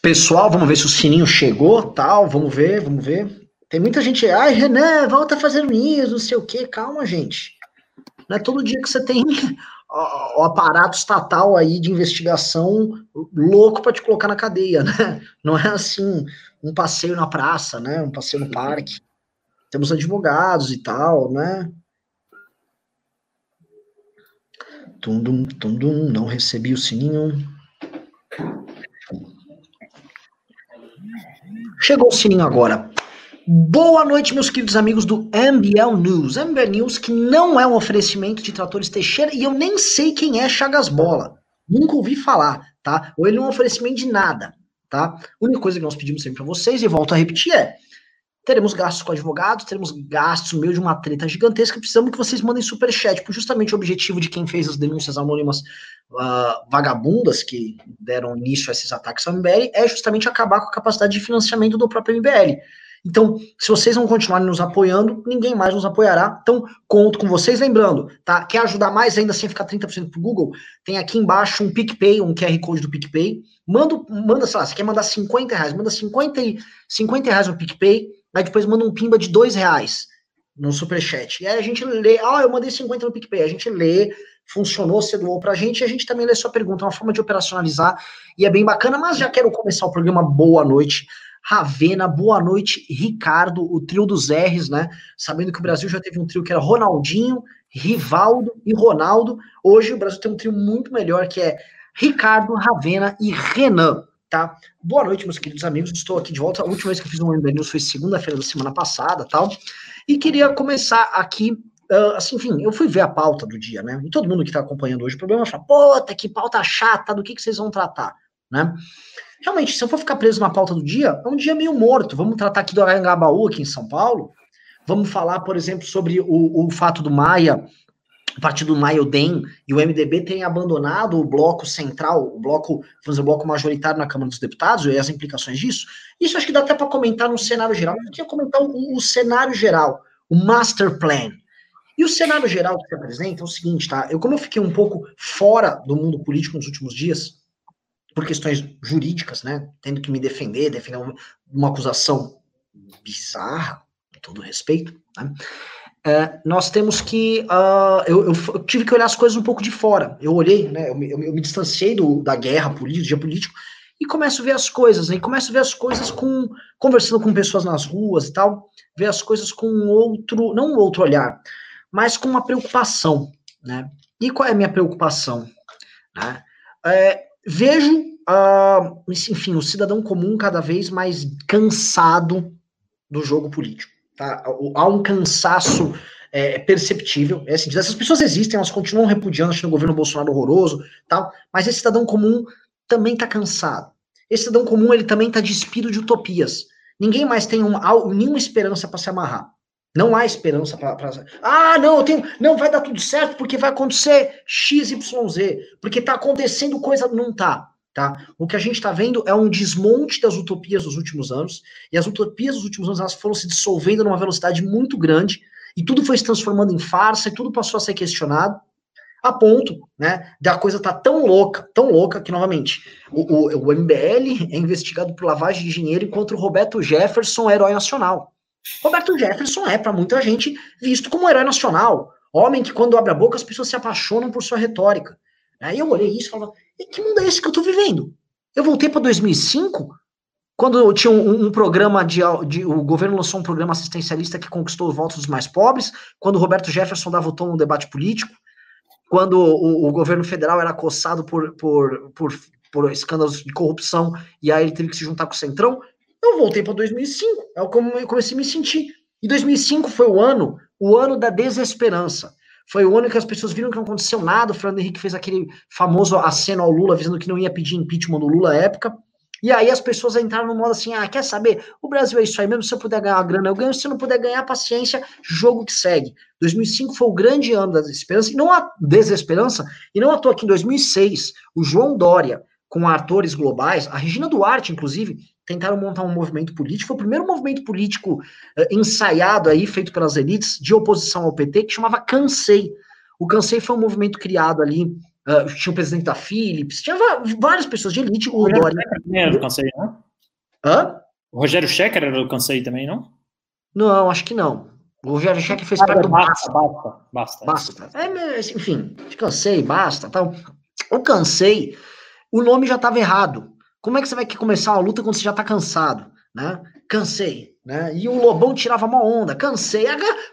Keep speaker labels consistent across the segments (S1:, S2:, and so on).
S1: Pessoal, vamos ver se o sininho chegou, tal, vamos ver, vamos ver. Tem muita gente, ai, Renan, volta fazendo isso, não sei o quê. Calma, gente. Não é todo dia que você tem o aparato estatal aí de investigação louco para te colocar na cadeia, né? Não é assim um passeio na praça, né? Um passeio no parque. Temos advogados e tal, né? Tundum, tundum, não recebi o sininho. Chegou o sininho agora. Boa noite, meus queridos amigos do MBL News. MBL News que não é um oferecimento de tratores Teixeira e eu nem sei quem é Chagas Bola. Nunca ouvi falar, tá? Ou ele não é um oferecimento de nada, tá? A única coisa que nós pedimos sempre para vocês, e volto a repetir, é teremos gastos com advogados, teremos gastos no meio de uma treta gigantesca, precisamos que vocês mandem superchat, por justamente o objetivo de quem fez as denúncias anônimas uh, vagabundas que deram início a esses ataques ao MBL é justamente acabar com a capacidade de financiamento do próprio MBL. Então, se vocês não continuarem nos apoiando, ninguém mais nos apoiará. Então, conto com vocês. Lembrando, tá? Quer ajudar mais ainda sem ficar 30% pro Google? Tem aqui embaixo um PicPay, um QR Code do PicPay. Manda, manda sei lá, você quer mandar 50 reais, manda 50, 50 reais no PicPay, aí depois manda um pimba de 2 reais no Superchat. E aí a gente lê, ah, eu mandei 50 no PicPay, a gente lê, funcionou, você doou pra gente, e a gente também lê sua pergunta, é uma forma de operacionalizar, e é bem bacana, mas já quero começar o programa, boa noite. Ravena, boa noite, Ricardo, o trio dos R's, né? Sabendo que o Brasil já teve um trio que era Ronaldinho, Rivaldo e Ronaldo. Hoje o Brasil tem um trio muito melhor que é Ricardo, Ravena e Renan, tá? Boa noite, meus queridos amigos. Estou aqui de volta. A última vez que eu fiz um MB News foi segunda-feira da semana passada, tal. E queria começar aqui Uh, assim, enfim, eu fui ver a pauta do dia, né? E todo mundo que está acompanhando hoje o problema fala, puta, que pauta chata, do que, que vocês vão tratar, né? Realmente, se eu for ficar preso na pauta do dia, é um dia meio morto. Vamos tratar aqui do Arangabaú, aqui em São Paulo. Vamos falar, por exemplo, sobre o, o fato do Maia, o partido Maia DEM e o MDB terem abandonado o bloco central, o bloco, vamos dizer, o bloco majoritário na Câmara dos Deputados e as implicações disso. Isso acho que dá até para comentar no cenário geral. Eu queria comentar o, o cenário geral, o master plan. E o cenário geral que se apresenta é o seguinte, tá? Eu, como eu fiquei um pouco fora do mundo político nos últimos dias, por questões jurídicas, né? Tendo que me defender, defender uma, uma acusação bizarra, com todo respeito, né? É, nós temos que. Uh, eu, eu, tive que olhar as coisas um pouco de fora. Eu olhei, né? Eu, eu, eu me distanciei do, da guerra política, do dia político, e começo a ver as coisas, né? E começo a ver as coisas com. conversando com pessoas nas ruas e tal, ver as coisas com um outro. não um outro olhar, mas com uma preocupação, né? E qual é a minha preocupação? Né? É, vejo, uh, enfim, o cidadão comum cada vez mais cansado do jogo político. Tá? Há um cansaço é, perceptível. É assim, essas pessoas existem, elas continuam repudiando, achando o governo Bolsonaro horroroso, tal, mas esse cidadão comum também está cansado. Esse cidadão comum ele também está despido de utopias. Ninguém mais tem uma, nenhuma esperança para se amarrar. Não há esperança para. Ah, não, eu tenho. Não, vai dar tudo certo porque vai acontecer XYZ. Porque está acontecendo coisa. Não tá. Tá? O que a gente está vendo é um desmonte das utopias dos últimos anos. E as utopias dos últimos anos elas foram se dissolvendo numa velocidade muito grande. E tudo foi se transformando em farsa e tudo passou a ser questionado. A ponto, né, da coisa tá tão louca, tão louca, que, novamente, o, o, o MBL é investigado por lavagem de dinheiro enquanto o Roberto Jefferson é herói nacional. Roberto Jefferson é, para muita gente, visto como herói nacional. Homem que, quando abre a boca, as pessoas se apaixonam por sua retórica. Aí eu olhei isso e falava: que mundo é esse que eu tô vivendo? Eu voltei para 2005, quando tinha um, um programa de, de, O governo lançou um programa assistencialista que conquistou os votos dos mais pobres, quando Roberto Jefferson dava o tom no debate político, quando o, o governo federal era acossado por, por, por, por escândalos de corrupção, e aí ele teve que se juntar com o Centrão. Eu voltei para 2005, é como eu comecei a me sentir. E 2005 foi o ano, o ano da desesperança. Foi o ano que as pessoas viram que não aconteceu nada. O Fernando Henrique fez aquele famoso aceno ao Lula, avisando que não ia pedir impeachment do Lula à época. E aí as pessoas entraram no modo assim: ah, quer saber? O Brasil é isso aí mesmo. Se eu puder ganhar uma grana, eu ganho. Se eu não puder ganhar, paciência, jogo que segue. 2005 foi o grande ano da desesperança, e não há desesperança, e não à toa que em 2006, o João Dória, com atores globais, a Regina Duarte, inclusive, tentaram montar um movimento político. Foi o primeiro movimento político uh, ensaiado aí, feito pelas elites, de oposição ao PT, que chamava Cansei. O Cansei foi um movimento criado ali. Uh, tinha o presidente da Philips, tinha várias pessoas de elite. O, o Dória.
S2: Era do Cansei, não? Hã? O Rogério Schecker era do Cansei também, não?
S1: Não, acho que não. O Rogério Schecker fez ah, parte do
S2: Basta. Basta, basta.
S1: Basta. É, mas, enfim, cansei, basta. Tal. O cansei, o nome já estava errado. Como é que você vai começar a luta quando você já está cansado? Né? Cansei. Né? E o Lobão tirava uma onda, cansei.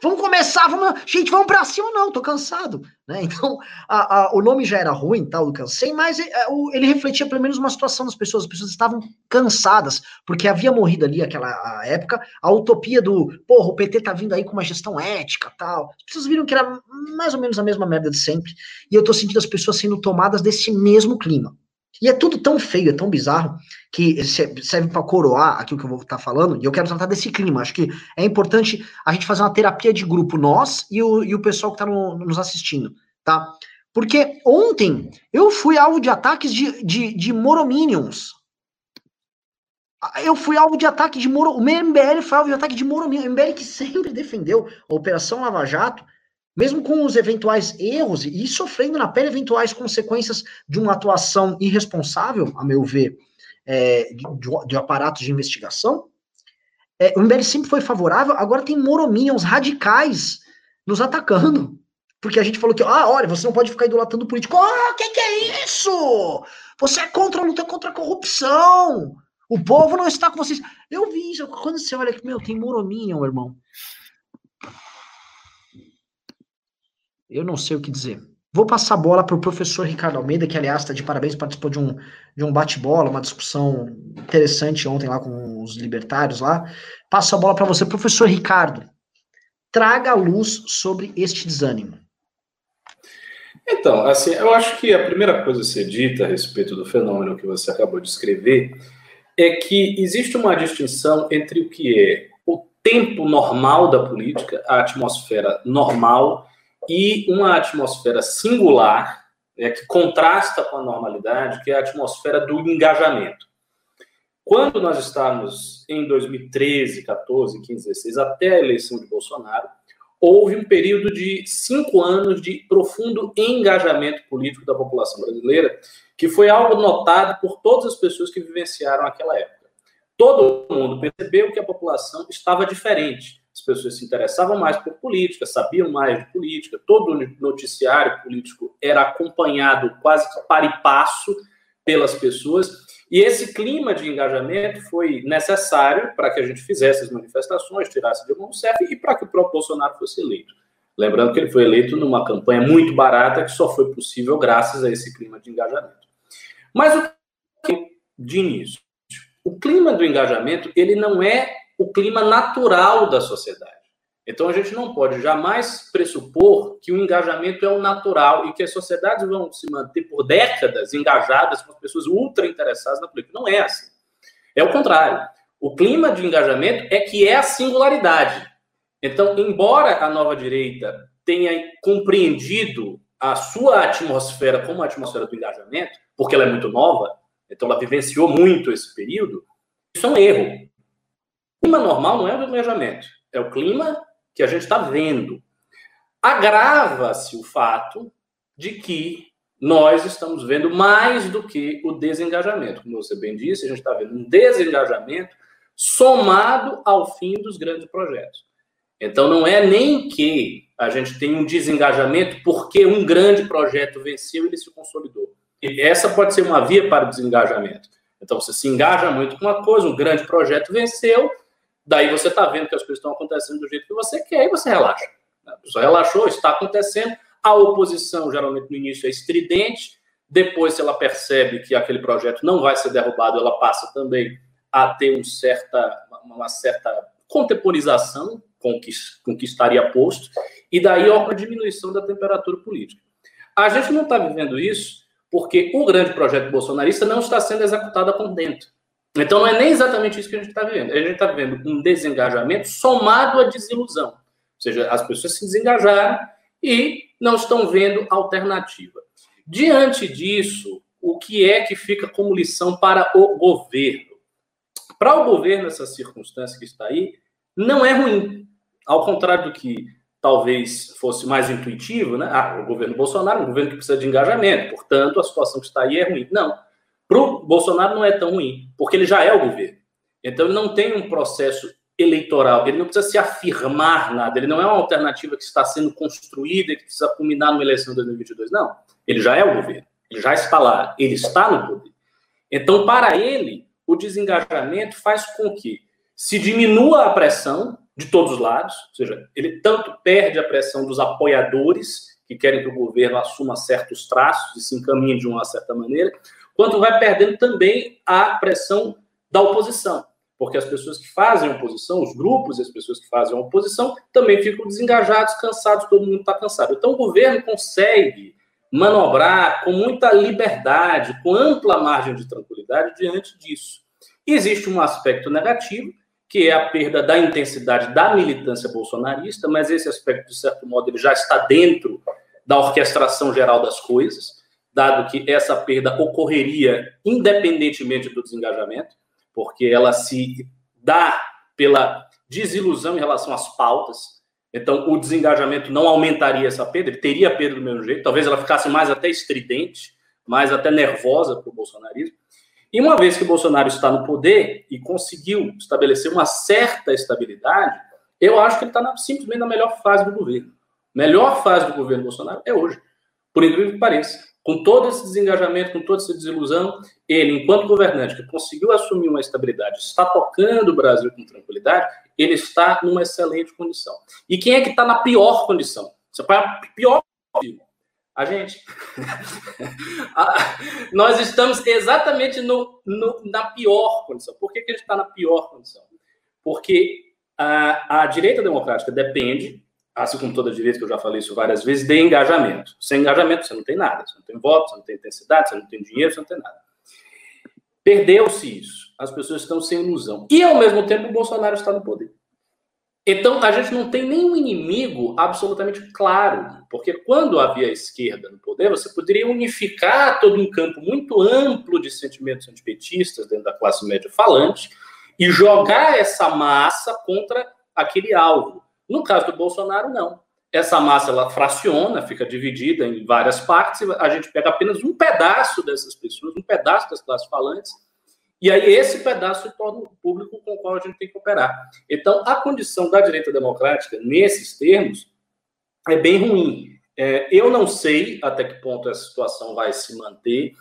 S1: Vamos começar, vamos. Gente, vamos pra cima, não, tô cansado. Né? Então, a, a, o nome já era ruim, tal, do cansei, mas ele, é, ele refletia pelo menos uma situação das pessoas. As pessoas estavam cansadas, porque havia morrido ali aquela época a utopia do, porra, o PT tá vindo aí com uma gestão ética tal. As pessoas viram que era mais ou menos a mesma merda de sempre. E eu tô sentindo as pessoas sendo tomadas desse mesmo clima. E é tudo tão feio, é tão bizarro, que serve para coroar aquilo que eu vou estar tá falando, e eu quero tratar desse clima. Acho que é importante a gente fazer uma terapia de grupo, nós e o, e o pessoal que está no, nos assistindo, tá? Porque ontem eu fui alvo de ataques de, de, de Morominions. Eu fui alvo de ataque de Moro. O MBL foi alvo de ataque de Morominions. O MBL que sempre defendeu a Operação Lava Jato, mesmo com os eventuais erros e sofrendo na pele eventuais consequências de uma atuação irresponsável, a meu ver, é, de, de, aparatos de investigação, é, o MBL sempre foi favorável, agora tem morominions radicais nos atacando. Porque a gente falou que, ah, olha, você não pode ficar idolatando político. Ah, o que, que é isso? Você é contra a luta contra a corrupção. O povo não está com vocês. Eu vi isso. Quando você olha aqui, meu, tem morominion, irmão. Eu não sei o que dizer. Vou passar a bola para o professor Ricardo Almeida, que, aliás, está de parabéns, participou de um, de um bate-bola, uma discussão interessante ontem lá com os libertários lá. Passo a bola para você, professor Ricardo. Traga a luz sobre este desânimo.
S3: Então, assim, eu acho que a primeira coisa a ser dita a respeito do fenômeno que você acabou de escrever é que existe uma distinção entre o que é o tempo normal da política, a atmosfera normal e uma atmosfera singular, é, que contrasta com a normalidade, que é a atmosfera do engajamento. Quando nós estávamos em 2013, 14, 15, 16, até a eleição de Bolsonaro, houve um período de cinco anos de profundo engajamento político da população brasileira, que foi algo notado por todas as pessoas que vivenciaram aquela época. Todo mundo percebeu que a população estava diferente as pessoas se interessavam mais por política, sabiam mais de política, todo noticiário político era acompanhado quase para e passo pelas pessoas, e esse clima de engajamento foi necessário para que a gente fizesse as manifestações, tirasse Dilma Rousseff e para que o próprio Bolsonaro fosse eleito. Lembrando que ele foi eleito numa campanha muito barata que só foi possível graças a esse clima de engajamento. Mas o que de início? O clima do engajamento, ele não é o clima natural da sociedade. Então a gente não pode jamais pressupor que o engajamento é o natural e que as sociedades vão se manter por décadas engajadas com as pessoas ultra interessadas na política. Não é assim. É o contrário. O clima de engajamento é que é a singularidade. Então, embora a nova direita tenha compreendido a sua atmosfera como a atmosfera do engajamento, porque ela é muito nova, então ela vivenciou muito esse período, isso é um erro clima normal não é o planejamento, é o clima que a gente está vendo. Agrava-se o fato de que nós estamos vendo mais do que o desengajamento. Como você bem disse, a gente está vendo um desengajamento somado ao fim dos grandes projetos. Então, não é nem que a gente tem um desengajamento porque um grande projeto venceu e ele se consolidou. E essa pode ser uma via para o desengajamento. Então, você se engaja muito com uma coisa, um grande projeto venceu, Daí você está vendo que as coisas estão acontecendo do jeito que você quer e você relaxa. A pessoa relaxou, está acontecendo. A oposição, geralmente no início, é estridente. Depois, se ela percebe que aquele projeto não vai ser derrubado, ela passa também a ter um certa, uma certa contemporização com que, com que estaria posto. E daí há uma diminuição da temperatura política. A gente não está vivendo isso porque o grande projeto bolsonarista não está sendo executado a contento. Então não é nem exatamente isso que a gente está vivendo. A gente está vivendo um desengajamento somado à desilusão. Ou seja, as pessoas se desengajaram e não estão vendo alternativa. Diante disso, o que é que fica como lição para o governo? Para o governo, essa circunstância que está aí, não é ruim. Ao contrário do que talvez fosse mais intuitivo, né? Ah, o governo Bolsonaro é um governo que precisa de engajamento, portanto, a situação que está aí é ruim. Não. Para o Bolsonaro não é tão ruim, porque ele já é o governo. Então, ele não tem um processo eleitoral, ele não precisa se afirmar nada, ele não é uma alternativa que está sendo construída e que precisa culminar numa eleição de 2022. Não. Ele já é o governo, ele já está lá, ele está no poder. Então, para ele, o desengajamento faz com que se diminua a pressão de todos os lados, ou seja, ele tanto perde a pressão dos apoiadores, que querem que o governo assuma certos traços e se encaminhe de uma certa maneira, quanto vai perdendo também a pressão da oposição, porque as pessoas que fazem oposição, os grupos e as pessoas que fazem oposição, também ficam desengajados, cansados, todo mundo está cansado. Então, o governo consegue manobrar com muita liberdade, com ampla margem de tranquilidade diante disso. Existe um aspecto negativo, que é a perda da intensidade da militância bolsonarista, mas esse aspecto, de certo modo, ele já está dentro da orquestração geral das coisas, dado que essa perda ocorreria independentemente do desengajamento, porque ela se dá pela desilusão em relação às pautas. Então, o desengajamento não aumentaria essa perda, ele teria perda do mesmo jeito, talvez ela ficasse mais até estridente, mais até nervosa para o bolsonarismo. E uma vez que o Bolsonaro está no poder e conseguiu estabelecer uma certa estabilidade, eu acho que ele está simplesmente na melhor fase do governo. Melhor fase do governo Bolsonaro é hoje, por incrível que pareça. Com todo esse desengajamento, com toda essa desilusão, ele, enquanto governante que conseguiu assumir uma estabilidade, está tocando o Brasil com tranquilidade, ele está numa excelente condição. E quem é que está na pior condição? Você vai pior a gente. Nós estamos exatamente no, no, na pior condição. Por que, que a gente está na pior condição? Porque a, a direita democrática depende, assim como toda direita, que eu já falei isso várias vezes, de engajamento. Sem engajamento, você não tem nada. Você não tem voto, você não tem intensidade, você não tem dinheiro, você não tem nada. Perdeu-se isso. As pessoas estão sem ilusão. E, ao mesmo tempo, o Bolsonaro está no poder. Então, a gente não tem nenhum inimigo absolutamente claro, porque quando havia esquerda no poder, você poderia unificar todo um campo muito amplo de sentimentos antipetistas dentro da classe média falante e jogar essa massa contra aquele alvo. No caso do Bolsonaro, não. Essa massa ela fraciona, fica dividida em várias partes, a gente pega apenas um pedaço dessas pessoas, um pedaço das classes falantes, e aí esse pedaço se torna o público com o qual a gente tem que operar. Então, a condição da direita democrática, nesses termos, é bem ruim. É, eu não sei até que ponto essa situação vai se manter.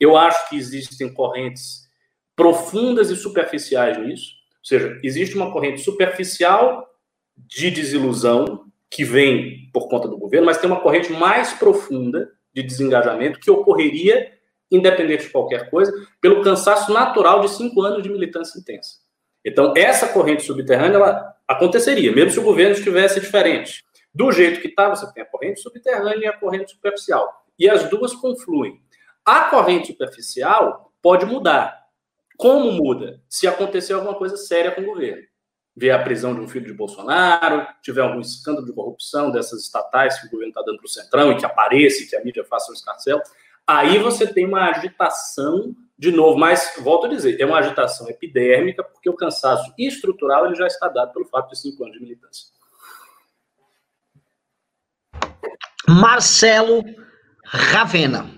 S3: Eu acho que existem correntes profundas e superficiais nisso. Ou seja, existe uma corrente superficial de desilusão que vem por conta do governo, mas tem uma corrente mais profunda de desengajamento que ocorreria independente de qualquer coisa, pelo cansaço natural de cinco anos de militância intensa. Então, essa corrente subterrânea ela aconteceria, mesmo se o governo estivesse diferente. Do jeito que está, você tem a corrente subterrânea e a corrente superficial. E as duas confluem. A corrente superficial pode mudar. Como muda? Se acontecer alguma coisa séria com o governo. Ver a prisão de um filho de Bolsonaro, tiver algum escândalo de corrupção dessas estatais que o governo está dando para o Centrão e que apareça que a mídia faça um escarcel. Aí você tem uma agitação, de novo, mas volto a dizer, é uma agitação epidérmica, porque o cansaço estrutural ele já está dado pelo fato de cinco anos de militância.
S1: Marcelo Ravena.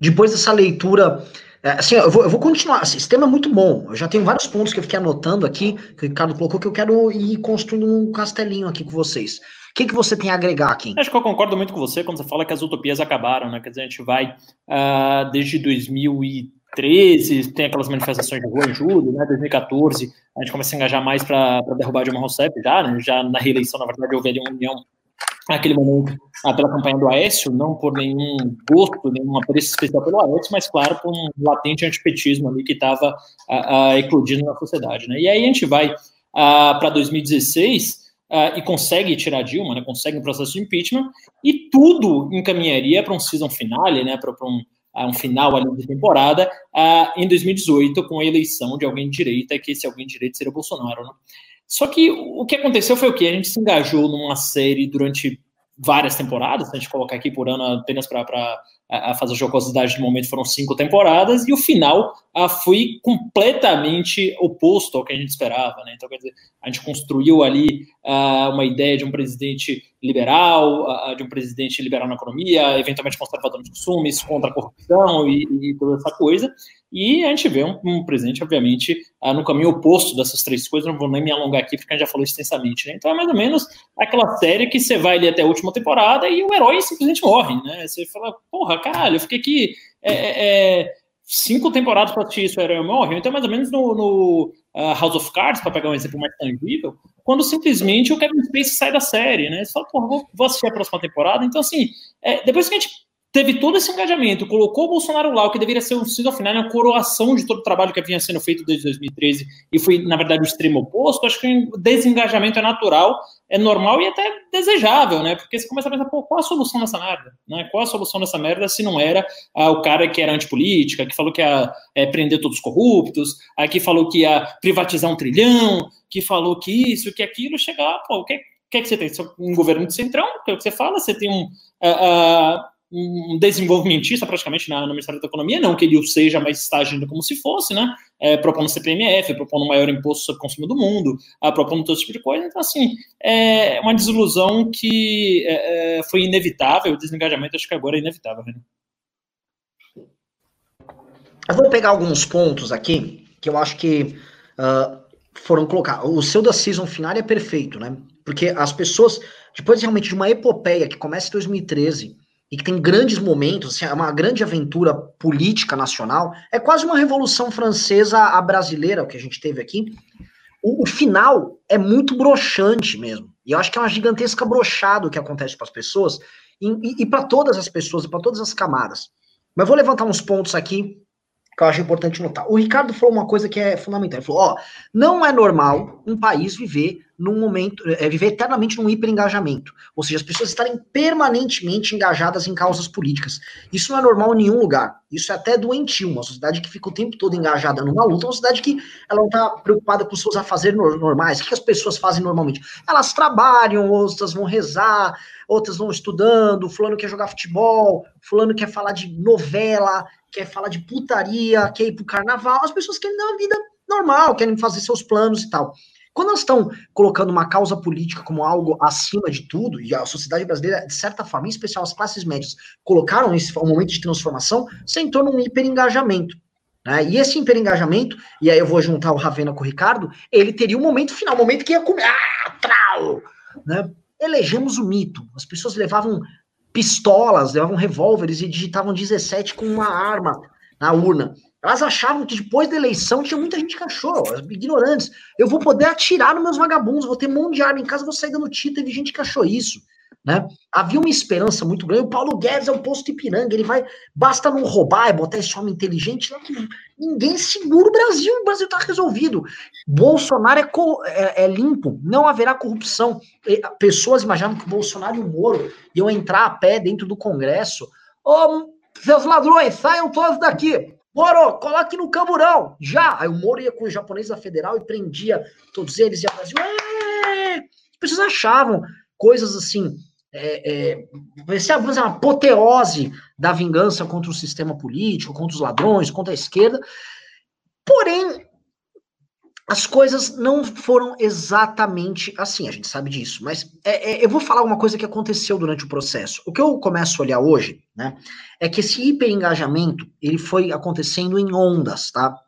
S1: Depois dessa leitura assim, eu vou, eu vou continuar. Assim, esse tema é muito bom. Eu já tenho vários pontos que eu fiquei anotando aqui, que o Ricardo colocou, que eu quero ir construindo um castelinho aqui com vocês. O que, que você tem a agregar aqui?
S2: Acho que eu concordo muito com você quando você fala que as utopias acabaram, né? Quer dizer, a gente vai uh, desde 2013, tem aquelas manifestações de rua em julho, né? 2014, a gente começa a engajar mais para derrubar Dilma Rousseff já, né? Já na reeleição, na verdade, houve ali uma união naquele momento ah, pela campanha do Aécio, não por nenhum gosto, nenhum apreço especial pelo Aécio, mas claro, por um latente antipetismo ali que estava ah, ah, eclodindo na sociedade. Né? E aí a gente vai ah, para 2016 ah, e consegue tirar Dilma, né? consegue um processo de impeachment, e tudo encaminharia para um season finale, né? para um, ah, um final ali de temporada, em 2018, com a eleição de alguém de direita, que esse alguém de direita seria Bolsonaro. Né? Só que o que aconteceu foi o que? A gente se engajou numa série durante várias temporadas, se a gente colocar aqui por ano apenas para fazer jocosidade de momento, foram cinco temporadas, e o final a, foi completamente oposto ao que a gente esperava. Né? Então, quer dizer, a gente construiu ali a, uma ideia de um presidente liberal, de um presidente liberal na economia, eventualmente conservador nos costumes, contra a corrupção e, e toda essa coisa, e a gente vê um, um presidente, obviamente, uh, no caminho oposto dessas três coisas. Não vou nem me alongar aqui, porque a gente já falou extensamente. Né? Então é mais ou menos aquela série que você vai ali até a última temporada e o herói simplesmente morre. Né? Você fala, porra, caralho, eu fiquei aqui é, é, é cinco temporadas para assistir isso, o herói morre. Então é mais ou menos no, no uh, House of Cards, para pegar um exemplo mais tangível, quando simplesmente o Kevin Spacey sai da série. Né? Fala, porra, vou, vou assistir a próxima temporada. Então, assim, é, depois que a gente teve todo esse engajamento, colocou o Bolsonaro lá, o que deveria ser um sido final, a coroação de todo o trabalho que vinha sendo feito desde 2013, e foi, na verdade, o extremo oposto, acho que o desengajamento é natural, é normal e até desejável, né? Porque você começa a pensar, pô, qual a solução dessa merda? Né? Qual a solução dessa merda se não era ah, o cara que era antipolítica, que falou que ia é, prender todos os corruptos, ah, que falou que ia privatizar um trilhão, que falou que isso, que aquilo, chegar, pô, o que, que é que você tem? Um governo de centrão, que é o que você fala, você tem um... Uh, uh, um desenvolvimentista praticamente na, no Ministério da Economia, não que ele o seja, mas está agindo como se fosse, né? É, propondo CPMF, propondo o maior imposto sobre consumo do mundo, a, propondo todo tipo de coisa. Então, assim, é uma desilusão que é, é foi inevitável, o desengajamento acho que agora é inevitável. Né?
S1: Eu vou pegar alguns pontos aqui que eu acho que uh, foram colocados. O seu da season final é perfeito, né? Porque as pessoas, depois realmente de uma epopeia que começa em 2013 e que tem grandes momentos, assim, é uma grande aventura política nacional, é quase uma revolução francesa a brasileira, o que a gente teve aqui. O, o final é muito broxante mesmo. E eu acho que é uma gigantesca brochada o que acontece para as pessoas e, e, e para todas as pessoas, e para todas as camadas. Mas vou levantar uns pontos aqui que eu acho importante notar. O Ricardo falou uma coisa que é fundamental. Ele falou: ó, não é normal um país viver num momento, é, viver eternamente num hiperengajamento. Ou seja, as pessoas estarem permanentemente engajadas em causas políticas. Isso não é normal em nenhum lugar. Isso é até doentio. Uma sociedade que fica o tempo todo engajada numa luta, é uma sociedade que ela não está preocupada com seus afazeres normais. O que as pessoas fazem normalmente? Elas trabalham, outras vão rezar, outras vão estudando, fulano quer jogar futebol, fulano quer falar de novela, quer falar de putaria, quer ir pro carnaval. As pessoas querem dar uma vida normal, querem fazer seus planos e tal. Quando elas estão colocando uma causa política como algo acima de tudo, e a sociedade brasileira, de certa forma, em especial as classes médias, colocaram esse momento de transformação, você entrou num hiperengajamento. Né? E esse hiperengajamento, e aí eu vou juntar o Ravena com o Ricardo, ele teria um momento final, um momento que ia comer. Ah, trau! Né? Elegemos o mito. As pessoas levavam pistolas, levavam revólveres e digitavam 17 com uma arma na urna. Elas achavam que depois da eleição tinha muita gente que achou, ignorantes. Eu vou poder atirar nos meus vagabundos, vou ter monte de arma em casa, vou sair dando tiro. Teve gente que achou isso. Né? Havia uma esperança muito grande. O Paulo Guedes é um posto Ipiranga, ele vai. Basta não roubar e botar esse homem inteligente. ninguém segura o Brasil, o Brasil está resolvido. Bolsonaro é, é, é, limpo, não haverá corrupção. Pessoas imaginavam que o Bolsonaro e o Moro iam entrar a pé dentro do Congresso. Ô, oh, seus ladrões, saiam todos daqui. Moro, coloque no camburão. Já. Aí o Moro ia com os japoneses da federal e prendia todos eles e a Brasil. As pessoas achavam coisas assim. É, é, ser uma apoteose da vingança contra o sistema político, contra os ladrões, contra a esquerda. Porém, as coisas não foram exatamente assim, a gente sabe disso, mas é, é, eu vou falar uma coisa que aconteceu durante o processo. O que eu começo a olhar hoje, né, é que esse hiperengajamento, ele foi acontecendo em ondas, tá?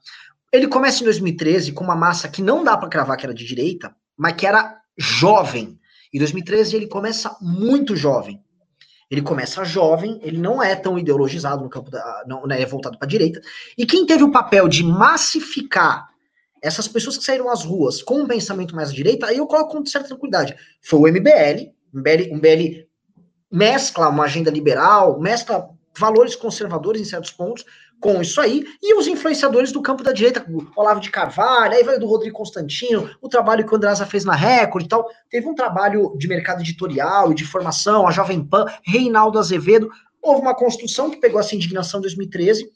S1: Ele começa em 2013 com uma massa que não dá para cravar que era de direita, mas que era jovem. Em 2013 ele começa muito jovem. Ele começa jovem, ele não é tão ideologizado no campo da, não, né, é voltado para a direita. E quem teve o papel de massificar essas pessoas que saíram às ruas com um pensamento mais à direita, aí eu coloco com certa tranquilidade. Foi o MBL, o MBL mescla uma agenda liberal, mescla valores conservadores em certos pontos com isso aí, e os influenciadores do campo da direita, o Olavo de Carvalho, aí vai do Rodrigo Constantino, o trabalho que o Andrasa fez na Record e tal. Teve um trabalho de mercado editorial e de formação, a Jovem Pan, Reinaldo Azevedo. Houve uma construção que pegou essa indignação em 2013,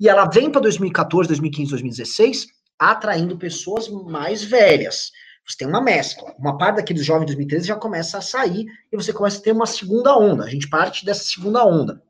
S1: e ela vem para 2014, 2015, 2016 atraindo pessoas mais velhas. Você tem uma mescla. Uma parte daqueles jovens de 2013 já começa a sair e você começa a ter uma segunda onda. A gente parte dessa segunda onda.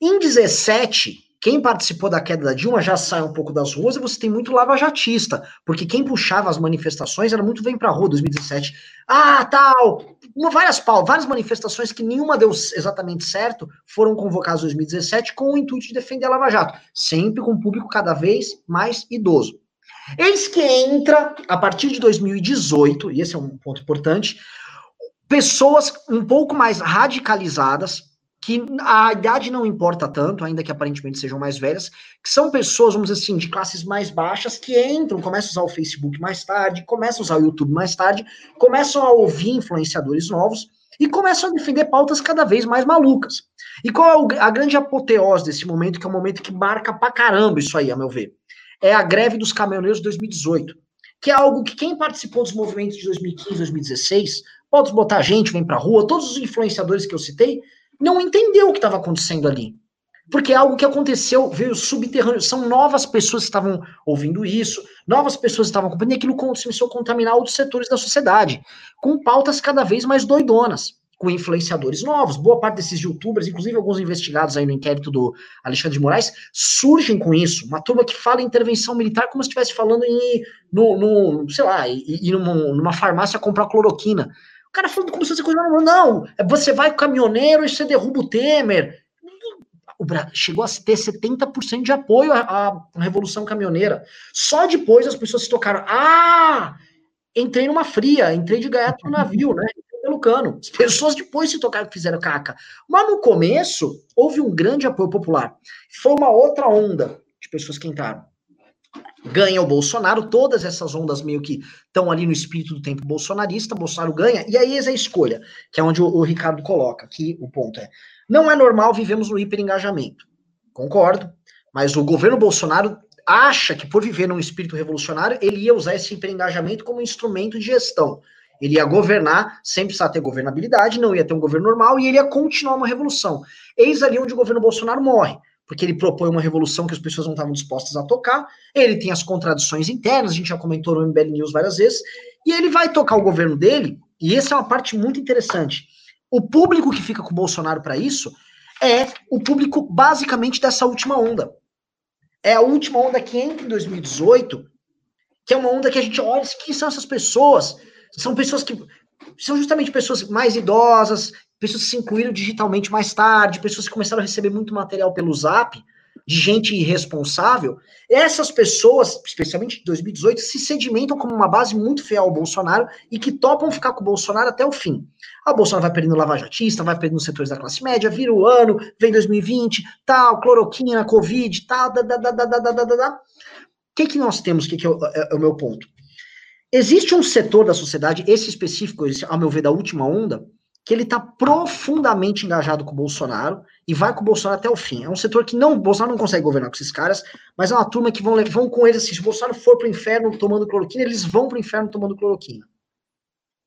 S1: Em 17, quem participou da queda da Dilma já sai um pouco das ruas e você tem muito lava-jatista, porque quem puxava as manifestações era muito vem pra rua 2017. Ah, tal, várias várias manifestações que nenhuma deu exatamente certo foram convocadas em 2017 com o intuito de defender a Lava Jato, sempre com um público cada vez mais idoso. Eis que entra, a partir de 2018, e esse é um ponto importante, pessoas um pouco mais radicalizadas, que a idade não importa tanto, ainda que aparentemente sejam mais velhas, que são pessoas, vamos dizer assim, de classes mais baixas, que entram, começam a usar o Facebook mais tarde, começam a usar o YouTube mais tarde, começam a ouvir influenciadores novos e começam a defender pautas cada vez mais malucas. E qual é a grande apoteose desse momento, que é um momento que marca pra caramba isso aí, a meu ver? É a greve dos caminhoneiros de 2018, que é algo que quem participou dos movimentos de 2015, 2016, pode botar gente, vem pra rua, todos os influenciadores que eu citei, não entendeu o que estava acontecendo ali. Porque é algo que aconteceu, veio subterrâneo. São novas pessoas que estavam ouvindo isso, novas pessoas que estavam acompanhando, e aquilo começou a contaminar outros setores da sociedade, com pautas cada vez mais doidonas, com influenciadores novos. Boa parte desses youtubers, inclusive alguns investigados aí no inquérito do Alexandre de Moraes, surgem com isso. Uma turma que fala em intervenção militar como se estivesse falando em, no, no, sei lá, ir numa, numa farmácia comprar cloroquina cara falando como se fosse coisa normal. Não, é você vai com o caminhoneiro e você derruba o Temer. O Brasil chegou a ter 70% de apoio à, à Revolução Caminhoneira. Só depois as pessoas se tocaram. Ah, entrei numa fria, entrei de gaiato no navio, né? Pelo cano. As pessoas depois se tocaram fizeram caca. Mas no começo, houve um grande apoio popular. Foi uma outra onda de pessoas que entraram ganha o Bolsonaro, todas essas ondas meio que estão ali no espírito do tempo bolsonarista, Bolsonaro ganha, e aí é a escolha, que é onde o, o Ricardo coloca, que o ponto é, não é normal vivemos no hiperengajamento, concordo, mas o governo Bolsonaro acha que por viver num espírito revolucionário, ele ia usar esse hiperengajamento como instrumento de gestão, ele ia governar, sem precisar ter governabilidade, não ia ter um governo normal, e ele ia continuar uma revolução. Eis ali onde o governo Bolsonaro morre porque ele propõe uma revolução que as pessoas não estavam dispostas a tocar, ele tem as contradições internas, a gente já comentou no MBL News várias vezes, e ele vai tocar o governo dele, e essa é uma parte muito interessante. O público que fica com o Bolsonaro para isso é o público basicamente dessa última onda. É a última onda que entra em 2018, que é uma onda que a gente olha, quem são essas pessoas? São pessoas que são justamente pessoas mais idosas, pessoas que se incluíram digitalmente mais tarde, pessoas que começaram a receber muito material pelo Zap, de gente irresponsável, essas pessoas, especialmente em 2018, se sedimentam como uma base muito fiel ao Bolsonaro e que topam ficar com o Bolsonaro até o fim. A Bolsonaro vai perdendo lavajatista, vai perdendo setores da classe média, vira o ano, vem 2020, tal, cloroquina, Covid, tal, da, da, da, da, da, da, da, da. O que, que nós temos, que, que é, o, é, é o meu ponto? Existe um setor da sociedade, esse específico, esse, ao meu ver, da última onda, que ele está profundamente engajado com o Bolsonaro e vai com o Bolsonaro até o fim. É um setor que não, o Bolsonaro não consegue governar com esses caras, mas é uma turma que vão, vão com eles assim, se o Bolsonaro for para o inferno tomando cloroquina, eles vão para o inferno tomando cloroquina.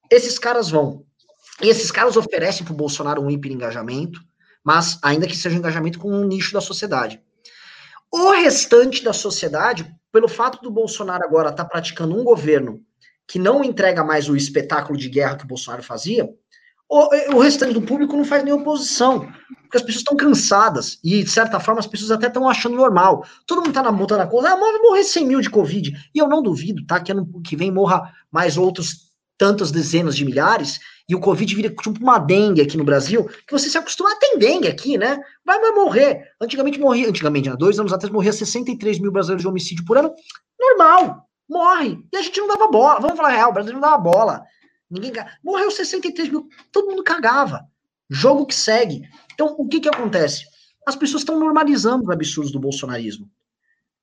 S1: Esses caras vão. E esses caras oferecem para o Bolsonaro um hiperengajamento, mas ainda que seja um engajamento com um nicho da sociedade. O restante da sociedade, pelo fato do Bolsonaro agora estar tá praticando um governo que não entrega mais o espetáculo de guerra que o Bolsonaro fazia, o, restante do público não faz nem oposição, porque as pessoas estão cansadas, e de certa forma as pessoas até estão achando normal. Todo mundo está na multa na coisa, ah, vai morrer 100 mil de Covid. E eu não duvido, tá? Que ano que vem morra mais outros tantas dezenas de milhares, e o Covid vira tipo uma dengue aqui no Brasil, que você se acostuma, tem dengue aqui, né? Vai, vai morrer. Antigamente morria, antigamente, há dois anos atrás, morria 63 mil brasileiros de homicídio por ano. Normal, morre. E a gente não dava bola. Vamos falar real, o Brasil não dava bola. Ninguém Morreu 63 mil, todo mundo cagava. Jogo que segue. Então, o que que acontece? As pessoas estão normalizando os absurdos do bolsonarismo.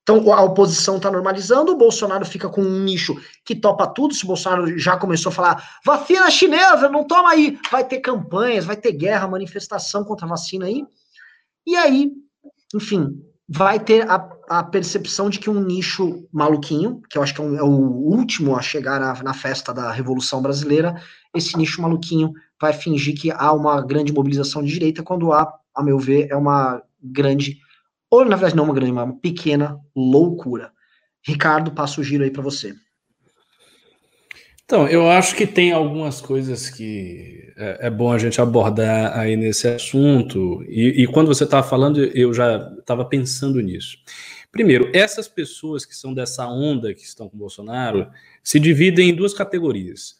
S1: Então, a oposição está normalizando, o Bolsonaro fica com um nicho que topa tudo. Se o Bolsonaro já começou a falar vacina chinesa, não toma aí, vai ter campanhas, vai ter guerra, manifestação contra a vacina aí. E aí, enfim, vai ter a, a, percepção de que um nicho maluquinho, que eu acho que é, um, é o último a chegar na, na, festa da Revolução Brasileira, esse nicho maluquinho vai fingir que há uma grande mobilização de direita, quando há, a meu ver, é uma grande, ou na verdade não uma grande, uma pequena loucura. Ricardo, passo o giro aí para você.
S3: Então, eu acho que tem algumas coisas que é, é bom a gente abordar aí nesse assunto, e, e quando você estava falando, eu já estava pensando nisso. Primeiro, essas pessoas que são dessa onda que estão com Bolsonaro se dividem em duas categorias.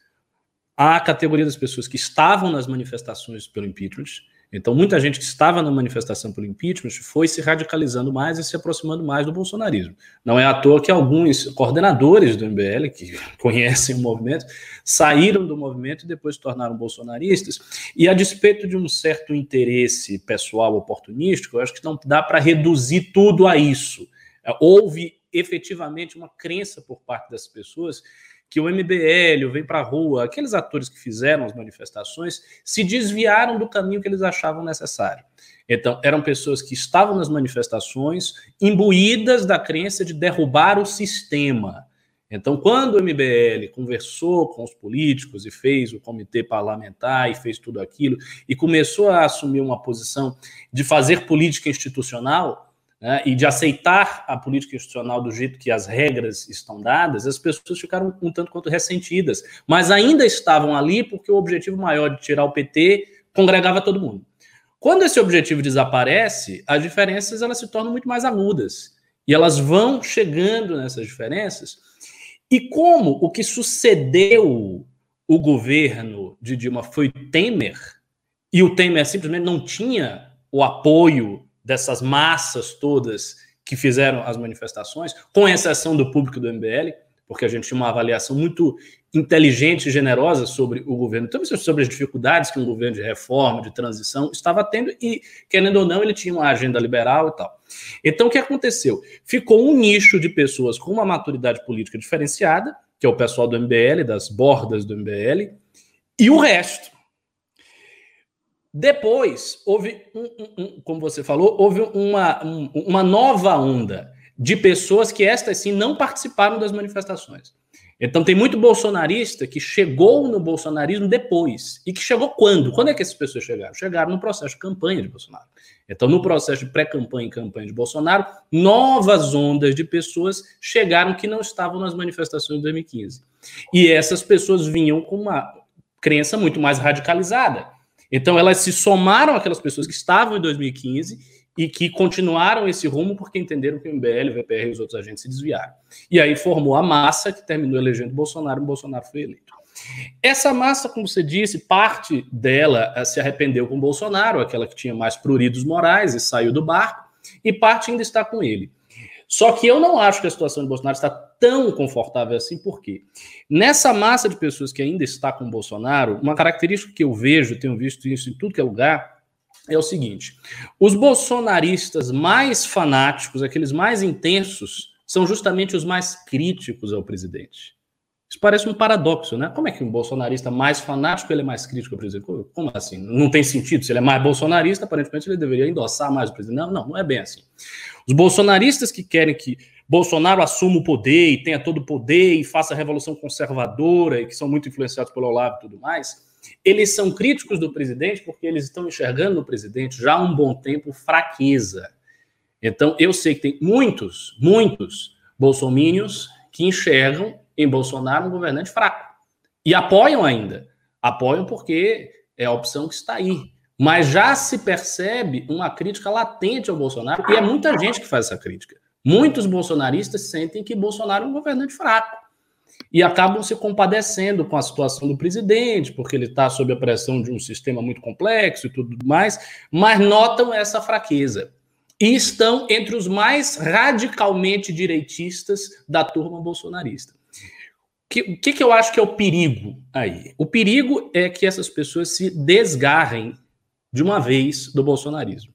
S3: Há a categoria das pessoas que estavam nas manifestações pelo impeachment, então, muita gente que estava na manifestação pelo impeachment foi se radicalizando mais e se aproximando mais do bolsonarismo. Não é à toa que alguns coordenadores do MBL, que conhecem o movimento, saíram do movimento e depois se tornaram bolsonaristas. E a despeito de um certo interesse pessoal oportunístico, eu acho que não dá para reduzir tudo a isso. Houve efetivamente uma crença por parte das pessoas que o MBL, o Vem Pra Rua, aqueles atores que fizeram as manifestações, se desviaram do caminho que eles achavam necessário. Então, eram pessoas que estavam nas manifestações imbuídas da crença de derrubar o sistema. Então, quando o MBL conversou com os políticos e fez o comitê parlamentar e fez tudo aquilo, e começou a assumir uma posição de fazer política institucional, né, e de aceitar a política institucional do jeito que as regras estão dadas, as pessoas ficaram um tanto quanto ressentidas, mas ainda estavam ali porque o objetivo maior de tirar o PT congregava todo mundo. Quando esse objetivo desaparece, as diferenças elas se tornam muito mais agudas e elas vão chegando nessas diferenças. E como o que sucedeu o governo de Dilma foi Temer, e o Temer simplesmente não tinha o apoio dessas massas todas que fizeram as manifestações, com exceção do público do MBL, porque a gente tinha uma avaliação muito inteligente e generosa sobre o governo, também sobre as dificuldades que um governo de reforma, de transição estava tendo, e, querendo ou não, ele tinha uma agenda liberal e tal. Então, o que aconteceu? Ficou um nicho de pessoas com uma maturidade política diferenciada, que é o pessoal do MBL, das bordas do MBL, e o resto, depois, houve, um, um, um, como você falou, houve uma, uma nova onda de pessoas que estas sim não participaram das manifestações. Então tem muito bolsonarista que chegou no bolsonarismo depois. E que chegou quando? Quando é que essas pessoas chegaram? Chegaram no processo de campanha de Bolsonaro. Então, no processo de pré-campanha e campanha de Bolsonaro, novas ondas de pessoas chegaram que não estavam nas manifestações de 2015. E essas pessoas vinham com uma crença muito mais radicalizada. Então, elas se somaram àquelas pessoas que estavam em 2015 e que continuaram esse rumo porque entenderam que o MBL, o VPR e os outros agentes se desviaram. E aí formou a massa que terminou elegendo Bolsonaro e Bolsonaro foi eleito. Essa massa, como você disse, parte dela eh, se arrependeu com Bolsonaro, aquela que tinha mais pruridos morais e saiu do barco, e parte ainda está com ele. Só que eu não acho que a situação de Bolsonaro está tão confortável assim, por quê? Nessa massa de pessoas que ainda está com Bolsonaro, uma característica que eu vejo, tenho visto isso em tudo que é lugar, é o seguinte: os bolsonaristas mais fanáticos, aqueles mais intensos, são justamente os mais críticos ao presidente. Isso parece um paradoxo, né? Como é que um bolsonarista mais fanático ele é mais crítico ao presidente? Como assim? Não tem sentido. Se ele é mais bolsonarista, aparentemente ele deveria endossar mais o presidente. Não, não, não é bem assim. Os bolsonaristas que querem que Bolsonaro assuma o poder e tenha todo o poder e faça a revolução conservadora e que são muito influenciados pelo Olavo e tudo mais, eles são críticos do presidente porque eles estão enxergando no presidente já há um bom tempo fraqueza. Então, eu sei que tem muitos, muitos bolsomínios que enxergam em Bolsonaro um governante fraco. E apoiam ainda. Apoiam porque é a opção que está aí. Mas já se percebe uma crítica latente ao Bolsonaro, e é muita gente que faz essa crítica. Muitos bolsonaristas sentem que Bolsonaro é um governante fraco e acabam se compadecendo com a situação do presidente, porque ele está sob a pressão de um sistema muito complexo e tudo mais, mas notam essa fraqueza. E estão entre os mais radicalmente direitistas da turma bolsonarista que, o que, que eu acho que é o perigo aí? O perigo é que essas pessoas se desgarrem de uma vez do bolsonarismo.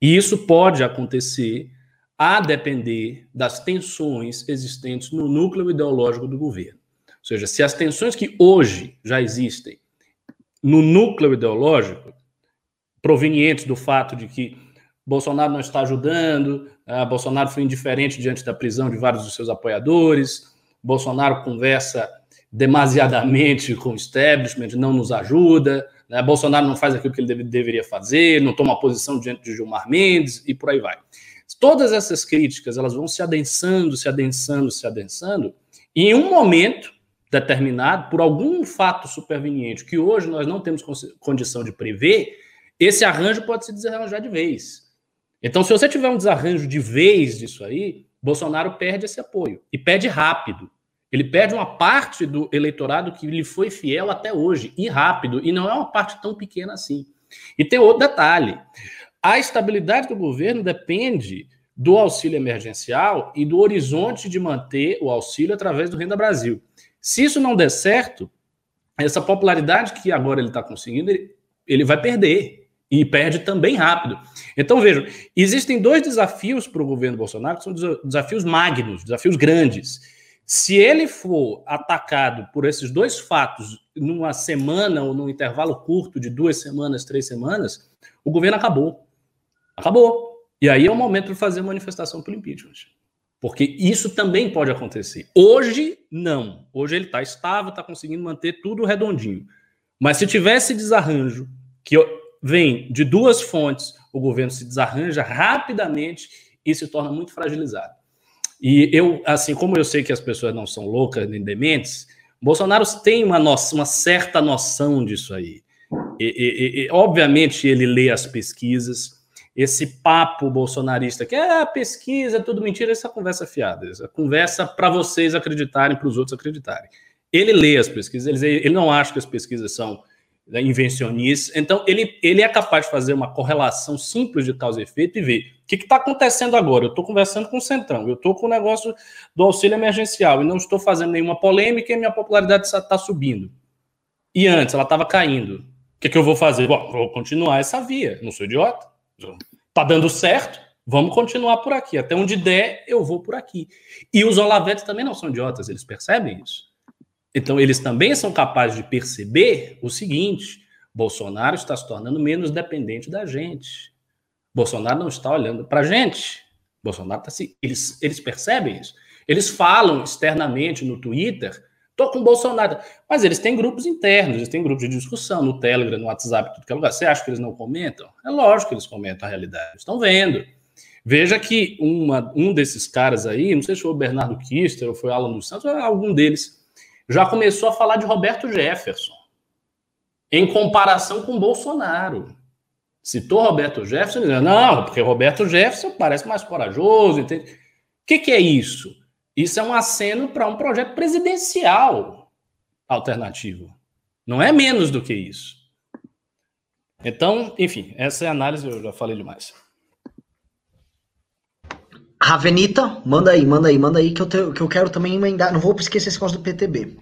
S3: E isso pode acontecer a depender das tensões existentes no núcleo ideológico do governo. Ou seja, se as tensões que hoje já existem no núcleo ideológico, provenientes do fato de que Bolsonaro não está ajudando, ah, Bolsonaro foi indiferente diante da prisão de vários dos seus apoiadores, Bolsonaro conversa demasiadamente com o establishment, não nos ajuda, né? Bolsonaro não faz aquilo que ele deve, deveria fazer, não toma posição diante de Gilmar Mendes e por aí vai. Todas essas críticas elas vão se adensando, se adensando, se adensando, e em um momento determinado, por algum fato superveniente que hoje nós não temos condição de prever, esse arranjo pode se desarranjar de vez. Então, se você tiver um desarranjo de vez disso aí, Bolsonaro perde esse apoio e perde rápido. Ele perde uma parte do eleitorado que lhe foi fiel até hoje, e rápido, e não é uma parte tão pequena assim. E tem outro detalhe: a estabilidade do governo depende do auxílio emergencial e do horizonte de manter o auxílio através do Renda Brasil. Se isso não der certo, essa popularidade que agora ele está conseguindo, ele, ele vai perder. E perde também rápido. Então, vejam, existem dois desafios para o governo Bolsonaro, que são desafios magnos, desafios grandes. Se ele for atacado por esses dois fatos numa semana ou num intervalo curto de duas semanas, três semanas, o governo acabou. Acabou. E aí é o momento de fazer manifestação pelo impeachment. Porque isso também pode acontecer. Hoje, não. Hoje ele está estável, está conseguindo manter tudo redondinho. Mas se tivesse desarranjo, que vem de duas fontes, o governo se desarranja rapidamente e se torna muito fragilizado. E eu, assim, como eu sei que as pessoas não são loucas nem dementes, Bolsonaro tem uma, noção, uma certa noção disso aí. E, e, e, obviamente ele lê as pesquisas, esse papo bolsonarista que é ah, pesquisa, é tudo mentira, essa conversa fiada, essa conversa para vocês acreditarem, para os outros acreditarem. Ele lê as pesquisas, ele, ele não acha que as pesquisas são né, invencionistas, então ele, ele é capaz de fazer uma correlação simples de causa e efeito e ver o que está acontecendo agora? Eu estou conversando com o Centrão, eu estou com o negócio do auxílio emergencial e não estou fazendo nenhuma polêmica e minha popularidade está subindo. E antes, ela estava caindo. O que, que eu vou fazer? Bom, vou continuar essa via. Não sou idiota. Está dando certo, vamos continuar por aqui. Até onde der, eu vou por aqui. E os Olavetes também não são idiotas, eles percebem isso. Então, eles também são capazes de perceber o seguinte: Bolsonaro está se tornando menos dependente da gente. Bolsonaro não está olhando para a gente. Bolsonaro está se. Eles, eles percebem isso. Eles falam externamente no Twitter, tô com Bolsonaro. Mas eles têm grupos internos, eles têm grupos de discussão no Telegram, no WhatsApp, tudo que é lugar. Você acha que eles não comentam? É lógico que eles comentam a realidade. Estão vendo. Veja que uma, um desses caras aí, não sei se foi o Bernardo Kister ou foi o Alan dos Santos, algum deles, já começou a falar de Roberto Jefferson em comparação com Bolsonaro. Citou Roberto Jefferson, dizendo, não, porque Roberto Jefferson parece mais corajoso. Entende? O que, que é isso? Isso é um aceno para um projeto presidencial alternativo. Não é menos do que isso. Então, enfim, essa é a análise, eu já falei demais.
S1: Ravenita, manda aí, manda aí, manda aí, que eu, te, que eu quero também emendar. Não vou esquecer esse negócio do PTB.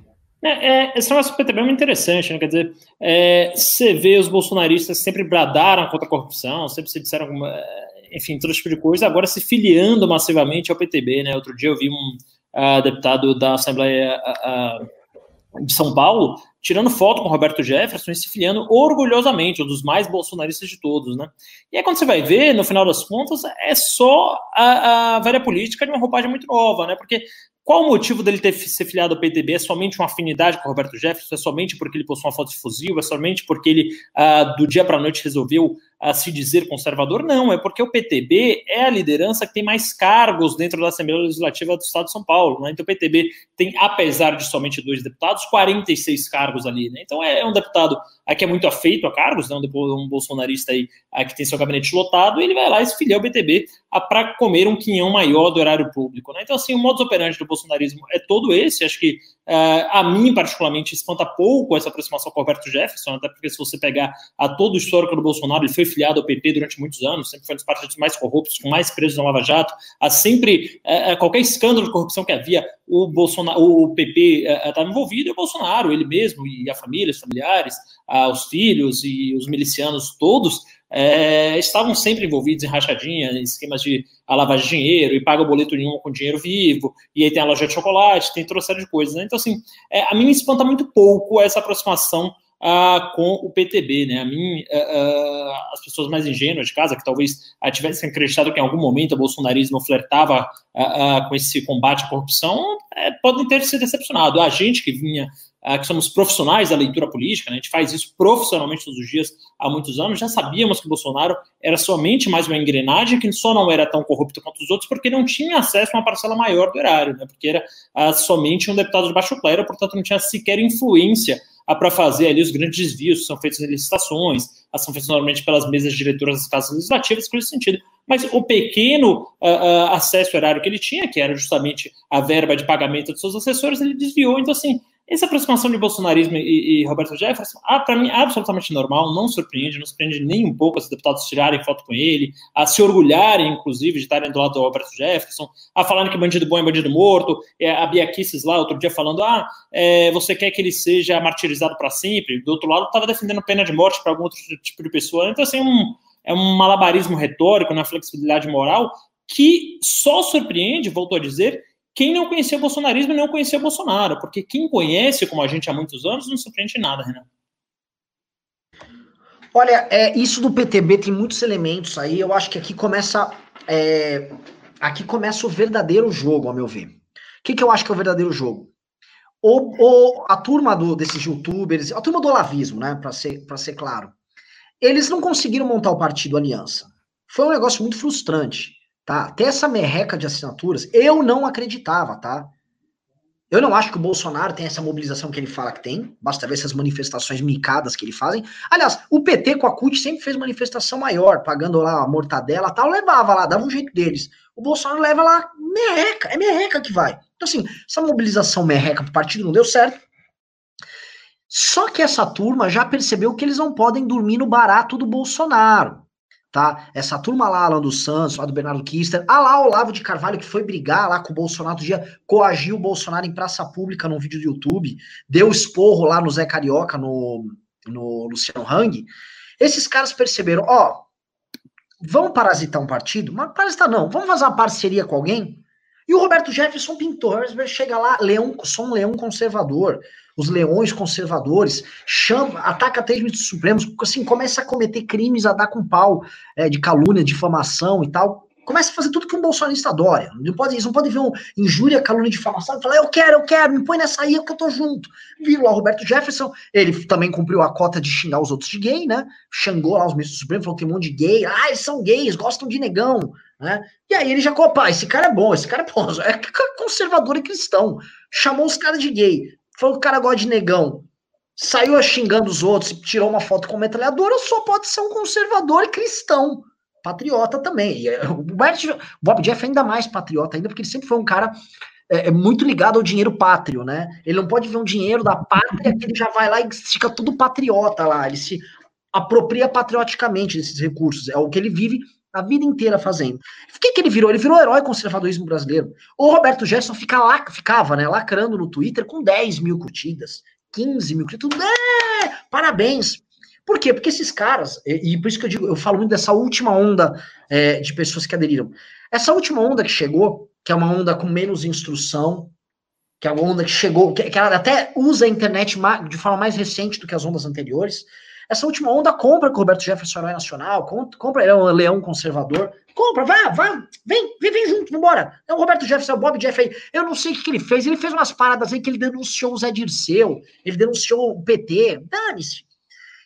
S2: É, é, esse negócio do PTB é muito interessante, né? Quer dizer, é, você vê os bolsonaristas sempre bradaram contra a corrupção, sempre se disseram, é, enfim, todo tipo de coisa, agora se filiando massivamente ao PTB, né? Outro dia eu vi um uh, deputado da Assembleia uh, de São Paulo tirando foto com Roberto Jefferson e se filiando orgulhosamente, um dos mais bolsonaristas de todos, né? E aí quando você vai ver, no final das contas, é só a, a velha política de uma roupagem muito nova, né? Porque qual o motivo dele ter se filiado ao PTB? É somente uma afinidade com o Roberto Jefferson? É somente porque ele possui uma foto de fuzil? É somente porque ele, ah, do dia para a noite, resolveu a se dizer conservador, não, é porque o PTB é a liderança que tem mais cargos dentro da Assembleia Legislativa do Estado de São Paulo. Né? Então o PTB tem, apesar de somente dois deputados, 46 cargos ali. Né? Então é, é, um deputado que é muito afeito a cargos, né? um, bolsonarista aí que tem seu gabinete lotado, ele vai lá e se filia ao PTB para comer um quinhão maior do horário público. Né? Então, assim, o modus operandi do bolsonarismo é todo esse. Acho que Uh, a mim, particularmente, espanta pouco essa aproximação com o Roberto Jefferson, até porque se você pegar a todo o histórico do Bolsonaro, ele foi filiado ao PP durante muitos anos, sempre foi um dos partidos mais corruptos, com mais presos na Lava Jato, a sempre, uh, qualquer escândalo de corrupção que havia, o, Bolsonaro, o PP estava uh, envolvido, e o Bolsonaro, ele mesmo, e a família, os familiares, os filhos e os milicianos todos, é, estavam sempre envolvidos em rachadinha, em esquemas de lavagem de dinheiro, e paga o boleto nenhum com dinheiro vivo, e aí tem a loja de chocolate, tem série de coisas. Né? Então, assim, é, a mim me espanta muito pouco essa aproximação com o PTB, né? A mim, as pessoas mais ingênuas de casa, que talvez tivessem acreditado que em algum momento o bolsonarismo flertava com esse combate à corrupção, é, podem ter se decepcionado. A gente que vinha que somos profissionais da leitura política, né, a gente faz isso profissionalmente todos os dias há muitos anos, já sabíamos que Bolsonaro era somente mais uma engrenagem que só não era tão corrupto quanto os outros, porque não tinha acesso a uma parcela maior do erário, né, porque era somente um deputado de baixo clero, portanto não tinha sequer influência uh, para fazer ali os grandes desvios que são feitos em licitações, são feitos normalmente pelas mesas diretoras das casas legislativas, esse sentido. Mas o pequeno uh, uh, acesso horário que ele tinha, que era justamente a verba de pagamento dos seus assessores, ele desviou. Então, assim, essa aproximação de bolsonarismo e, e Roberto Jefferson, ah, para mim, é absolutamente normal, não surpreende, não surpreende nem um pouco os deputados tirarem foto com ele, a se orgulharem, inclusive, de estarem do lado do Roberto Jefferson, a falarem que bandido bom é bandido morto, é, a Bia Kisses lá, outro dia, falando, ah, é, você quer que ele seja martirizado para sempre, do outro lado, estava defendendo pena de morte para algum outro tipo de pessoa. Então, assim, um, é um malabarismo retórico na flexibilidade moral que só surpreende, voltou a dizer, quem não conhecia o bolsonarismo não conhecia o Bolsonaro, porque quem conhece, como a gente há muitos anos, não surpreende nada, Renan.
S1: Olha, é, isso do PTB tem muitos elementos aí. Eu acho que aqui começa, é, aqui começa o verdadeiro jogo, ao meu ver. O que, que eu acho que é o verdadeiro jogo? O, o, a turma do, desses youtubers, a turma do olavismo, né, para ser, ser claro, eles não conseguiram montar o partido Aliança. Foi um negócio muito frustrante tá? Ter essa merreca de assinaturas, eu não acreditava, tá? Eu não acho que o Bolsonaro tem essa mobilização que ele fala que tem, basta ver essas manifestações micadas que ele fazem. Aliás, o PT com a CUT sempre fez manifestação maior, pagando lá a mortadela tal, levava lá, dava um jeito deles. O Bolsonaro leva lá merreca, é merreca que vai. Então, assim, essa mobilização merreca pro partido não deu certo. Só que essa turma já percebeu que eles não podem dormir no barato do Bolsonaro tá? Essa turma lá, lá do Santos, lá do Bernardo Kister, ah lá Olavo de Carvalho que foi brigar lá com o Bolsonaro, do dia coagiu o Bolsonaro em praça pública num vídeo do YouTube, deu esporro lá no Zé Carioca, no, no Luciano Hang. Esses caras perceberam, ó, vamos parasitar um partido? Mas parasitar não, vamos fazer uma parceria com alguém? E o Roberto Jefferson pintou, chega lá, leão, sou um leão conservador, os leões conservadores, chama, ataca até os supremos, assim, começa a cometer crimes a dar com pau é, de calúnia, difamação e tal. Começa a fazer tudo que um bolsonarista adora. Não pode, não podem ver um injúria, calúnia, difamação e falar, eu quero, eu quero, me põe nessa aí que eu tô junto. Viram lá o Roberto Jefferson, ele também cumpriu a cota de xingar os outros de gay, né? Xangou lá os ministros supremos, falou que tem um monte de gay, ah, eles são gays, gostam de negão, né? E aí ele já, opa, esse cara é bom, esse cara é bom, é conservador e cristão. Chamou os caras de gay falou que o cara gosta de negão, saiu xingando os outros, tirou uma foto com metralhadora, só pode ser um conservador e cristão. Patriota também. E, eh, o Bob Jeff é ainda mais patriota, ainda porque ele sempre foi um cara é, é, muito ligado ao dinheiro pátrio, né? Ele não pode ver um dinheiro da pátria que ele já vai lá e fica tudo patriota lá. Ele se apropria patrioticamente desses recursos. É o que ele vive a vida inteira fazendo. O que, que ele virou? Ele virou herói conservadorismo brasileiro. O Roberto Jefferson fica lá, ficava, né, lacrando no Twitter com 10 mil curtidas, 15 mil curtidas, é, parabéns. Por quê? Porque esses caras, e, e, por isso que eu digo, eu falo muito dessa última onda é, de pessoas que aderiram. Essa última onda que chegou, que é uma onda com menos instrução, que é uma onda que chegou, que, que ela até usa a internet de forma mais recente do que as ondas anteriores, essa última onda compra com o Roberto Jefferson herói nacional, compra ele é um leão conservador. Compra, vai, vai, vem, vem, vem junto, vambora. É o Roberto Jefferson, é o Bob Jeff aí. Eu não sei o que, que, ele fez. Ele fez umas paradas aí que ele denunciou o Zé Dirceu, ele denunciou o PT. Dane-se.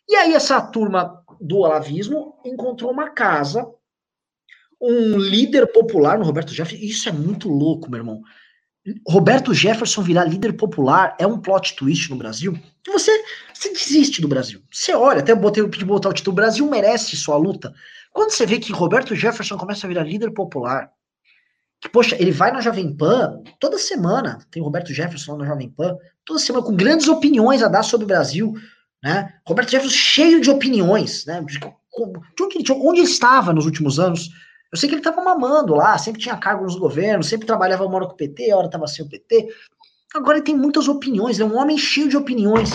S1: E aí, essa turma do olavismo encontrou uma casa, um líder popular no Roberto Jefferson. Isso é muito louco, meu irmão. Roberto Jefferson virar líder popular é um plot twist no Brasil você, você desiste do Brasil. Você olha, até botei o botar o título, o Brasil merece sua luta. Quando você vê que Roberto Jefferson começa a virar líder popular, que, poxa, ele vai na Jovem Pan toda semana, tem o Roberto Jefferson lá na Jovem Pan, toda semana, com grandes opiniões a dar sobre o Brasil, né? Roberto Jefferson cheio de opiniões, né? De, onde, onde ele estava nos últimos anos, eu sei que ele estava mamando lá, sempre tinha cargo nos governos, sempre trabalhava uma hora com o PT, a hora estava sem o PT. Agora ele tem muitas opiniões, é um homem cheio de opiniões.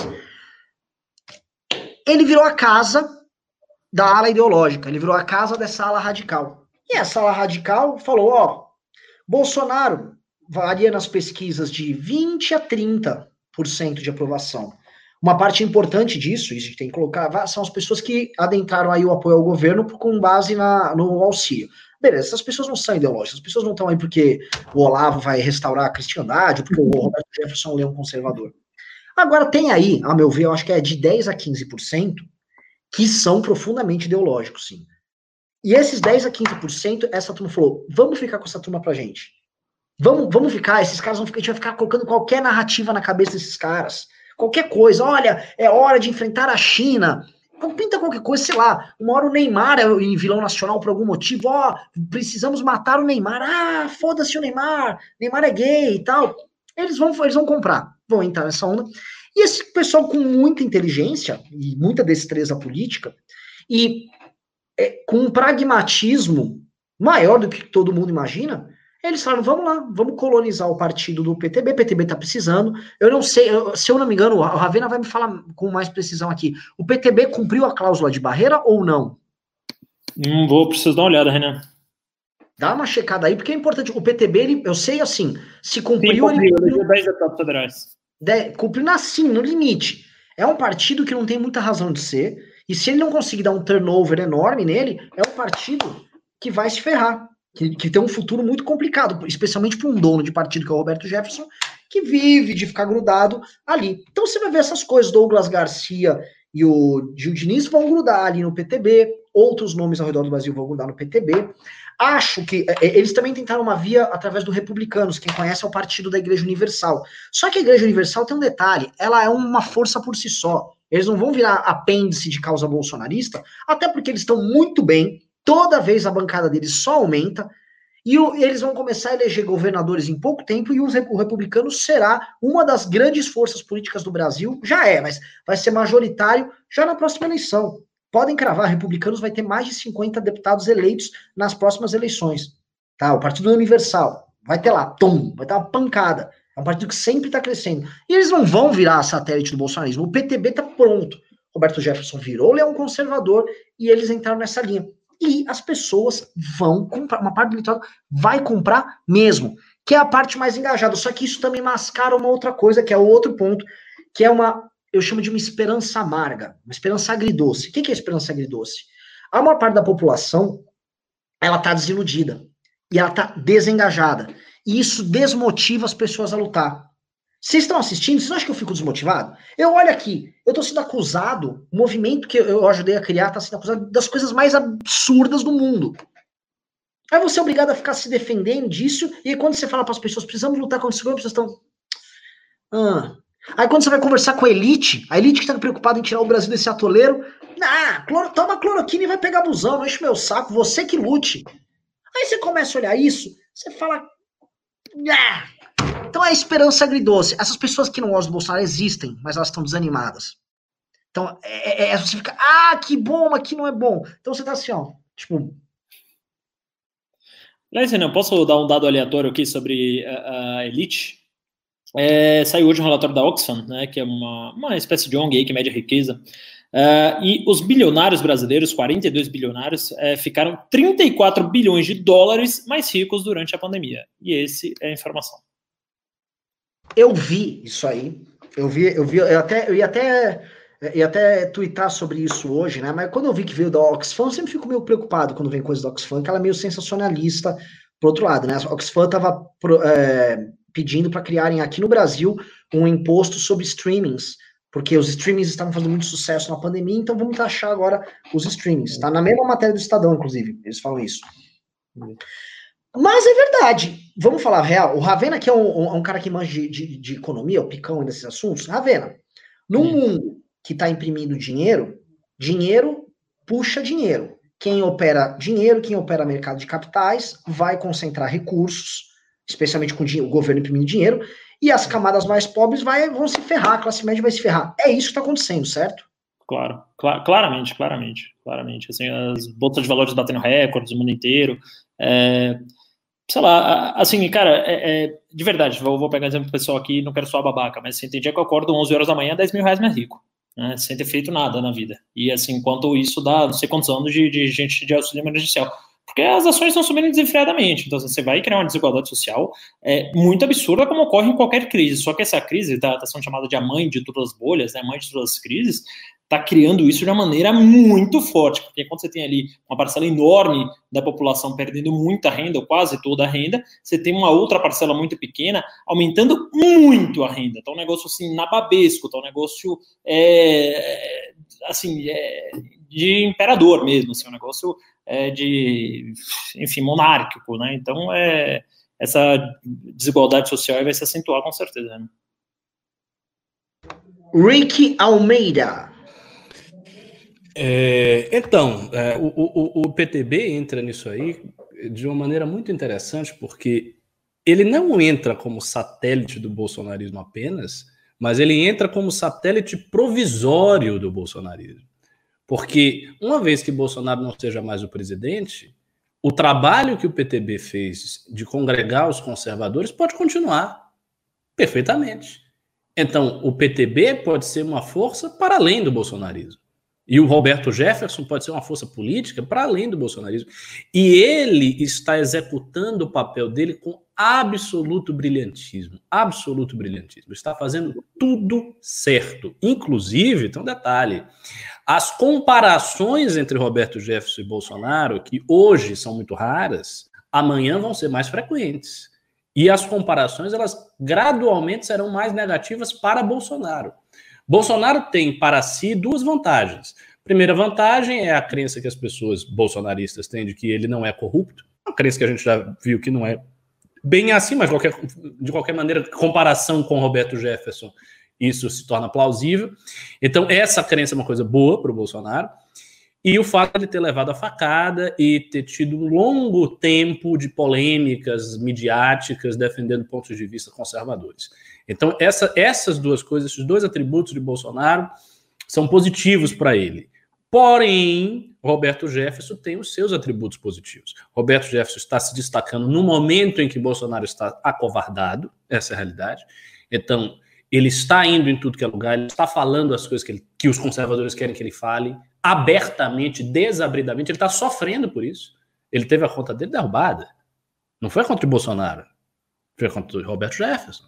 S1: Ele virou a casa da ala ideológica, ele virou a casa dessa ala radical. E essa ala radical falou: ó, Bolsonaro varia nas pesquisas de 20 a 30% de aprovação. uma parte importante disso, isso tem que colocar, são as pessoas que adentraram aí o apoio ao governo com base na, no auxílio. Beleza, essas pessoas não são ideológicas, as pessoas não estão aí porque o Olavo vai restaurar a cristandade, ou porque o Roberto Jefferson é um leão conservador. Agora, tem aí, a meu ver, eu acho que é de 10 a 15% que são profundamente ideológicos, sim. E esses 10 a 15%, essa turma falou: vamos ficar com essa turma pra gente. Vamos, vamos ficar, esses caras vão ficar, a gente vai ficar colocando qualquer narrativa na cabeça desses caras. Qualquer coisa, olha, é hora de enfrentar a China. Então pinta qualquer coisa, sei lá. Uma hora o Neymar é em vilão nacional por algum motivo. Ó, precisamos matar o Neymar. Ah, foda-se o Neymar. Neymar é gay e tal. Eles vão, eles vão comprar, vão entrar nessa onda. E esse pessoal com muita inteligência e muita destreza política e é, com um pragmatismo maior do que todo mundo imagina, eles falaram, vamos lá, vamos colonizar o partido do PTB, o PTB tá precisando. Eu não sei, eu, se eu não me engano, o Ravena vai me falar com mais precisão aqui. O PTB cumpriu a cláusula de barreira ou não?
S2: Não vou, preciso dar uma olhada, Renan.
S1: Dá uma checada aí, porque é importante. O PTB, ele, eu sei assim, se cumpriu.
S2: Sim, cumpriu, ele cumpriu 10 deputados federais.
S1: De, cumpriu assim, no limite. É um partido que não tem muita razão de ser. E se ele não conseguir dar um turnover enorme nele, é um partido que vai se ferrar que, que tem um futuro muito complicado, especialmente para um dono de partido que é o Roberto Jefferson, que vive de ficar grudado ali. Então você vai ver essas coisas, Douglas Garcia e o Gil Diniz vão grudar ali no PTB, outros nomes ao redor do Brasil vão grudar no PTB. Acho que é, é, eles também tentaram uma via através do Republicanos, quem conhece é o partido da Igreja Universal. Só que a Igreja Universal tem um detalhe, ela é uma força por si só. Eles não vão virar apêndice de causa bolsonarista, até porque eles estão muito bem Toda vez a bancada deles só aumenta. E o, eles vão começar a eleger governadores em pouco tempo, e os, o republicano será uma das grandes forças políticas do Brasil. Já é, mas vai ser majoritário já na próxima eleição. Podem cravar, republicanos vai ter mais de 50 deputados eleitos nas próximas eleições. Tá? O Partido Universal vai ter lá, tom, vai ter uma pancada. É um partido que sempre está crescendo. E eles não vão virar satélite do bolsonarismo. O PTB está pronto. Roberto Jefferson virou leão conservador e eles entraram nessa linha e as pessoas vão comprar, uma parte do eleitorado vai comprar mesmo, que é a parte mais engajada. Só que isso também mascara uma outra coisa, que é o outro ponto, que é uma, eu chamo de uma esperança amarga, uma esperança agridoce. O que é esperança agridoce? A maior parte da população, ela está desiludida, e ela está desengajada, e isso desmotiva as pessoas a lutar. Vocês estão assistindo? Vocês acham que eu fico desmotivado? Eu olho aqui, eu estou sendo acusado, o movimento que eu ajudei a criar está sendo acusado das coisas mais absurdas do mundo. Aí você é obrigado a ficar se defendendo disso, e quando você fala para as pessoas, precisamos lutar contra governo, as pessoas estão. Ah. Aí quando você vai conversar com a elite, a elite que está preocupada em tirar o Brasil desse atoleiro, ah, cloro, toma cloroquina e vai pegar busão, não enche meu saco, você que lute. Aí você começa a olhar isso, você fala. Ah, então é a esperança agridoce. Essas pessoas que não gostam do Bolsonaro existem, mas elas estão desanimadas. Então, é, é, é, você fica, ah, que bom, mas que não é bom. Então você tá assim, ó, tipo.
S2: Aliás, não posso dar um dado aleatório aqui sobre a, a elite? É, saiu hoje um relatório da Oxfam, né, que é uma, uma espécie de ONG aí que mede a riqueza. Uh, e os bilionários brasileiros, 42 bilionários, uh, ficaram 34 bilhões de dólares mais ricos durante a pandemia. E esse é a informação.
S1: Eu vi isso aí. Eu vi, eu vi, eu até, eu ia até, ia até twittar sobre isso hoje, né? Mas quando eu vi que veio da Oxfam, eu sempre fico meio preocupado quando vem coisa da Oxfam, que ela é meio sensacionalista, por outro lado, né? A Oxfam estava é, pedindo para criarem aqui no Brasil um imposto sobre streamings, porque os streamings estavam fazendo muito sucesso na pandemia, então vamos taxar agora os streamings. Tá na mesma matéria do Estadão, inclusive, eles falam isso. Mas é verdade. Vamos falar real. O Ravena, que é um, um, um cara que manja de, de, de, economia, o picão desses assuntos. Ravena, num mundo que está imprimindo dinheiro, dinheiro puxa dinheiro. Quem opera dinheiro, quem opera mercado de capitais, vai concentrar recursos, especialmente com o governo imprimindo dinheiro, e as camadas mais pobres vai, vão se ferrar, a classe média vai se ferrar. É isso que está acontecendo, certo?
S2: Claro, cl claramente, claramente, claramente. Assim, as bolsas de valores batendo recordes no mundo inteiro. É, sei lá, assim, cara, é, é, de verdade, vou, vou pegar um exemplo pessoal aqui, não quero só a babaca, mas assim, tem dia que eu acordo 11 horas da manhã, 10 mil reais mais rico, né, sem ter feito nada na vida. E assim, enquanto isso dá não sei quantos anos de, de gente de auxílio emergencial. Porque as ações estão subindo desenfreadamente. Então, você vai criar uma desigualdade social é, muito absurda, como ocorre em qualquer crise. Só que essa crise está tá sendo chamada de a mãe de todas as bolhas, né, a mãe de todas as crises, está criando isso de uma maneira muito forte. Porque quando você tem ali uma parcela enorme da população perdendo muita renda, ou quase toda a renda, você tem uma outra parcela muito pequena aumentando muito a renda. Então, um negócio assim, nababesco, tá um negócio é, assim, é, de imperador mesmo, assim, um negócio é, de, enfim, monárquico, né? Então, é, essa desigualdade social vai se acentuar com certeza. Né?
S1: Rick Almeida.
S3: É, então, é, o, o, o, PTB entra nisso aí de uma maneira muito interessante, porque ele não entra como satélite do bolsonarismo apenas, mas ele entra como satélite provisório do bolsonarismo. Porque uma vez que Bolsonaro não seja mais o presidente, o trabalho que o PTB fez de congregar os conservadores pode continuar perfeitamente. Então, o PTB pode ser uma força para além do bolsonarismo. E o Roberto Jefferson pode ser uma força política para além do bolsonarismo. E ele está executando o papel dele com absoluto brilhantismo. Absoluto brilhantismo. Está fazendo tudo certo. Inclusive, tem um detalhe: as comparações entre Roberto Jefferson e Bolsonaro, que hoje são muito raras, amanhã vão ser mais frequentes. E as comparações, elas gradualmente serão mais negativas para Bolsonaro. Bolsonaro tem para si duas vantagens. Primeira vantagem é a crença que as pessoas bolsonaristas têm de que ele não é corrupto, uma crença que a gente já viu que não é bem assim, mas qualquer, de qualquer maneira, comparação com Roberto Jefferson, isso se torna plausível. Então, essa crença é uma coisa boa para o Bolsonaro. E o fato de ter levado a facada e ter tido um longo tempo de polêmicas midiáticas defendendo pontos de vista conservadores. Então, essa, essas duas coisas, esses dois atributos de Bolsonaro são positivos para ele. Porém, Roberto Jefferson tem os seus atributos positivos. Roberto Jefferson está se destacando no momento em que Bolsonaro está acovardado, essa é a realidade. Então, ele está indo em tudo que é lugar, ele está falando as coisas que, ele, que os conservadores querem que ele fale, abertamente, desabridamente, ele está sofrendo por isso. Ele teve a conta dele derrubada. Não foi contra o Bolsonaro, foi contra o Roberto Jefferson.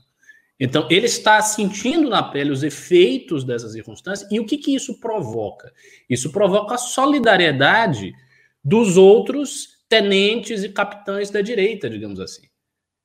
S3: Então, ele está sentindo na pele os efeitos dessas circunstâncias e o que, que isso provoca? Isso provoca a solidariedade dos outros tenentes e capitães da direita, digamos assim.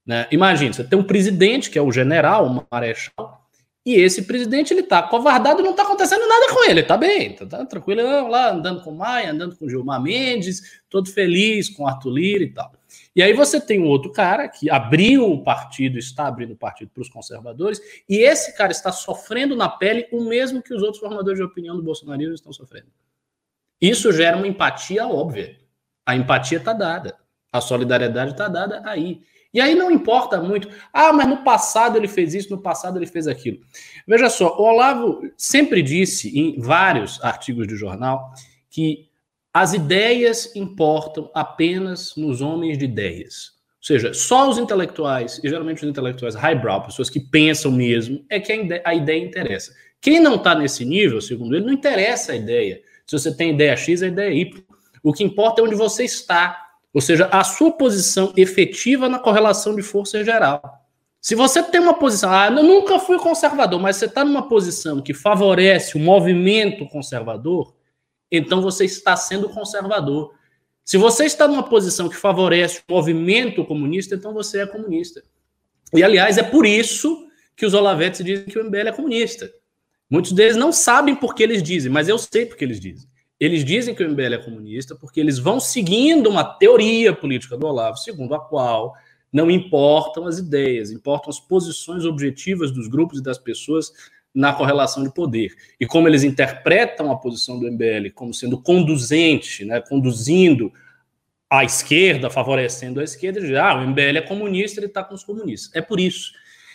S3: Né? Imagina, você tem um presidente, que é o general, o marechal, e esse presidente ele está covardado não está acontecendo nada com ele, está bem, está tá tranquilo lá, andando com Maia, andando com Gilmar Mendes, todo feliz com Arthur Lira e tal. E aí você tem um outro cara que abriu o partido, está abrindo o partido para os conservadores, e esse cara está sofrendo na pele o mesmo que os outros formadores de opinião do bolsonarismo estão sofrendo. Isso gera uma empatia óbvia. A empatia está dada. A solidariedade está dada aí. E aí não importa muito. Ah, mas no passado ele fez isso, no passado ele fez aquilo. Veja só, o Olavo sempre disse em vários artigos de jornal que as ideias importam apenas nos homens de ideias. Ou seja, só os intelectuais, e geralmente os intelectuais highbrow, pessoas que pensam mesmo, é que a ideia, a ideia interessa. Quem não está nesse nível, segundo ele, não interessa a ideia. Se você tem ideia X, a ideia é Y. O que importa é onde você está. Ou seja, a sua posição efetiva na correlação de força geral. Se você tem uma posição, ah, eu nunca fui conservador, mas você está numa posição que favorece o movimento conservador, então você está sendo conservador. Se você está numa posição que favorece o movimento comunista, então você é comunista. E, aliás, é por isso que os Olavetes dizem que o MBL é comunista. Muitos deles não sabem por que eles dizem, mas eu sei por que eles dizem. Eles dizem que o MBL é comunista porque eles vão seguindo uma teoria política do Olavo, segundo a qual não importam as ideias, importam as posições objetivas dos grupos e das pessoas na correlação de poder. E como eles interpretam a posição do MBL como sendo conduzente, né, conduzindo a esquerda, favorecendo a esquerda, dizem, ah, o MBL é comunista, ele está com os comunistas. É por isso.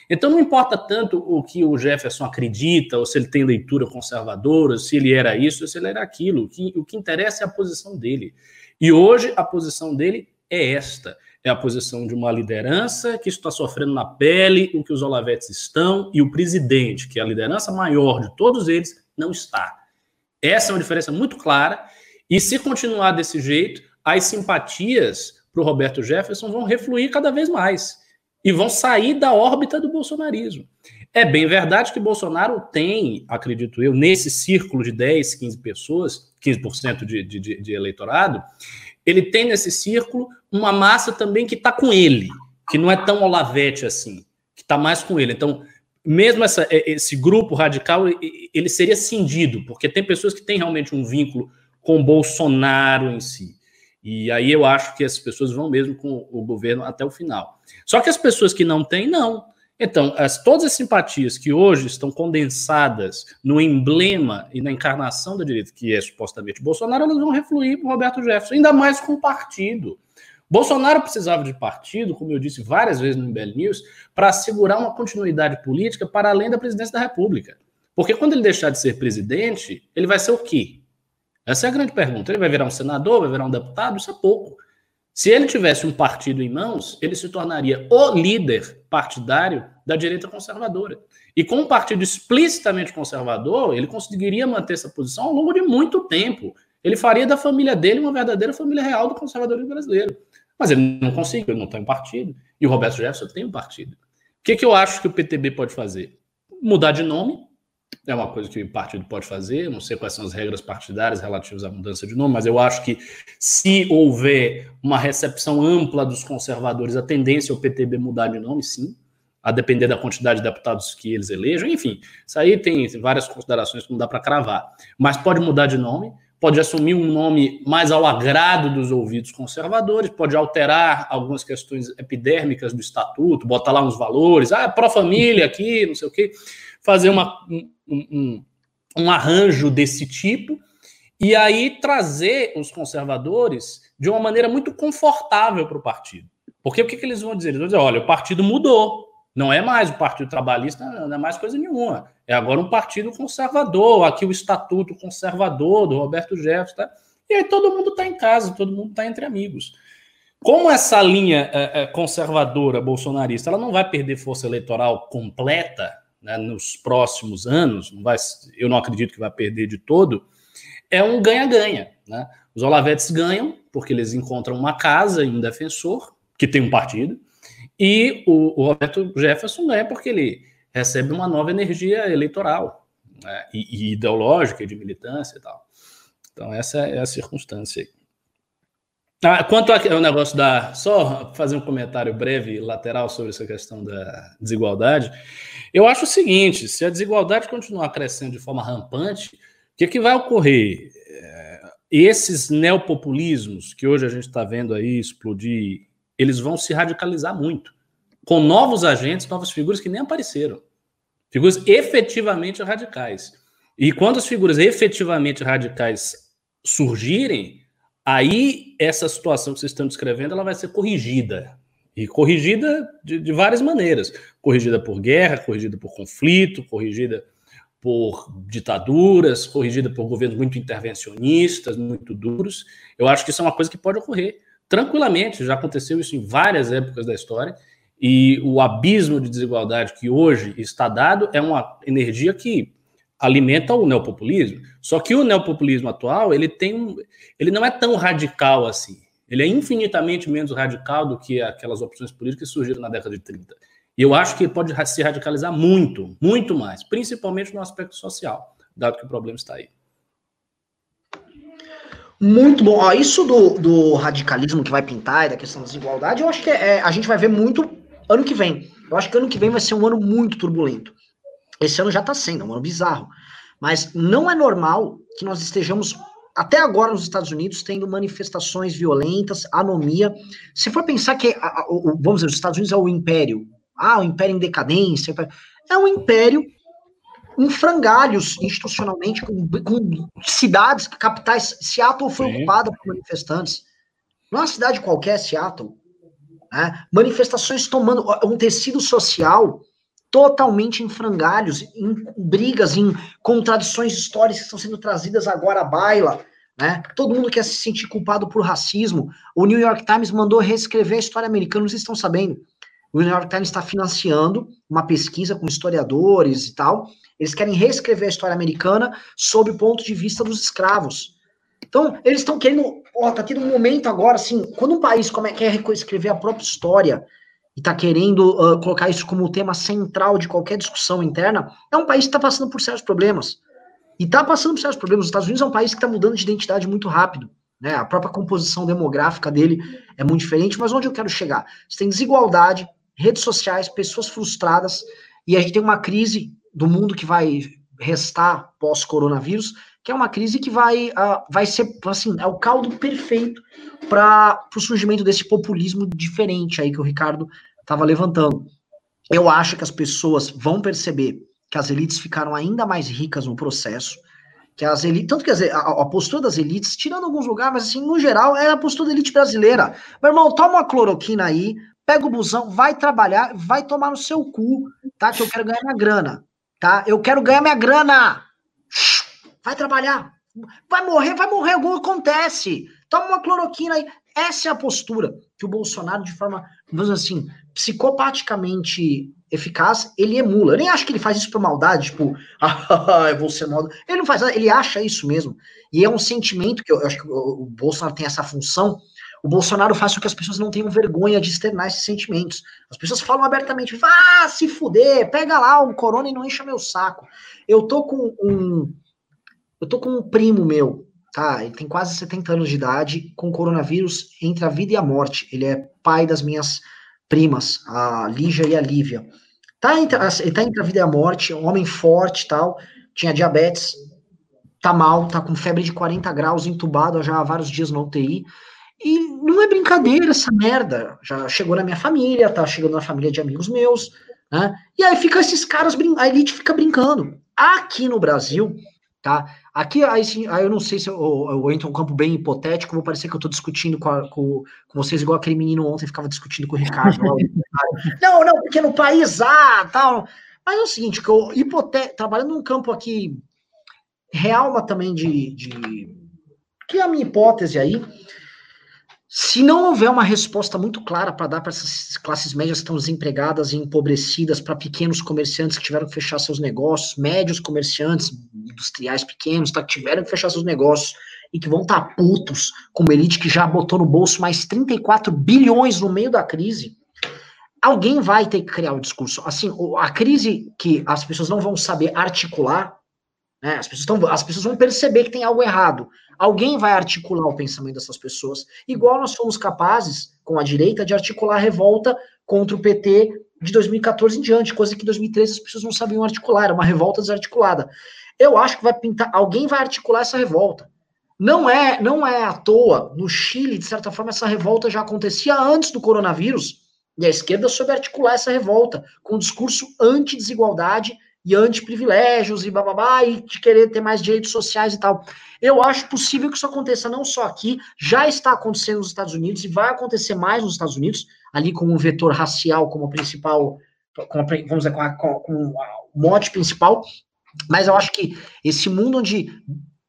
S3: Então não importa tanto o que o Jefferson acredita, ou se ele tem leitura conservadora, se ele era isso, ou se ele era aquilo. O que, o que interessa é a posição dele. E hoje a posição dele é esta é a posição de uma liderança que está sofrendo na pele o que os Olavetes estão e o presidente, que é a liderança maior de todos eles, não está. Essa é uma diferença muito clara. E se continuar desse jeito, as simpatias para o Roberto Jefferson vão refluir cada vez mais e vão sair da órbita do bolsonarismo. É bem verdade que Bolsonaro tem, acredito eu, nesse círculo de 10, 15 pessoas, 15% de, de, de eleitorado, ele tem nesse círculo uma massa também que está com ele, que não é tão olavete assim, que está mais com ele. Então, mesmo essa, esse grupo radical, ele seria cindido, porque tem pessoas que têm realmente um vínculo com Bolsonaro em si. E aí eu acho que essas pessoas vão mesmo com o governo até o final. Só que as pessoas que não têm, não. Então, as, todas as simpatias que hoje estão condensadas no emblema e na encarnação da direita, que é supostamente Bolsonaro, elas vão refluir para Roberto Jefferson, ainda mais com o partido. Bolsonaro precisava de partido, como eu disse várias vezes no MBL News, para assegurar uma continuidade política para além da presidência da República. Porque quando ele deixar de ser presidente, ele vai ser o quê? Essa é a grande pergunta. Ele vai virar um senador, vai virar um deputado? Isso é pouco. Se ele tivesse um partido em mãos, ele se tornaria o líder partidário da direita conservadora. E com um partido explicitamente conservador, ele conseguiria manter essa posição ao longo de muito tempo. Ele faria da família dele uma verdadeira família real do conservadorismo brasileiro. Mas ele não conseguiu, ele não tem um partido. E o Roberto Jefferson tem um partido. O que, que eu acho que o PTB pode fazer? Mudar de nome, é uma coisa que o partido pode fazer, não sei quais são as regras partidárias relativas à mudança de nome, mas eu acho que se houver uma recepção ampla dos conservadores, a tendência é o PTB mudar de nome, sim, a depender da quantidade de deputados que eles elejam, enfim, isso aí tem várias considerações que não dá para cravar, mas pode mudar de nome, pode assumir um nome mais ao agrado dos ouvidos conservadores, pode alterar algumas questões epidérmicas do estatuto, botar lá uns valores, ah, pró-família aqui, não sei o quê, fazer uma, um, um, um arranjo desse tipo e aí trazer os conservadores de uma maneira muito confortável para o partido. Porque o que, que, eles vão dizer? Eles vão dizer: olha, o partido mudou. Não é mais o Partido Trabalhista, não é mais coisa nenhuma. É agora um partido conservador. Aqui o estatuto conservador do Roberto Jefferson. Tá? E aí todo mundo está em casa, todo mundo está entre amigos. Como essa linha é, conservadora bolsonarista ela não vai perder força eleitoral completa né, nos próximos anos, não vai, eu não acredito que vai perder de todo, é um ganha-ganha. Né? Os Olavetes ganham porque eles encontram uma casa e um defensor, que tem um partido, e o, o Roberto Jefferson ganha porque ele recebe uma nova energia eleitoral né? e, e, ideológica e de militância e tal. Então, essa é a circunstância aí. Ah, quanto ao negócio da. Só fazer um comentário breve, lateral, sobre essa questão da desigualdade. Eu acho o seguinte: se a desigualdade continuar crescendo de forma rampante, o que, que vai ocorrer? É, esses neopopulismos que hoje a gente está vendo aí explodir, eles vão se radicalizar muito, com novos agentes, novas figuras que nem apareceram. Figuras efetivamente radicais. E quando as figuras efetivamente radicais surgirem, aí essa situação que vocês estão descrevendo ela vai ser corrigida. E corrigida de, de, várias maneiras: corrigida por guerra, corrigida por conflito, corrigida por ditaduras, corrigida por governos muito intervencionistas, muito duros. Eu acho que isso é uma coisa que pode ocorrer tranquilamente. Já aconteceu isso em várias épocas da história. E o abismo de desigualdade que hoje está dado é uma energia que alimenta o neopopulismo. Só que o neopopulismo atual ele tem um, ele não é tão radical assim. Ele é infinitamente menos radical do que aquelas opções políticas que surgiram na década de 30. E eu acho que pode se radicalizar muito, muito mais, principalmente no aspecto social, dado que o problema está aí.
S1: Muito bom. Ó, isso do, do radicalismo que vai pintar e da questão da desigualdade, eu acho que é, a gente vai ver muito ano que vem. Eu acho que ano que vem vai ser um ano muito turbulento. Esse ano já está sendo, é um ano bizarro. Mas não é normal que nós estejamos até agora nos Estados Unidos tendo manifestações violentas, anomia. Se for pensar que, vamos dizer, os Estados Unidos é o império, ah, o império em decadência, é um império em frangalhos institucionalmente, com, com cidades, capitais. Seattle foi Sim. ocupada por manifestantes. Não é uma cidade qualquer, Seattle. Né? Manifestações tomando um tecido social totalmente em frangalhos, em brigas, em contradições históricas que estão sendo trazidas agora à baila. Né? Todo mundo quer se sentir culpado por racismo. O New York Times mandou reescrever a história americana, vocês estão sabendo. O New York Times está financiando uma pesquisa com historiadores e tal. Eles querem reescrever a história americana sob o ponto de vista dos escravos. Então, eles estão querendo. Ó, tá tendo um momento agora, assim, quando um país como é, quer reescrever a própria história e tá querendo uh, colocar isso como tema central de qualquer discussão interna, é um país que está passando por sérios problemas. E está passando por sérios problemas. Os Estados Unidos é um país que está mudando de identidade muito rápido. Né? A própria composição demográfica dele é muito diferente, mas onde eu quero chegar? Você tem desigualdade, redes sociais, pessoas frustradas, e a gente tem uma crise do mundo que vai restar pós-coronavírus, que é uma crise que vai, uh, vai ser, assim, é o caldo perfeito para o surgimento desse populismo diferente aí que o Ricardo estava levantando. Eu acho que as pessoas vão perceber que as elites ficaram ainda mais ricas no processo, que as elites, tanto que as, a, a, postura das elites, tirando alguns lugares, mas assim, no geral, é a postura da elite brasileira. Meu irmão, toma uma cloroquina aí, pega o busão, vai trabalhar, vai tomar no seu cu, tá? Que eu quero ganhar minha grana, tá? Eu quero ganhar minha grana! Vai trabalhar. Vai morrer, vai morrer, algum acontece. Toma uma cloroquina aí. Essa é a postura que o Bolsonaro, de forma, vamos assim, psicopaticamente eficaz, ele emula. Eu nem acho que ele faz isso por maldade, tipo, ah, eu vou ser mal. Ele não faz nada, ele acha isso mesmo. E é um sentimento que eu, eu acho que o, o Bolsonaro tem essa função. O Bolsonaro faz com que as pessoas não tenham vergonha de externar esses sentimentos. As pessoas falam abertamente, vá se fuder, pega lá o corona e não encha meu saco. Eu tô com um eu tô com um primo meu, tá? Ele tem quase 70 anos de idade, com coronavírus entre a vida e a morte. Ele é pai das minhas primas, a Lígia e a Lívia. Tá entre, ele tá entre a vida e a morte, um homem forte tal, tinha diabetes, tá mal, tá com febre de 40 graus, entubado já há vários dias no UTI. E não é brincadeira essa merda. Já chegou na minha família, tá chegando na família de amigos meus, né? E aí fica esses caras, a elite fica brincando. Aqui no Brasil, tá? Aqui, aí, sim, aí eu não sei se eu, eu, entro um campo bem hipotético, vou parecer que eu estou discutindo com, a, com, com, vocês, igual aquele menino ontem ficava discutindo com o Ricardo. não, não, porque no país A, tal. Mas é o seguinte, que eu hipote... trabalhando num campo aqui real, também de, de. Que é a minha hipótese aí, se não houver uma resposta muito clara para dar para essas classes médias que estão desempregadas e empobrecidas, para pequenos comerciantes que tiveram que fechar seus negócios, médios comerciantes, industriais pequenos, tá, que tiveram que fechar seus negócios e que vão estar tá putos com uma elite que já botou no bolso mais 34 bilhões no meio da crise, alguém vai ter que criar o um discurso. Assim, a crise que as pessoas não vão saber articular, né, as, pessoas tão, as pessoas vão perceber que tem algo errado. Alguém vai articular o pensamento dessas pessoas, igual nós fomos capazes, com a direita, de articular a revolta contra o PT de 2014 em diante, coisa que em 2013 as pessoas não sabiam articular, era uma revolta desarticulada. Eu acho que vai pintar, alguém vai articular essa revolta. Não é, não é à toa, no Chile, de certa forma, essa revolta já acontecia antes do coronavírus, e a esquerda soube articular essa revolta com um discurso anti-desigualdade e anti-privilégios e bababá, e de querer ter mais direitos sociais e tal. Eu acho possível que isso aconteça não só aqui, já está acontecendo nos Estados Unidos e vai acontecer mais nos Estados Unidos, ali com o vetor racial como principal, como, vamos dizer, com, a, com, com o mote principal, mas eu acho que esse mundo onde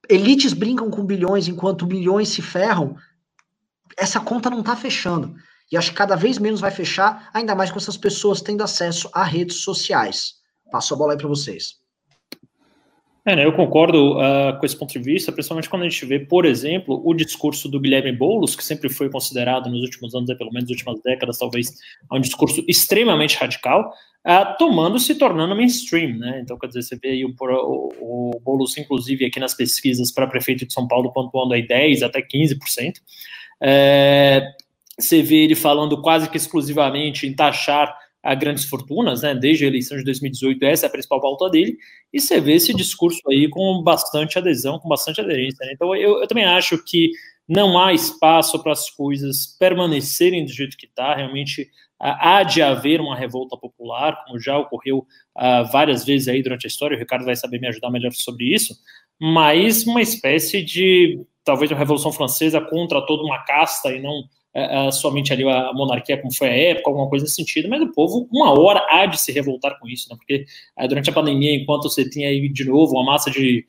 S1: elites brincam com bilhões enquanto bilhões se ferram, essa conta não está fechando. E acho que cada vez menos vai fechar, ainda mais com essas pessoas tendo acesso a redes sociais. Passo a bola aí para vocês.
S2: É, né, eu concordo uh, com esse ponto de vista, principalmente quando a gente vê, por exemplo, o discurso do Guilherme Boulos, que sempre foi considerado nos últimos anos, pelo menos nas últimas décadas, talvez, um discurso extremamente radical, uh, tomando, se tornando mainstream, né? Então, quer dizer, você vê aí o, o, o Boulos, inclusive, aqui nas pesquisas para prefeito de São Paulo, pontuando aí 10% até 15%. É, você vê ele falando quase que exclusivamente em taxar a grandes fortunas, né? Desde a eleição de 2018, essa é a principal pauta dele, e você vê esse discurso aí com bastante adesão, com bastante aderência. Né? Então, eu, eu também acho que não há espaço para as coisas permanecerem do jeito que está, realmente há de haver uma revolta popular, como já ocorreu uh, várias vezes aí durante a história, o Ricardo vai saber me ajudar melhor sobre isso, mas uma espécie de, talvez uma revolução francesa contra toda uma casta e não é, é, somente ali a monarquia, como foi a época, alguma coisa nesse sentido, mas o povo, uma hora, há de se revoltar com isso, né? Porque é, durante a pandemia, enquanto você tinha aí de novo uma massa de.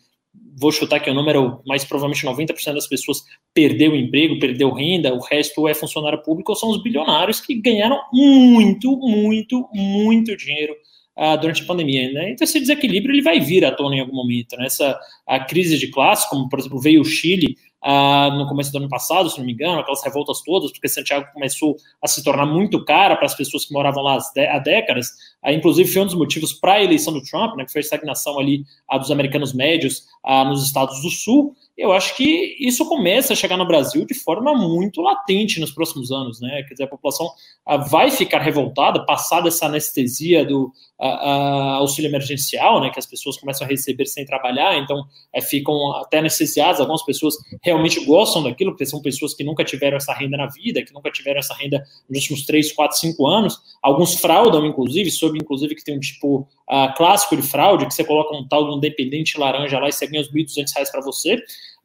S2: Vou chutar que o número, mais provavelmente 90% das pessoas perdeu o emprego, perdeu renda, o resto é funcionário público, ou são os bilionários que ganharam muito, muito, muito dinheiro uh, durante a pandemia. Né? Então, esse desequilíbrio ele vai vir à tona em algum momento. Né? Essa, a crise de classe, como por exemplo veio o Chile no começo do ano passado, se não me engano, aquelas revoltas todas, porque Santiago começou a se tornar muito cara para as pessoas que moravam lá há décadas. Ah, inclusive, foi um dos motivos para a eleição do Trump, né, que foi a estagnação ali ah, dos americanos médios ah, nos estados do Sul eu acho que isso começa a chegar no Brasil de forma muito latente nos próximos anos, né? Quer dizer, a população ah, vai ficar revoltada, passada essa anestesia do a, a, auxílio emergencial, né? Que as pessoas começam a receber sem trabalhar, então é, ficam até anestesiadas. Algumas pessoas realmente gostam daquilo, porque são pessoas que nunca tiveram essa renda na vida, que nunca tiveram essa renda nos últimos 3, 4, 5 anos. Alguns fraudam, inclusive, soube, inclusive, que tem um tipo uh, clássico de fraude, que você coloca um tal de um dependente laranja lá e você ganha os 1.200 para você.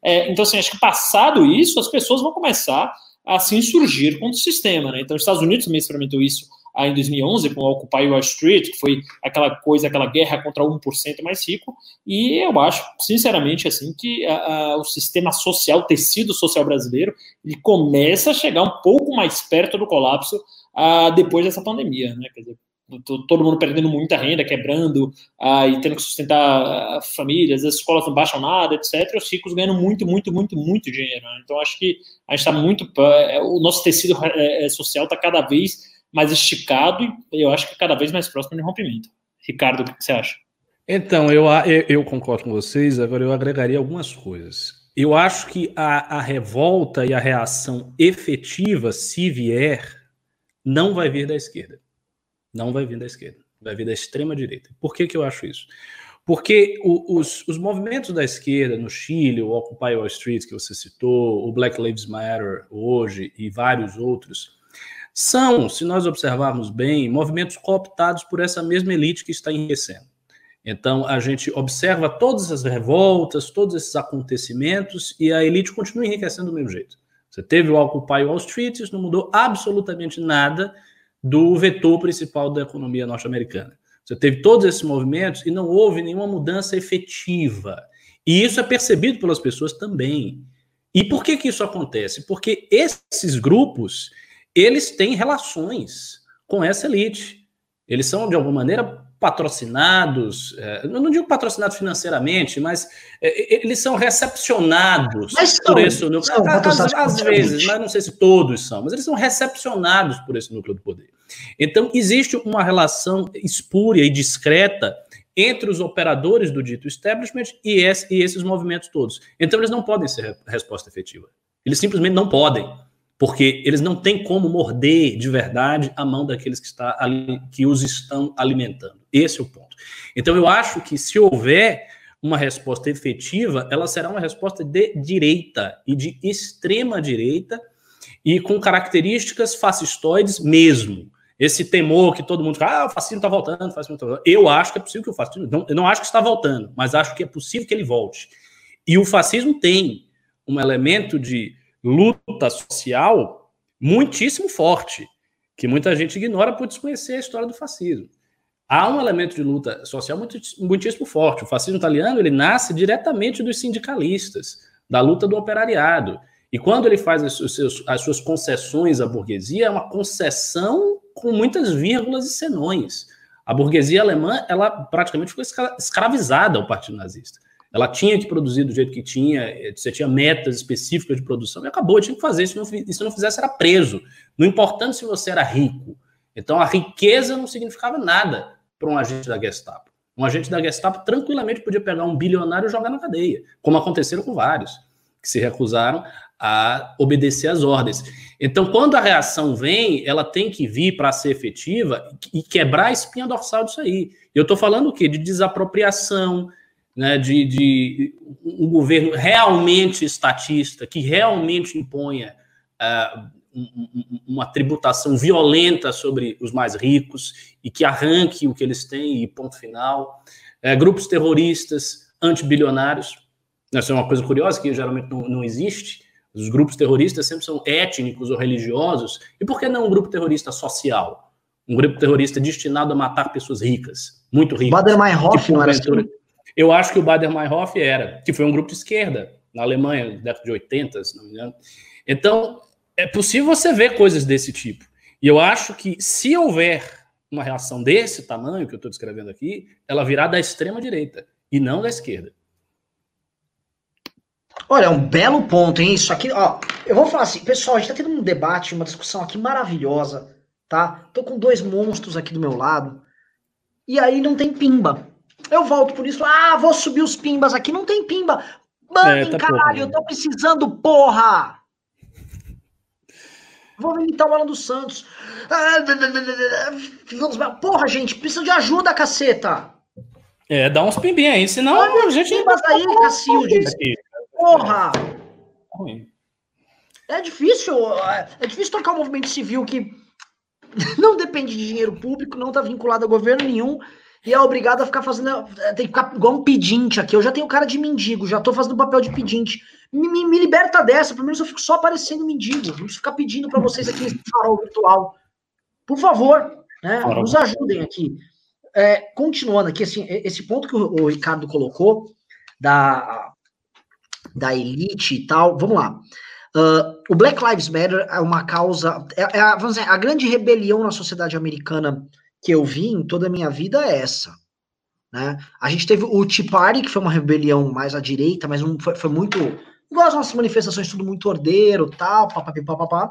S2: É, então, assim, acho que passado isso, as pessoas vão começar a se insurgir contra o sistema. Né? Então, os Estados Unidos também experimentou isso aí em 2011 com o Occupy Wall Street, que foi aquela coisa, aquela guerra contra 1% mais rico, e eu acho, sinceramente, assim, que a, a, o sistema social, o tecido social brasileiro, ele começa a chegar um pouco mais perto do colapso depois dessa pandemia, né? Quer dizer, todo mundo perdendo muita renda, quebrando ah, e tendo que sustentar famílias, as escolas não baixam nada, etc. Os ricos ganhando muito, muito, muito, muito dinheiro. Né? Então, acho que a gente está muito. É, o nosso tecido é, é, social está cada vez mais esticado e eu acho que cada vez mais próximo de rompimento. Ricardo, o que você acha?
S3: Então, eu, eu concordo com vocês, agora eu agregaria algumas coisas. Eu acho que a, a revolta e a reação efetiva, se vier, não vai vir da esquerda não vai vir da esquerda, vai vir da extrema direita. Por que, que eu acho isso? Porque o, os, os movimentos da esquerda no Chile, o Occupy Wall Street que você citou, o Black Lives Matter hoje e vários outros, são, se nós observarmos bem, movimentos cooptados por essa mesma elite que está enriquecendo. Então, a gente observa todas as revoltas, todos esses acontecimentos e a elite continua enriquecendo do mesmo jeito. Você teve o Occupy Wall Street, isso não mudou absolutamente nada do vetor principal da economia norte-americana. Você teve todos esses movimentos e não houve nenhuma mudança efetiva. E isso é percebido pelas pessoas também. E por que que isso acontece? Porque esses grupos, eles têm relações com essa elite. Eles são, de alguma maneira, patrocinados, é, eu não digo patrocinados financeiramente, mas é, eles são recepcionados mas por esse núcleo. São às, às vezes, mas não sei se todos são, mas eles são recepcionados por esse núcleo do poder. Então, existe uma relação espúria e discreta entre os operadores do dito establishment e, esse, e esses movimentos todos. Então, eles não podem ser resposta efetiva. Eles simplesmente não podem porque eles não têm como morder de verdade a mão daqueles que, está que os estão alimentando. Esse é o ponto. Então, eu acho que se houver uma resposta efetiva, ela será uma resposta de direita e de extrema direita e com características fascistoides mesmo. Esse temor que todo mundo fala, ah, o fascismo está voltando, o fascismo está voltando. Eu acho que é possível que o fascismo. Não, eu não acho que está voltando, mas acho que é possível que ele volte. E o fascismo tem um elemento de luta social muitíssimo forte, que muita gente ignora por desconhecer a história do fascismo. Há um elemento de luta social muito, muitíssimo forte. O fascismo italiano ele nasce diretamente dos sindicalistas, da luta do operariado. E quando ele faz as, as suas concessões à burguesia, é uma concessão com muitas vírgulas e senões. A burguesia alemã ela praticamente ficou escravizada ao Partido Nazista. Ela tinha que produzir do jeito que tinha, eh, você tinha metas específicas de produção e acabou, tinha que fazer. Se não, se não fizesse, era preso. Não importando se você era rico. Então, a riqueza não significava nada para um agente da Gestapo. Um agente da Gestapo tranquilamente podia pegar um bilionário e jogar na cadeia, como aconteceram com vários, que se recusaram a obedecer às ordens. Então, quando a reação vem, ela tem que vir para ser efetiva e quebrar a espinha dorsal disso aí. Eu estou falando o quê? De desapropriação, né, de, de, um governo realmente estatista, que realmente imponha uh, uma tributação violenta sobre os mais ricos e que arranque o que eles têm e ponto final. Uh, grupos terroristas antibilionários. Essa é uma coisa curiosa que geralmente não, não existe. Os grupos terroristas sempre são étnicos ou religiosos. E por que não um grupo terrorista social? Um grupo terrorista destinado a matar pessoas ricas, muito ricas.
S1: Bader-Meinhof não era assim?
S3: Eu acho que o Bader-Meinhof era, que foi um grupo de esquerda na Alemanha, década de 80, se não me engano. Então, é possível você ver coisas desse tipo. E eu acho que se houver uma reação desse tamanho que eu estou descrevendo aqui, ela virá da extrema direita e não da esquerda.
S1: Olha, é um belo ponto, hein? Isso aqui, ó. Eu vou falar assim, pessoal, a gente tá tendo um debate, uma discussão aqui maravilhosa, tá? Tô com dois monstros aqui do meu lado. E aí não tem pimba. Eu volto por isso, ah, vou subir os pimbas aqui, não tem pimba. Mano, é, tá caralho, porra, eu tô precisando, porra! Vou militar o Alan dos Santos. Porra, gente, precisa de ajuda, caceta!
S3: É, dá uns pimbinhos aí, senão Olha a gente.
S1: Pimbas aí, Cacildes! Porra! É difícil, é difícil tocar um movimento civil que não depende de dinheiro público, não está vinculado a governo nenhum e é obrigado a ficar fazendo. É, tem que ficar igual um pedinte aqui. Eu já tenho cara de mendigo, já estou fazendo papel de pedinte. Me, me, me, liberta dessa, pelo menos eu fico só parecendo mendigo. Não ficar pedindo para vocês aqui nesse farol virtual. Por favor, né, nos ajudem aqui. É, continuando aqui, assim, esse ponto que o, o Ricardo colocou da, da elite e tal, vamos lá. Uh, o Black Lives Matter é uma causa, é, é a, vamos dizer, a grande rebelião na sociedade americana que eu vi em toda a minha vida é essa. Né? A gente teve o Tea Party, que foi uma rebelião mais à direita, mas um, foi, foi, muito. Igual as nossas manifestações, tudo muito ordeiro, tal, papapá.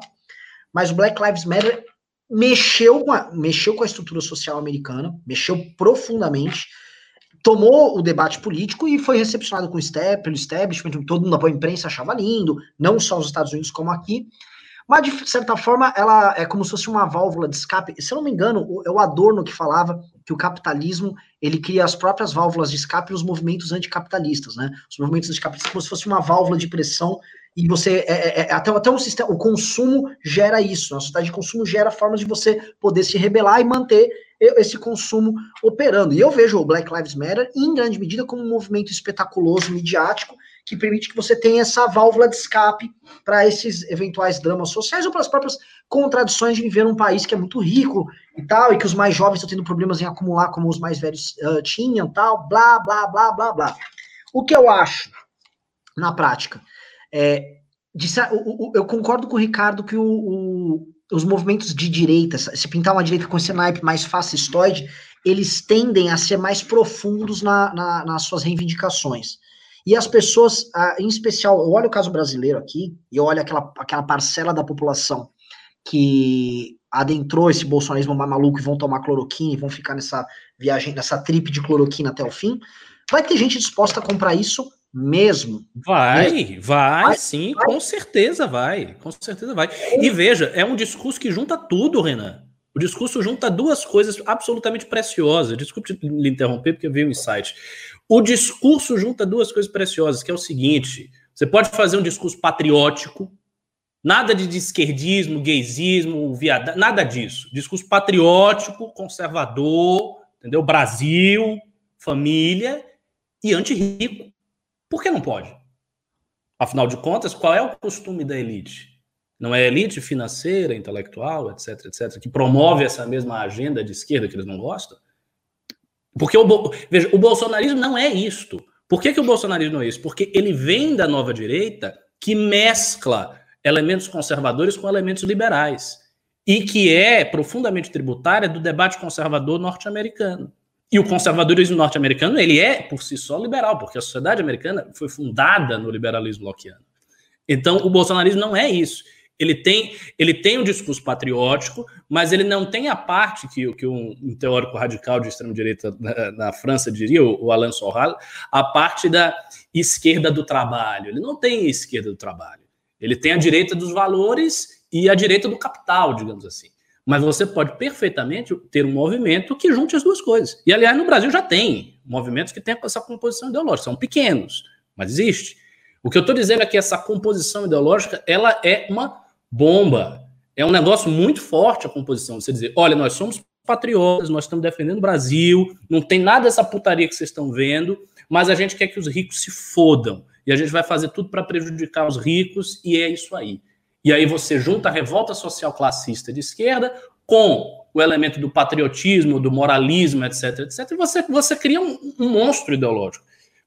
S1: Mas o Black Lives Matter mexeu com, a, mexeu com a estrutura social americana, mexeu profundamente tomou o debate político e foi recepcionado com o step, pelo establishment, todo mundo, a imprensa achava lindo, não só os Estados Unidos como aqui, mas de certa forma ela é como se fosse uma válvula de escape. Se eu não me engano, é o Adorno que falava que o capitalismo ele cria as próprias válvulas de escape nos movimentos anticapitalistas, né? Os movimentos anticapitalistas como se fosse uma válvula de pressão e você é, é, é até, até o sistema, o consumo gera isso. A sociedade de consumo gera formas de você poder se rebelar e manter esse consumo operando. E eu vejo o Black Lives Matter, em grande medida, como um movimento espetaculoso, midiático, que permite que você tenha essa válvula de escape para esses eventuais dramas sociais ou para as próprias contradições de viver num país que é muito rico e tal, e que os mais jovens estão tendo problemas em acumular como os mais velhos uh, tinham, tal, blá, blá, blá, blá, blá. O que eu acho, na prática, é, de, eu concordo com o Ricardo que o, os movimentos de direita, se pintar uma direita com esse naipe mais fascistoide, eles tendem a ser mais profundos na, na, nas suas reivindicações. E as pessoas, em especial, eu olho o caso brasileiro aqui, e eu olho aquela, aquela parcela da população que adentrou esse bolsonarismo maluco e vão tomar cloroquina e vão ficar nessa viagem, nessa trip de cloroquina até o fim, vai ter gente disposta a comprar isso mesmo.
S3: Vai, mesmo. vai, vai sim, vai. com certeza vai, com certeza vai. E veja, é um discurso que junta tudo, Renan. O discurso junta duas coisas absolutamente preciosas. Desculpe lhe interromper, porque veio um insight. O discurso junta duas coisas preciosas, que é o seguinte: você pode fazer um discurso patriótico, nada de esquerdismo, gaysismo, viada, nada disso. Discurso patriótico, conservador, entendeu? Brasil, família e anti-rico. Por que não pode? Afinal de contas, qual é o costume da elite? Não é elite financeira, intelectual, etc, etc, que promove essa mesma agenda de esquerda que eles não gostam? Porque o, veja, o bolsonarismo não é isto. Por que, que o bolsonarismo não é isso? Porque ele vem da nova direita que mescla elementos conservadores com elementos liberais e que é profundamente tributária do debate conservador norte-americano. E o conservadorismo norte-americano, ele é, por si só, liberal, porque a sociedade americana foi fundada no liberalismo lockeano. Então, o bolsonarismo não é isso. Ele tem, ele tem um discurso patriótico, mas ele não tem a parte que, que um, um teórico radical de extrema-direita na, na, França diria, o, o Alain Soral, a parte da esquerda do trabalho. Ele não tem esquerda do trabalho. Ele tem a direita dos valores e a direita do capital, digamos assim. Mas você pode perfeitamente ter um movimento que junte as duas coisas. E, aliás, no Brasil já tem movimentos que têm essa composição ideológica. São pequenos, mas existe. O que eu estou dizendo é que essa composição ideológica ela é uma bomba. É um negócio muito forte a composição. Você dizer, olha, nós somos patriotas, nós estamos defendendo o Brasil, não tem nada dessa putaria que vocês estão vendo, mas a gente quer que os ricos se fodam. E a gente vai fazer tudo para prejudicar os ricos, e é isso aí. E aí você junta a revolta social classista de esquerda com o elemento do patriotismo, do moralismo, etc, etc, e você, você cria um, um monstro ideológico.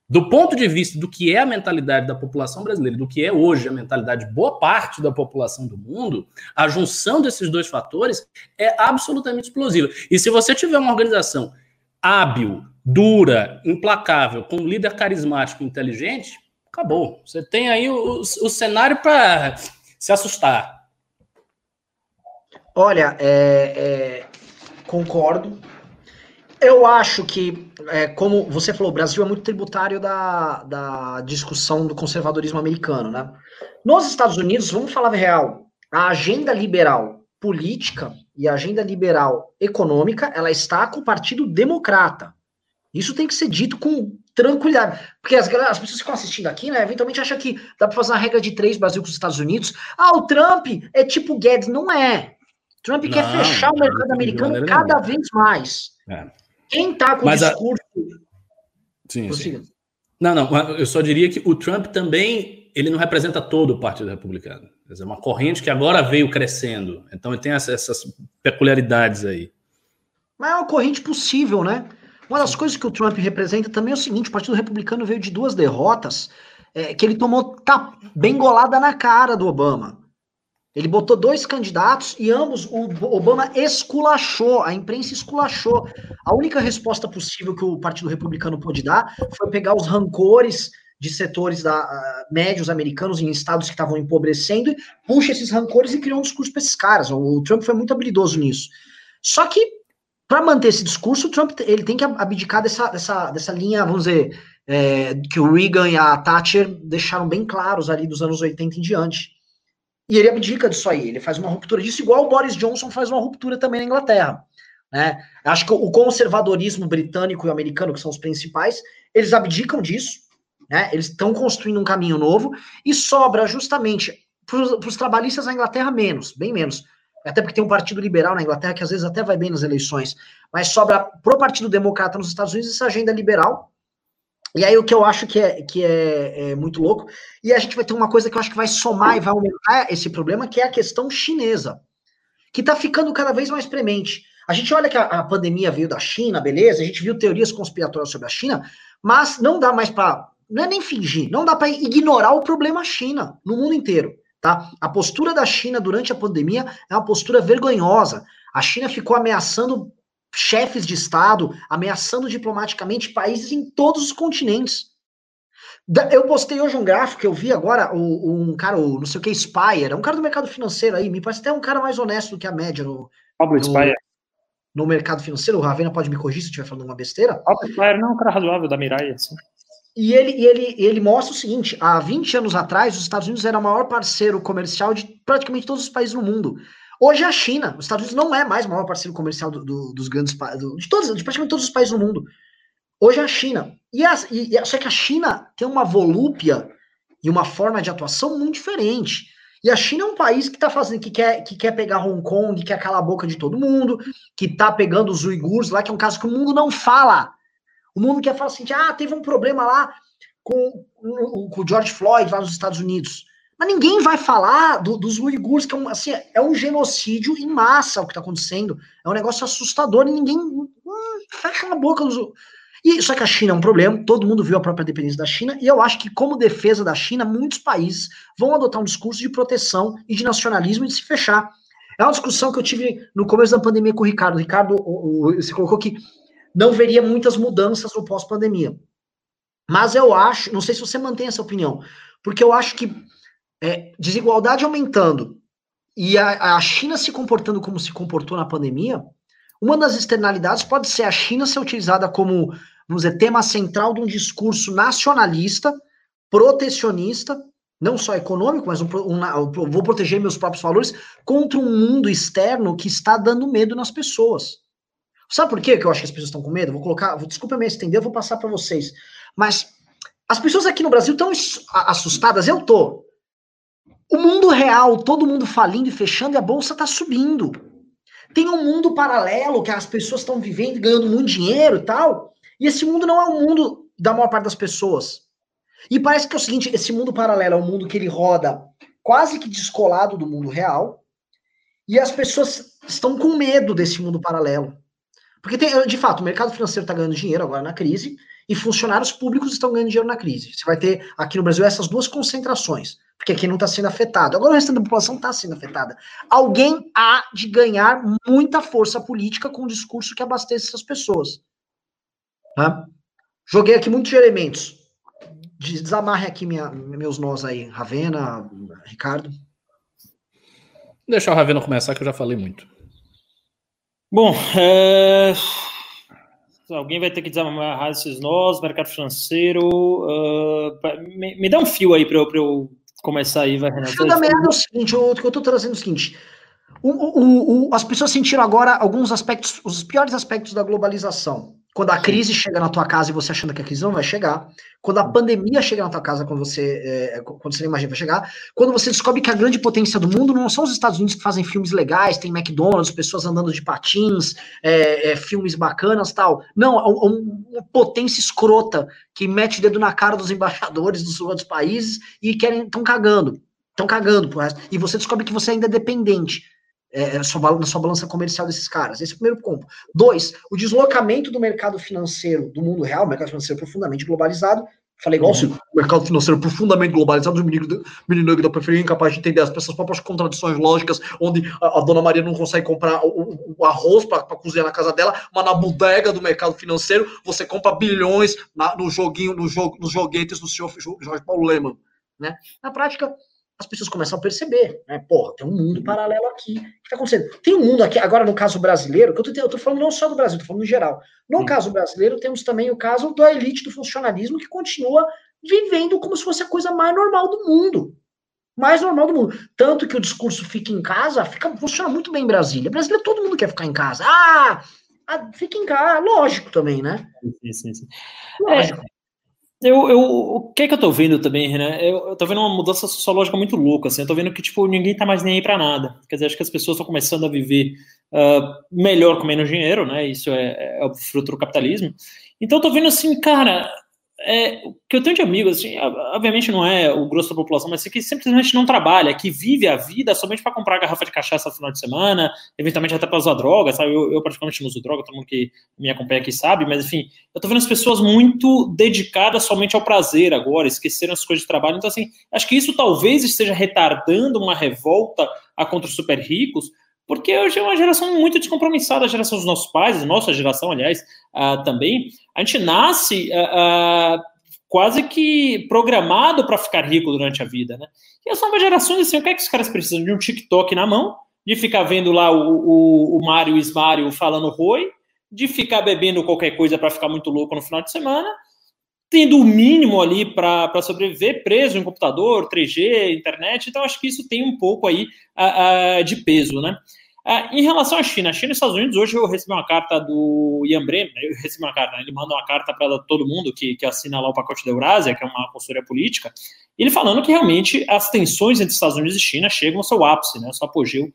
S3: Do ponto de vista do que é a mentalidade da população brasileira, do que é hoje a mentalidade de boa parte da população do mundo, a junção desses dois fatores é absolutamente explosiva. E se você tiver uma organização hábil, dura, implacável, com um líder carismático inteligente, acabou. Você tem aí o, o cenário para se assustar.
S1: Olha, é, é, concordo. Eu acho que, é, como você falou, o Brasil é muito tributário da, da discussão do conservadorismo americano, né? Nos Estados Unidos, vamos falar real, a agenda liberal política e a agenda liberal econômica, ela está com o Partido Democrata. Isso tem que ser dito com tranquilidade. Porque as, as pessoas que ficam assistindo aqui, né, eventualmente acham que dá para fazer uma regra de três Brasil com os Estados Unidos. Ah, o Trump é tipo Guedes. Não é. Trump não, quer fechar não, o mercado americano cada vez mais. É. Quem está com o discurso. A...
S3: Sim, sim. Não, não, eu só diria que o Trump também ele não representa todo o Partido Republicano. É uma corrente que agora veio crescendo. Então ele tem essas peculiaridades aí.
S1: Mas é uma corrente possível, né? Uma das coisas que o Trump representa também é o seguinte: o Partido Republicano veio de duas derrotas é, que ele tomou tá, bem golada na cara do Obama. Ele botou dois candidatos e ambos o Obama esculachou, a imprensa esculachou. A única resposta possível que o Partido Republicano pôde dar foi pegar os rancores de setores da, uh, médios americanos em estados que estavam empobrecendo, puxa esses rancores e criou um discurso para esses caras. O, o Trump foi muito habilidoso nisso. Só que para manter esse discurso, o Trump ele tem que abdicar dessa, dessa, dessa linha, vamos dizer, é, que o Reagan e a Thatcher deixaram bem claros ali dos anos 80 em diante. E ele abdica disso aí, ele faz uma ruptura disso, igual o Boris Johnson faz uma ruptura também na Inglaterra. Né? Acho que o conservadorismo britânico e americano, que são os principais, eles abdicam disso, né? eles estão construindo um caminho novo, e sobra justamente para os trabalhistas na Inglaterra menos, bem menos até porque tem um partido liberal na Inglaterra que às vezes até vai bem nas eleições, mas sobra pro Partido Democrata nos Estados Unidos essa agenda liberal. E aí o que eu acho que é, que é, é muito louco, e a gente vai ter uma coisa que eu acho que vai somar e vai aumentar esse problema, que é a questão chinesa, que está ficando cada vez mais premente. A gente olha que a, a, pandemia veio da China, beleza, a gente viu teorias conspiratórias sobre a China, mas não dá mais para, não é nem fingir, não dá para ignorar o problema China no mundo inteiro. Tá? A postura da China durante a pandemia é uma postura vergonhosa. A China ficou ameaçando chefes de Estado, ameaçando diplomaticamente países em todos os continentes. Eu postei hoje um gráfico que eu vi agora, um cara, o, não sei o que, Spire, é um cara do mercado financeiro aí, me parece até um cara mais honesto do que a média no,
S2: Pablo Spire.
S1: no mercado financeiro. O Ravena pode me corrigir se eu estiver falando uma besteira.
S2: Pablo Spire não é um cara razoável da Mirai, assim.
S1: E ele, e ele, ele mostra o seguinte: há 20 anos atrás, os Estados Unidos era o maior parceiro comercial de praticamente todos os países no mundo. Hoje é a China. Os Estados Unidos não é mais o maior parceiro comercial do, do, dos grandes do, de todos, de praticamente todos os países no mundo. Hoje é a China. E, a, e só que a China tem uma volúpia e uma forma de atuação muito diferente. E a China é um país que está fazendo, que quer, que quer pegar Hong Kong, que quer calar a boca de todo mundo, que está pegando os uigures lá, que é um caso que o mundo não fala. O mundo quer falar assim, ah, teve um problema lá com, com o George Floyd lá nos Estados Unidos. Mas ninguém vai falar do, dos uigures, que é um, assim, é um genocídio em massa o que está acontecendo. É um negócio assustador e ninguém hum, fecha a boca dos. E, só que a China é um problema, todo mundo viu a própria dependência da China, e eu acho que, como defesa da China, muitos países vão adotar um discurso de proteção e de nacionalismo e de se fechar. É uma discussão que eu tive no começo da pandemia com o Ricardo. O Ricardo, você colocou que não veria muitas mudanças no pós-pandemia. Mas eu acho, não sei se você mantém essa opinião, porque eu acho que é, desigualdade aumentando e a, a China se comportando como se comportou na pandemia, uma das externalidades pode ser a China ser utilizada como, vamos dizer, tema central de um discurso nacionalista, protecionista, não só econômico, mas um, um, vou proteger meus próprios valores contra um mundo externo que está dando medo nas pessoas. Sabe por quê que eu acho que as pessoas estão com medo? Vou colocar, vou, desculpa me estender, eu vou passar para vocês. Mas as pessoas aqui no Brasil estão assustadas, eu tô. O mundo real, todo mundo falindo e fechando e a bolsa está subindo. Tem um mundo paralelo que as pessoas estão vivendo, ganhando muito dinheiro e tal. E esse mundo não é o mundo da maior parte das pessoas. E parece que é o seguinte, esse mundo paralelo é um mundo que ele roda quase que descolado do mundo real. E as pessoas estão com medo desse mundo paralelo. Porque, tem, de fato, o mercado financeiro está ganhando dinheiro agora na crise e funcionários públicos estão ganhando dinheiro na crise. Você vai ter aqui no Brasil essas duas concentrações, porque aqui não está sendo afetado. Agora o restante da população está sendo afetada. Alguém há de ganhar muita força política com um discurso que abasteça essas pessoas. Tá? Joguei aqui muitos elementos. desamarre aqui minha, meus nós aí, Ravena, Ricardo.
S3: Deixa o Ravena começar, que eu já falei muito.
S2: Bom, é... alguém vai ter que desamarrar esses nós, mercado financeiro. Uh... Me, me, dá um fio aí para eu, eu, começar aí, vai,
S1: Renato. O fio da meada é o seguinte, o que eu estou trazendo é o seguinte. O, o, o, as pessoas sentiram agora alguns aspectos, os piores aspectos da globalização. Quando a crise chega na tua casa e você achando que a crise não vai chegar, quando a pandemia chega na tua casa, quando você, é, quando você imagina vai chegar, quando você descobre que a grande potência do mundo não são os Estados Unidos que fazem filmes legais, tem McDonald's, pessoas andando de patins, é, é, filmes bacanas tal. Não, uma potência escrota que mete o dedo na cara dos embaixadores dos outros países e querem estão cagando, estão cagando pro resto. E você descobre que você ainda é dependente é, sua, na sua balança comercial desses caras. Esse é o primeiro ponto. Dois, o deslocamento do mercado financeiro, do mundo real, mercado financeiro profundamente globalizado. Falei igual uhum. o mercado financeiro profundamente globalizado, o menino, menino da preferência incapaz de entender as suas próprias contradições lógicas, onde a, a, dona Maria não consegue comprar o, o arroz para cozinhar na casa dela, mas na bodega do mercado financeiro você compra bilhões na, no joguinho, no jogo, nos joguetes do senhor Jorge Paulo Leman. Né? Na prática, as pessoas começam a perceber, né? Porra, tem um mundo paralelo aqui. O que está acontecendo? Tem um mundo aqui, agora no caso brasileiro, que eu tô, eu tô falando não só do Brasil, tô falando no geral. No Sim. caso brasileiro, temos também o caso da elite do funcionalismo que continua vivendo como se fosse a coisa mais normal do mundo. Mais normal do mundo. Tanto que o discurso fica em casa, fica, funciona muito bem em Brasília. Brasília, todo mundo quer ficar em casa. Ah, ah fica em casa, lógico também, né?
S2: Sim, sim, sim. Lógico. É, eu, eu, o que é que eu tô vendo também, Renan? Eu, eu tô vendo uma mudança sociológica muito louca, assim. Eu tô vendo que, tipo, ninguém tá mais nem aí pra nada. Quer dizer, acho que as pessoas estão começando a viver uh, melhor com menos dinheiro, né? Isso é, é o fruto do capitalismo. Então eu tô vendo assim, cara, é, que eu tenho de amigos, assim, obviamente não é o grosso da população, mas assim, que simplesmente não trabalha, que vive a vida somente para comprar garrafa de cachaça no final de semana, eventualmente até para usar droga, sabe? Eu, eu praticamente não uso droga, todo mundo que me acompanha aqui sabe, mas enfim, eu tô vendo as pessoas muito dedicadas somente ao prazer agora, esqueceram as coisas de trabalho. Então, assim, acho que isso talvez esteja retardando uma revolta contra os super ricos, porque hoje é uma geração muito descompromissada, a geração dos nossos pais, nossa geração, aliás, uh, também. A gente nasce uh, uh, quase que programado para ficar rico durante a vida, né? E as novas gerações, assim, o que é que os caras precisam? De um TikTok na mão, de ficar vendo lá o, o, o Mário Ismário falando roi, de ficar bebendo qualquer coisa para ficar muito louco no final de semana, tendo o mínimo ali para sobreviver, preso em computador, 3G, internet. Então, acho que isso tem um pouco aí uh, uh, de peso, né? Uh, em relação à China, China e os Estados Unidos, hoje eu recebi uma carta do Ian Bremer, eu recebi uma carta, ele manda uma carta para todo mundo que, que assina lá o pacote da Eurásia, que é uma consultoria política, ele falando que realmente as tensões entre Estados Unidos e China chegam ao seu ápice, né, ao seu apogeu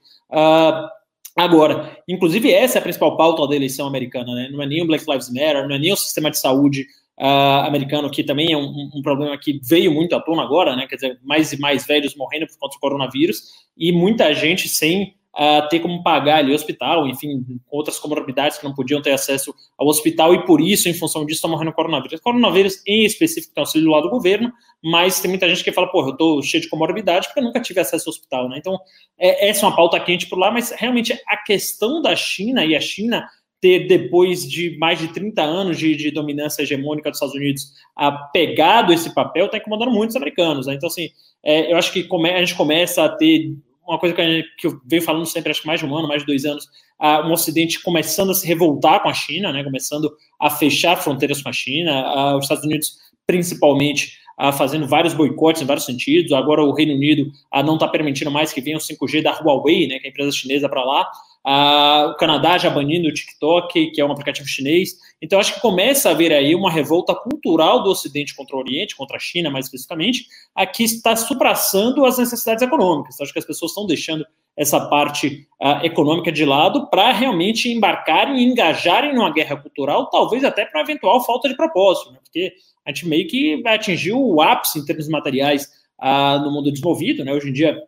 S2: agora. Inclusive, essa é a principal pauta da eleição americana, né? Não é nem o Black Lives Matter, não é nem o sistema de saúde uh, americano, que também é um, um, problema que veio muito à tona agora, né? Quer dizer, mais e mais velhos morrendo por conta do coronavírus e muita gente sem uh, ter como pagar ali o hospital, enfim, outras comorbidades que não podiam ter acesso ao hospital e por isso, em função disso, estão morrendo coronavírus. Coronavírus, em específico, tem auxílio lá do governo, mas tem muita gente que fala, porra, eu tô cheio de comorbidade porque eu nunca tive acesso ao hospital, né? Então, é, essa é uma pauta quente por lá, mas realmente a questão da China e a China ter, depois de mais de 30 anos de, de dominância hegemônica dos Estados Unidos, a pegado esse papel, está incomodando muitos americanos. Né? Então, assim, é, eu acho que come, a gente começa a ter uma coisa que, gente, que, eu venho falando sempre, acho que mais de um ano, mais de dois anos, a, um Ocidente começando a se revoltar com a China, né? começando a fechar fronteiras com a China, a, os Estados Unidos, principalmente, fazendo vários boicotes em vários sentidos. Agora, o Reino Unido não está permitindo mais que venha o 5G da Huawei, né, que é a empresa chinesa, para lá. O Canadá já banindo o TikTok, que é um aplicativo chinês. Então, acho que começa a haver aí uma revolta cultural do Ocidente contra o Oriente, contra a China mais especificamente, aqui está supraçando as necessidades econômicas. Acho que as pessoas estão deixando essa parte econômica de lado para realmente embarcarem e engajarem numa guerra cultural, talvez até para eventual falta de propósito, né? porque a gente meio que atingiu o ápice em termos materiais no mundo desenvolvido. Né? Hoje em dia,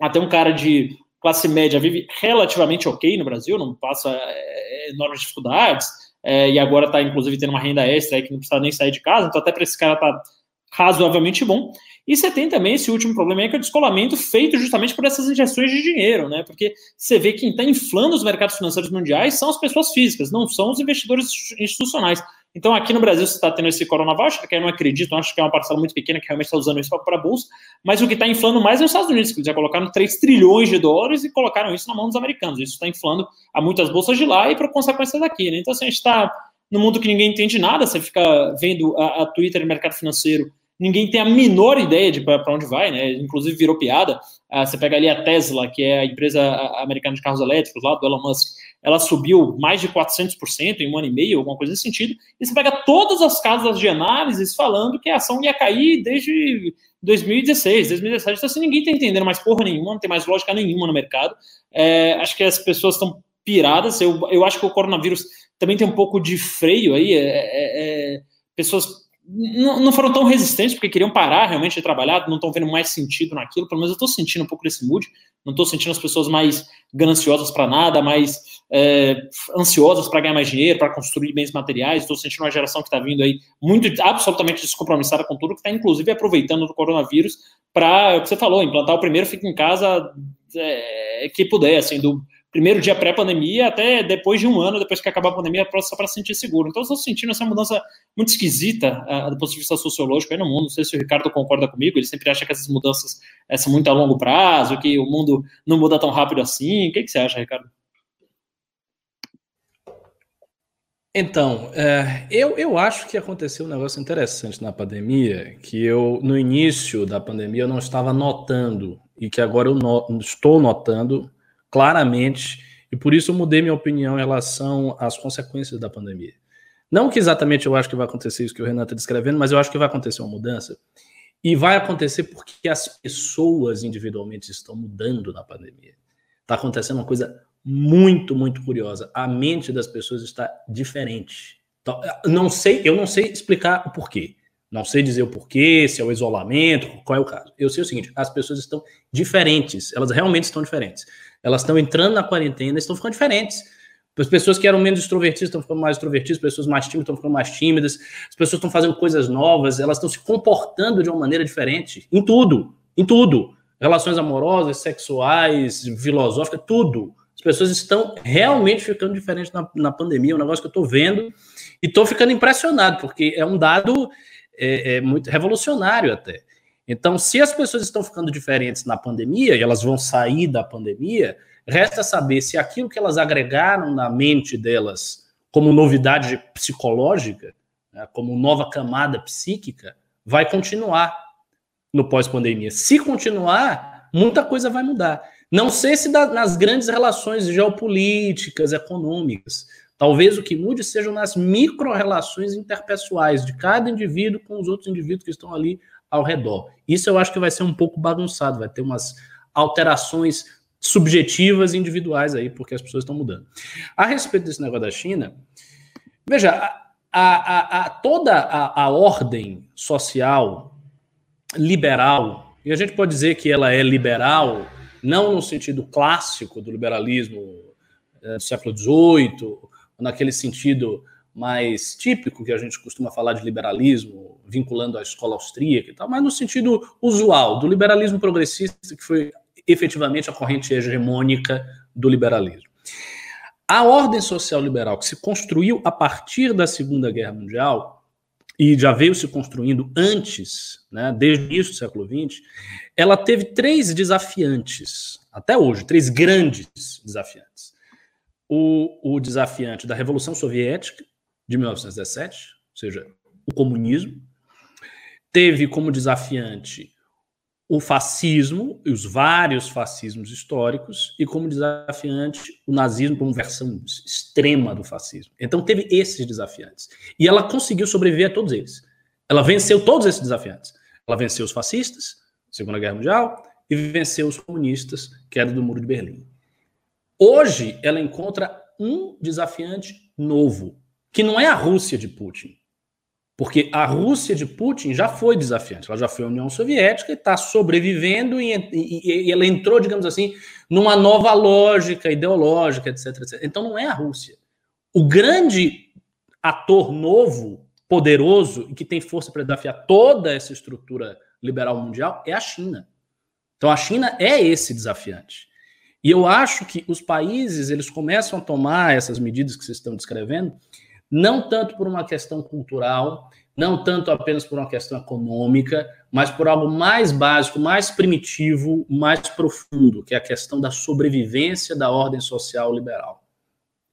S2: até um cara de classe média vive relativamente ok no Brasil, não passa é, enormes dificuldades, é, e agora está, inclusive, tendo uma renda extra aí que não precisa nem sair de casa, então até para esse cara tá razoavelmente bom. E você tem também esse último problema aí, que é o descolamento feito justamente por essas injeções de dinheiro, né? Porque você vê que quem está inflando os mercados financeiros mundiais são as pessoas físicas, não são os investidores institucionais. Então, aqui no Brasil, você está tendo esse Corona Voucher, que eu não acredito, acho que é uma parcela muito pequena que realmente está usando isso para a bolsa, mas o que está inflando mais é os Estados Unidos, que já colocaram 3 trilhões de dólares e colocaram isso na mão dos americanos. Isso está inflando a muitas bolsas de lá e por consequência daqui. Né? Então, assim, a gente está no mundo que ninguém entende nada, você fica vendo a, a Twitter e mercado financeiro ninguém tem a menor ideia de para onde vai, né? Inclusive virou piada. Ah, você pega ali a Tesla, que é a empresa americana de carros elétricos lá do Elon Musk, ela subiu mais de 400% em um ano e meio, alguma coisa nesse sentido. E você pega todas as casas de análise falando que a ação ia cair desde 2016, 2017. Então, assim, ninguém está entendendo mais porra nenhuma, não tem mais lógica nenhuma no mercado. É, acho que as pessoas estão piradas. Eu, eu acho que o coronavírus também tem um pouco de freio aí. É, é, é pessoas não, não foram tão resistentes porque queriam parar realmente de trabalhar, não estão vendo mais sentido naquilo. Pelo menos eu estou sentindo um pouco desse mood. Não estou sentindo as pessoas mais gananciosas para nada, mais é, ansiosas para ganhar mais dinheiro, para construir bens materiais. Estou sentindo uma geração que está vindo aí muito, absolutamente descompromissada com tudo, que está inclusive aproveitando do coronavírus para, o que você falou, implantar o primeiro fica em casa é, que puder, assim, do primeiro dia pré-pandemia até depois de um ano, depois que acabar a pandemia, só para sentir seguro. Então, estou sentindo essa mudança muito esquisita do ponto de vista sociológico aí no mundo. Não sei se o Ricardo concorda comigo, ele sempre acha que essas mudanças uh, são muito a longo prazo, que o mundo não muda tão rápido assim. O que, que você acha, Ricardo?
S3: Então, é, eu, eu acho que aconteceu um negócio interessante na pandemia, que eu, no início da pandemia, eu não estava notando, e que agora eu no, estou notando claramente, e por isso eu mudei minha opinião em relação às consequências da pandemia. Não que exatamente eu acho que vai acontecer isso que o Renan está descrevendo, mas eu acho que vai acontecer uma mudança. E vai acontecer porque as pessoas individualmente estão mudando na pandemia. Está acontecendo uma coisa muito, muito curiosa. A mente das pessoas está diferente. Então, não sei, eu não sei explicar o porquê. Não sei dizer o porquê, se é o isolamento, qual é o caso. Eu sei o seguinte: as pessoas estão diferentes, elas realmente estão diferentes. Elas estão entrando na quarentena, estão ficando diferentes. As pessoas que eram menos extrovertidas estão ficando mais extrovertidas, as pessoas mais tímidas estão ficando mais tímidas, as pessoas estão fazendo coisas novas, elas estão se comportando de uma maneira diferente. Em tudo, em tudo. Relações amorosas, sexuais, filosóficas, tudo. As pessoas estão realmente ficando diferentes na, na pandemia, é um negócio que eu estou vendo e estou ficando impressionado, porque é um dado é, é muito revolucionário até. Então, se as pessoas estão ficando diferentes na pandemia e elas vão sair da pandemia, resta saber se aquilo que elas agregaram na mente delas como novidade psicológica, né, como nova camada psíquica, vai continuar no pós-pandemia. Se continuar, muita coisa vai mudar. Não sei se da, nas grandes relações geopolíticas, econômicas. Talvez o que mude sejam nas micro-relações interpessoais de cada indivíduo com os outros indivíduos que estão ali ao redor. Isso eu acho que vai ser um pouco bagunçado, vai ter umas alterações subjetivas e individuais aí, porque as pessoas estão mudando. A respeito desse negócio da China, veja, a, a, a, toda a, ordem social liberal, e a gente pode dizer que ela é liberal, não no sentido clássico do liberalismo é, do século XVIII, naquele sentido mais típico que a gente costuma falar de liberalismo, vinculando à escola austríaca e tal, mas no sentido usual, do liberalismo progressista, que foi efetivamente a corrente hegemônica do liberalismo. A ordem social liberal que se construiu a partir da Segunda Guerra Mundial e já veio se construindo antes, né, desde o início do século XX, ela teve três desafiantes, até hoje, três grandes desafiantes. O, o desafiante da Revolução Soviética, de 1917, ou seja, o comunismo, teve como desafiante o fascismo e os vários fascismos históricos e como desafiante o nazismo como versão extrema do fascismo. Então teve esses desafiantes. E ela conseguiu sobreviver a todos eles. Ela venceu todos esses desafiantes. Ela venceu os fascistas, Segunda Guerra Mundial, e venceu os comunistas, queda do Muro de Berlim. Hoje ela encontra um desafiante novo, que não é a Rússia de Putin. Porque a Rússia de Putin já foi desafiante, ela já foi a União Soviética e está sobrevivendo e, e, e, ela entrou, digamos assim, numa nova lógica ideológica, etc, etc. Então não é a Rússia. O grande ator novo, poderoso e que tem força para desafiar toda essa estrutura liberal mundial é a China. Então a China é esse desafiante. E eu acho que os países eles começam a tomar essas medidas que vocês estão descrevendo não tanto por uma questão cultural, não tanto apenas por uma questão econômica, mas por algo mais básico, mais primitivo, mais profundo, que é a questão da sobrevivência da ordem social liberal.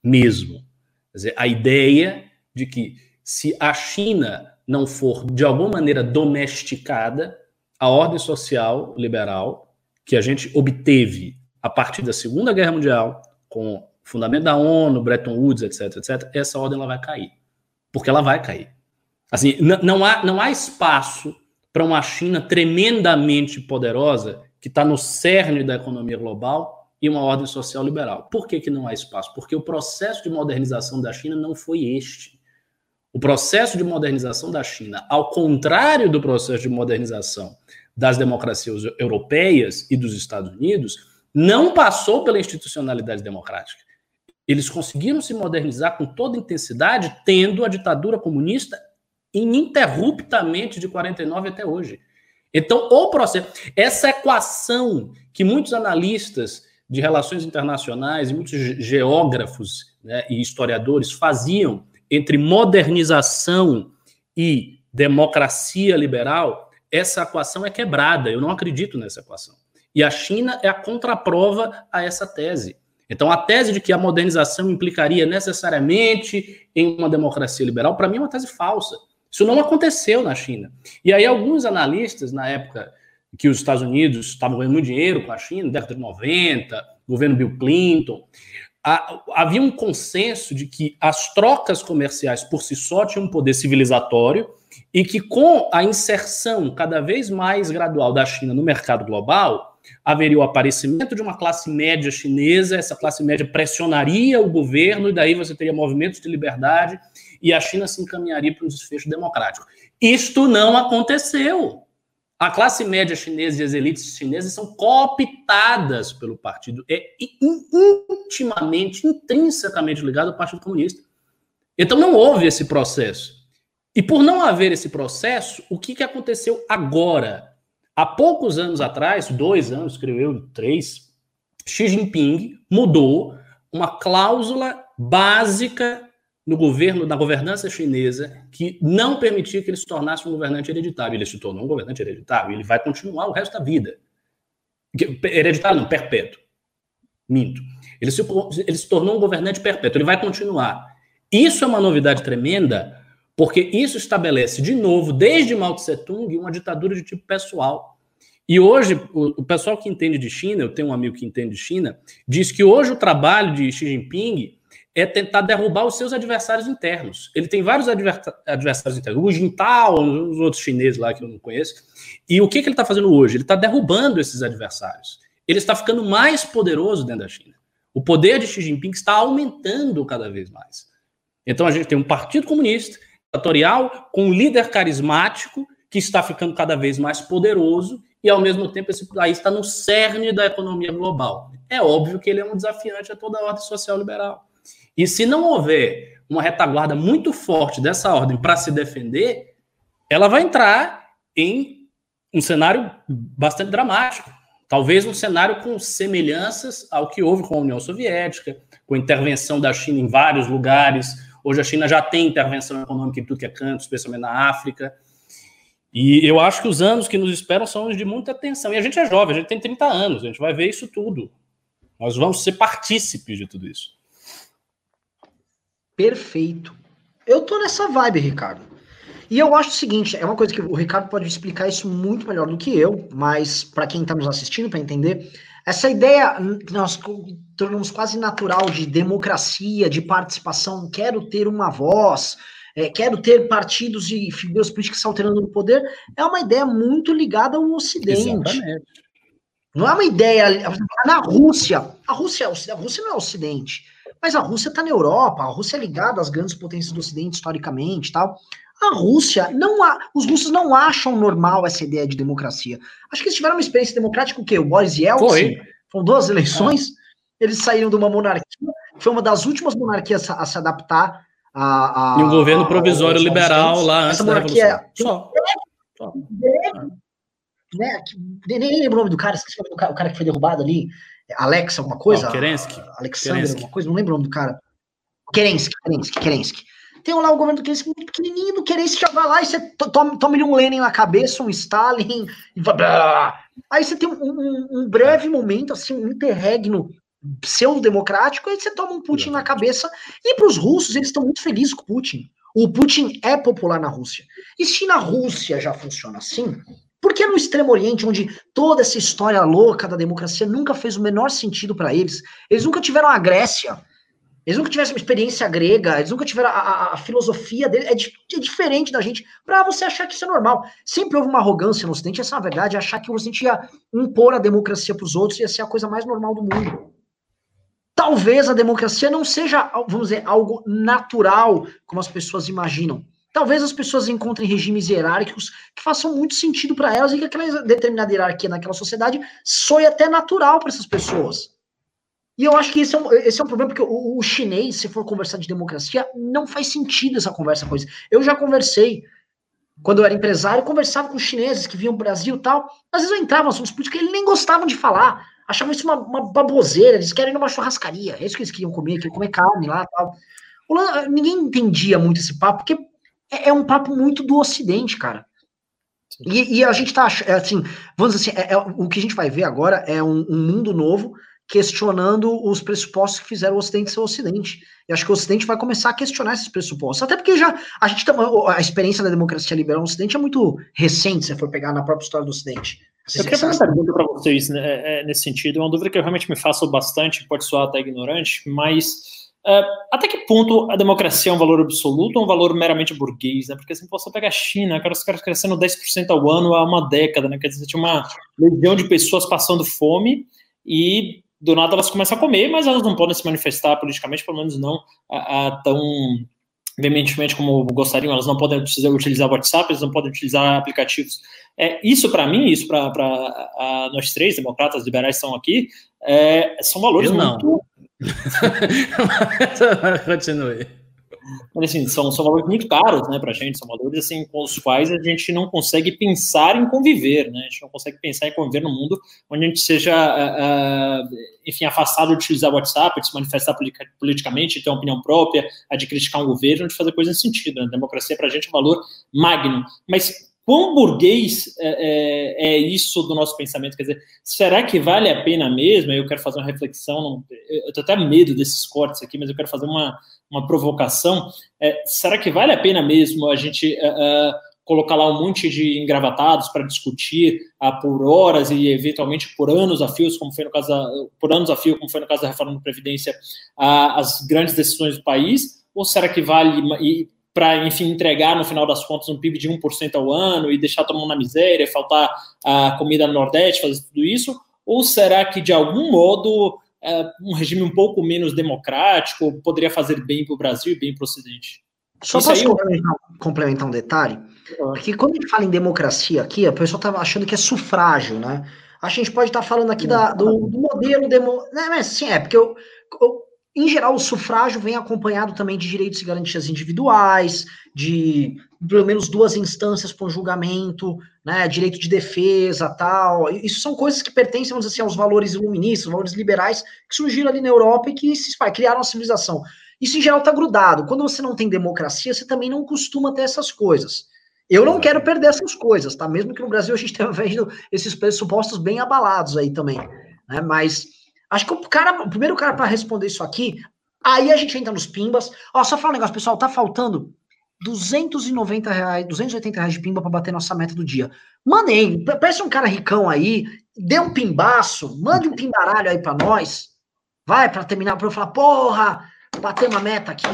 S3: Mesmo. Quer dizer, a ideia de que se a China não for de alguma maneira domesticada, a ordem social liberal que a gente obteve a partir da Segunda Guerra Mundial, com fundamento da ONU, Bretton Woods, etc, etc, essa ordem ela vai cair. Porque ela vai cair. Assim, não há, não há espaço para uma China tremendamente poderosa que está no cerne da economia global e uma ordem social liberal. Por que, que não há espaço? Porque o processo de modernização da China não foi este. O processo de modernização da China, ao contrário do processo de modernização das democracias europeias e dos Estados Unidos, não passou pela institucionalidade democrática. Eles conseguiram se modernizar com toda intensidade, tendo a ditadura comunista ininterruptamente de 49 até hoje. Então, o processo, essa equação que muitos analistas de relações internacionais e muitos geógrafos né, e historiadores faziam entre modernização e democracia liberal, essa equação é quebrada. Eu não acredito nessa equação. E a China é a contraprova a essa tese. Então, a tese de que a modernização implicaria necessariamente em uma democracia liberal, para mim, é uma tese falsa. Isso não aconteceu na China. E aí, alguns analistas, na época que os Estados Unidos estavam ganhando muito dinheiro com a China, década de 90, governo Bill Clinton, havia um consenso de que as trocas comerciais por si só tinham um poder civilizatório e que com a inserção cada vez mais gradual da China no mercado global, haveria o aparecimento de uma classe média chinesa, essa classe média pressionaria o governo e daí você teria movimentos de liberdade e a China se encaminharia para um desfecho democrático. Isto não aconteceu. A classe média chinesa e as elites chinesas são cooptadas pelo partido, é intimamente, intrinsecamente ligado ao Partido Comunista. Então não houve esse processo. E por não haver esse processo, o que, que aconteceu agora? Há poucos anos atrás, dois anos, creio eu, três, Xi Jinping mudou uma cláusula básica no governo, na governança chinesa, que não permitia que ele se tornasse um governante hereditário. Ele se tornou um governante hereditário, ele vai continuar o resto da vida. Hereditário não, perpétuo. Minto. Ele se, ele se tornou um governante perpétuo, ele vai continuar. Isso é uma novidade tremenda, porque isso estabelece, de novo, desde Mao Tse Tung, uma ditadura de tipo pessoal. E hoje, o, o pessoal que entende de China, eu tenho um amigo que entende de China, diz que hoje o trabalho de Xi Jinping é tentar derrubar os seus adversários internos. Ele tem vários adversários internos, o Jintao, os outros chineses lá que eu não conheço. E o que, que ele está fazendo hoje? Ele está derrubando esses adversários. Ele está ficando mais poderoso dentro da China. O poder de Xi Jinping está aumentando cada vez mais. Então a gente tem um partido comunista, ditatorial, com um líder carismático que está ficando cada vez mais poderoso e ao mesmo tempo esse país está no cerne da economia global. É óbvio que ele é um desafiante a toda a ordem social liberal. E se não houver uma retaguarda muito forte dessa ordem para se defender, ela vai entrar em um cenário bastante dramático. Talvez um cenário com semelhanças ao que houve com a União Soviética, com a intervenção da China em vários lugares. Hoje a China já tem intervenção econômica em tudo que é canto, especialmente na África. E eu acho que os anos que nos esperam são de muita atenção. E a gente é jovem, a gente tem 30 anos, a gente vai ver isso tudo. Nós vamos ser partícipes de tudo isso.
S1: Perfeito. Eu tô nessa vibe, Ricardo. E eu acho o seguinte, é uma coisa que o Ricardo pode explicar isso muito melhor do que eu, mas para quem está nos assistindo para entender, essa ideia que nós tornamos quase natural de democracia, de participação, quero ter uma voz, é, quero ter partidos e figuras políticas se alterando no poder, é uma ideia muito ligada ao Ocidente. Exatamente. Não é uma ideia na Rússia. A Rússia, a Rússia não é o Ocidente. Mas a Rússia está na Europa, a Rússia é ligada às grandes potências do Ocidente historicamente tal. A Rússia não há, os russos não acham normal essa ideia de democracia. Acho que eles tiveram uma experiência democrática o quê? O Boris Yeltsin, foi. foram duas eleições, é. eles saíram de uma monarquia, foi uma das últimas monarquias a, a se adaptar a,
S3: a, e um governo provisório a, liberal lá antes
S1: essa monarquia da Só. Só. Né, nem, nem lembro o nome do cara, esqueci o nome do cara, o cara que foi derrubado ali. Alex alguma coisa?
S3: Não, Kerensky.
S1: Alexander Kerensky. alguma coisa, não lembro o nome do cara. Kerensky, Kerensky, Kerensky. Tem lá o governo do Kerenski muito pequenininho do Kerenski já vai lá e você toma, toma um Lenin na cabeça, um Stalin, e aí você tem um, um, um breve momento, assim, um interregno pseudo-democrático, aí você toma um Putin na cabeça. E para os russos, eles estão muito felizes com o Putin. O Putin é popular na Rússia. E se na Rússia já funciona assim, por que no Extremo Oriente, onde toda essa história louca da democracia nunca fez o menor sentido para eles, eles nunca tiveram a Grécia, eles nunca tiveram uma experiência grega, eles nunca tiveram a, a, a filosofia dele, é, di, é, diferente da gente, para você achar que isso é normal. Sempre houve uma arrogância no Ocidente, essa é a verdade, achar que o Ocidente ia impor a democracia para os outros, ia ser a coisa mais normal do mundo. Talvez a democracia não seja, vamos dizer, algo natural, como as pessoas imaginam. Talvez as pessoas encontrem regimes hierárquicos que façam muito sentido para elas e que aquela determinada hierarquia naquela sociedade soe até natural para essas pessoas. E eu acho que esse é um, esse é um problema, porque o, o, chinês, se for conversar de democracia, não faz sentido essa conversa com eles. Eu já conversei, quando eu era empresário, conversava com chineses que vinham o Brasil e tal. Às vezes eu entrava nos assuntos políticos eles nem gostavam de falar achavam isso uma, uma baboseira, eles querem ir numa churrascaria, é isso que eles queriam comer, queriam comer carne lá tal. Ninguém entendia muito esse papo, porque é, é um papo muito do Ocidente, cara. E, e, a gente tá, é assim, vamos dizer assim, é, é, o que a gente vai ver agora é um, um, mundo novo questionando os pressupostos que fizeram o Ocidente ser o Ocidente. E acho que o Ocidente vai começar a questionar esses pressupostos. Até porque já a gente tá, a experiência da democracia liberal no Ocidente é muito recente, se for pegar na própria história do Ocidente.
S2: Eu queria fazer uma pergunta para vocês né, é, nesse sentido, é uma dúvida que eu realmente me faço bastante, pode soar até ignorante, mas Uh, até que ponto a democracia é um valor absoluto ou um valor meramente burguês, né? Porque assim, você pega a China, cara, os caras crescendo 10% ao ano há uma década, né? Quer dizer, tinha uma legião de pessoas passando fome e do nada elas começam a comer, mas elas não podem se manifestar politicamente, pelo menos não a, a tão veementemente como gostariam, elas não podem utilizar, utilizar WhatsApp, elas não podem utilizar aplicativos. É, isso para mim, isso para nós três, democratas liberais estão aqui, é, são valores
S3: Eu
S2: não.
S3: muito. Continue.
S2: Mas, assim, são, são valores muito caros né, para a gente, são valores assim, com os quais a gente não consegue pensar em conviver, né? a gente não consegue pensar em conviver num mundo onde a gente seja, uh, enfim, afastado de utilizar o WhatsApp, de se manifestar politicamente, de ter uma opinião própria, de criticar um governo, de fazer coisas nesse sentido. Né? A democracia para a gente é um valor magno, mas quão burguês é, é, é, isso do nosso pensamento? Quer dizer, será que vale a pena mesmo? Eu quero fazer uma reflexão, eu tenho até medo desses cortes aqui, mas eu quero fazer uma, uma provocação. É, será que vale a pena mesmo a gente uh, colocar lá um monte de engravatados para discutir uh, por horas e eventualmente por anos a fios, como foi no caso da, por anos a fio, como foi no caso da reforma da Previdência, uh, as grandes decisões do país? Ou será que vale para, enfim, entregar no final das contas um PIB de 1% ao ano e deixar todo mundo na miséria, faltar a comida no Nordeste, fazer tudo isso? Ou será que, de algum modo, é, um regime um pouco menos democrático poderia fazer bem para o Brasil e bem para o Ocidente.
S1: Só Isso posso complementar, complementar, um detalhe? Porque quando a gente fala em democracia aqui, a pessoa está achando que é sufrágio, né? A gente pode estar tá falando aqui da, do, do, modelo demo, né, mas sim, é porque eu, eu, em geral o sufrágio vem acompanhado também de direitos e garantias individuais, de pelo menos duas instâncias para julgamento, né, direito de defesa, tal. Isso são coisas que pertencem, vamos dizer assim, aos valores iluministas, valores liberais que surgiram ali na Europa e que se criaram a civilização. Isso em geral está grudado. Quando você não tem democracia, você também não costuma ter essas coisas. Eu não quero perder essas coisas, tá? Mesmo que no Brasil a gente tenha vendo esses pressupostos bem abalados aí também, né? Mas acho que o cara, o primeiro cara para responder isso aqui, aí a gente entra nos pimbas. Ó, só falar um negócio, pessoal, tá faltando 290 reais, 280 reais de pimba para bater nossa meta do dia. Mandem, parece um cara ricão aí, dê um pimbaço, mande um pimbaralho aí para nós. Vai para terminar para eu falar, porra, bater uma meta aqui.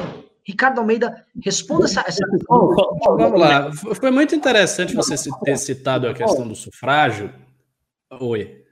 S1: Ricardo Almeida, responda essa, essa
S3: Vamos lá. Foi muito interessante você ter citado a questão do sufrágio. Oi.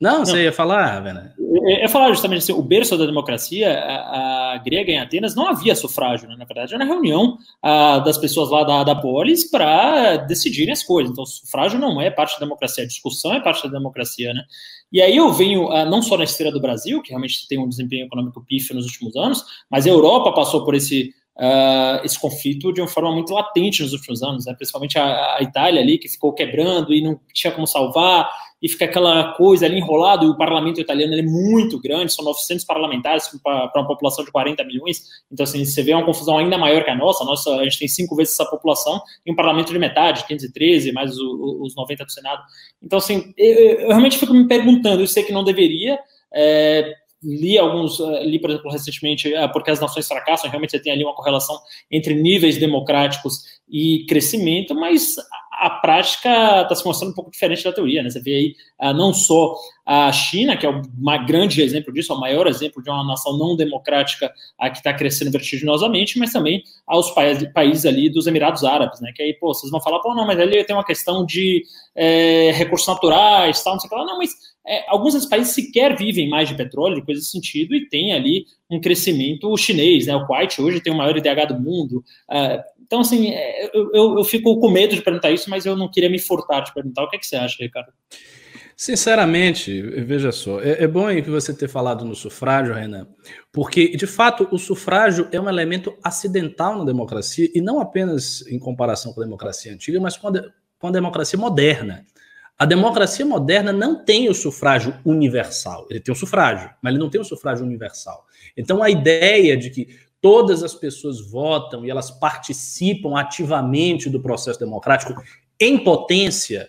S3: Não, você ia falar, Vena?
S2: Eu ia falar justamente assim, o berço da democracia, a, a grega em Atenas, não havia sufrágio, né? na verdade era reunião a, das pessoas lá da, da polis para decidirem as coisas. Então, sufrágio não é parte da democracia, a discussão é parte da democracia, né? E aí eu venho, não só na esteira do Brasil, que realmente tem um desempenho econômico pífio nos últimos anos, mas a Europa passou por esse uh, esse conflito de uma forma muito latente nos últimos anos, né? principalmente a, a, Itália ali, que ficou quebrando e não tinha como salvar, e fica aquela coisa ali enrolada, e o parlamento italiano é muito grande, são 900 parlamentares para uma população de 40 milhões, então assim, você vê uma confusão ainda maior que a nossa, a, nossa, a gente tem cinco vezes essa população, e um parlamento de metade, 513, mais os, os 90 do Senado. Então assim, eu, eu realmente fico me perguntando, eu sei que não deveria, é, li alguns, eh, li, por exemplo, recentemente, eh, porque as nações fracassam, realmente você tem ali uma correlação entre níveis democráticos e crescimento, mas a prática está se mostrando um pouco diferente da teoria, né? Você vê aí uh, não só a China, que é um grande exemplo disso, é o maior exemplo de uma nação não democrática que está crescendo vertiginosamente, mas também aos países, países ali dos Emirados Árabes, né? Que aí, pô, vocês vão falar, pô, não, mas ali tem uma questão de é, recursos naturais, tal, não sei o que lá. Não, mas é, alguns desses países sequer vivem mais de petróleo, coisa desse sentido, e tem ali um crescimento chinês, né? O Kuwait hoje tem o maior IDH do mundo. Uh, então, assim, é, eu, eu, eu, fico com medo de perguntar isso, mas eu não queria me furtar de perguntar. O que, é que você acha, Ricardo?
S3: Sinceramente, veja só, é, é bom que você ter falado no sufrágio, Renan, porque, de fato, o sufrágio é um elemento acidental na democracia, e não apenas em comparação com a democracia antiga, mas com a, de, com a democracia moderna. A democracia moderna não tem o sufrágio universal. Ele tem o sufrágio, mas ele não tem o sufrágio universal. Então, a ideia de que todas as pessoas votam e elas participam ativamente do processo democrático em potência,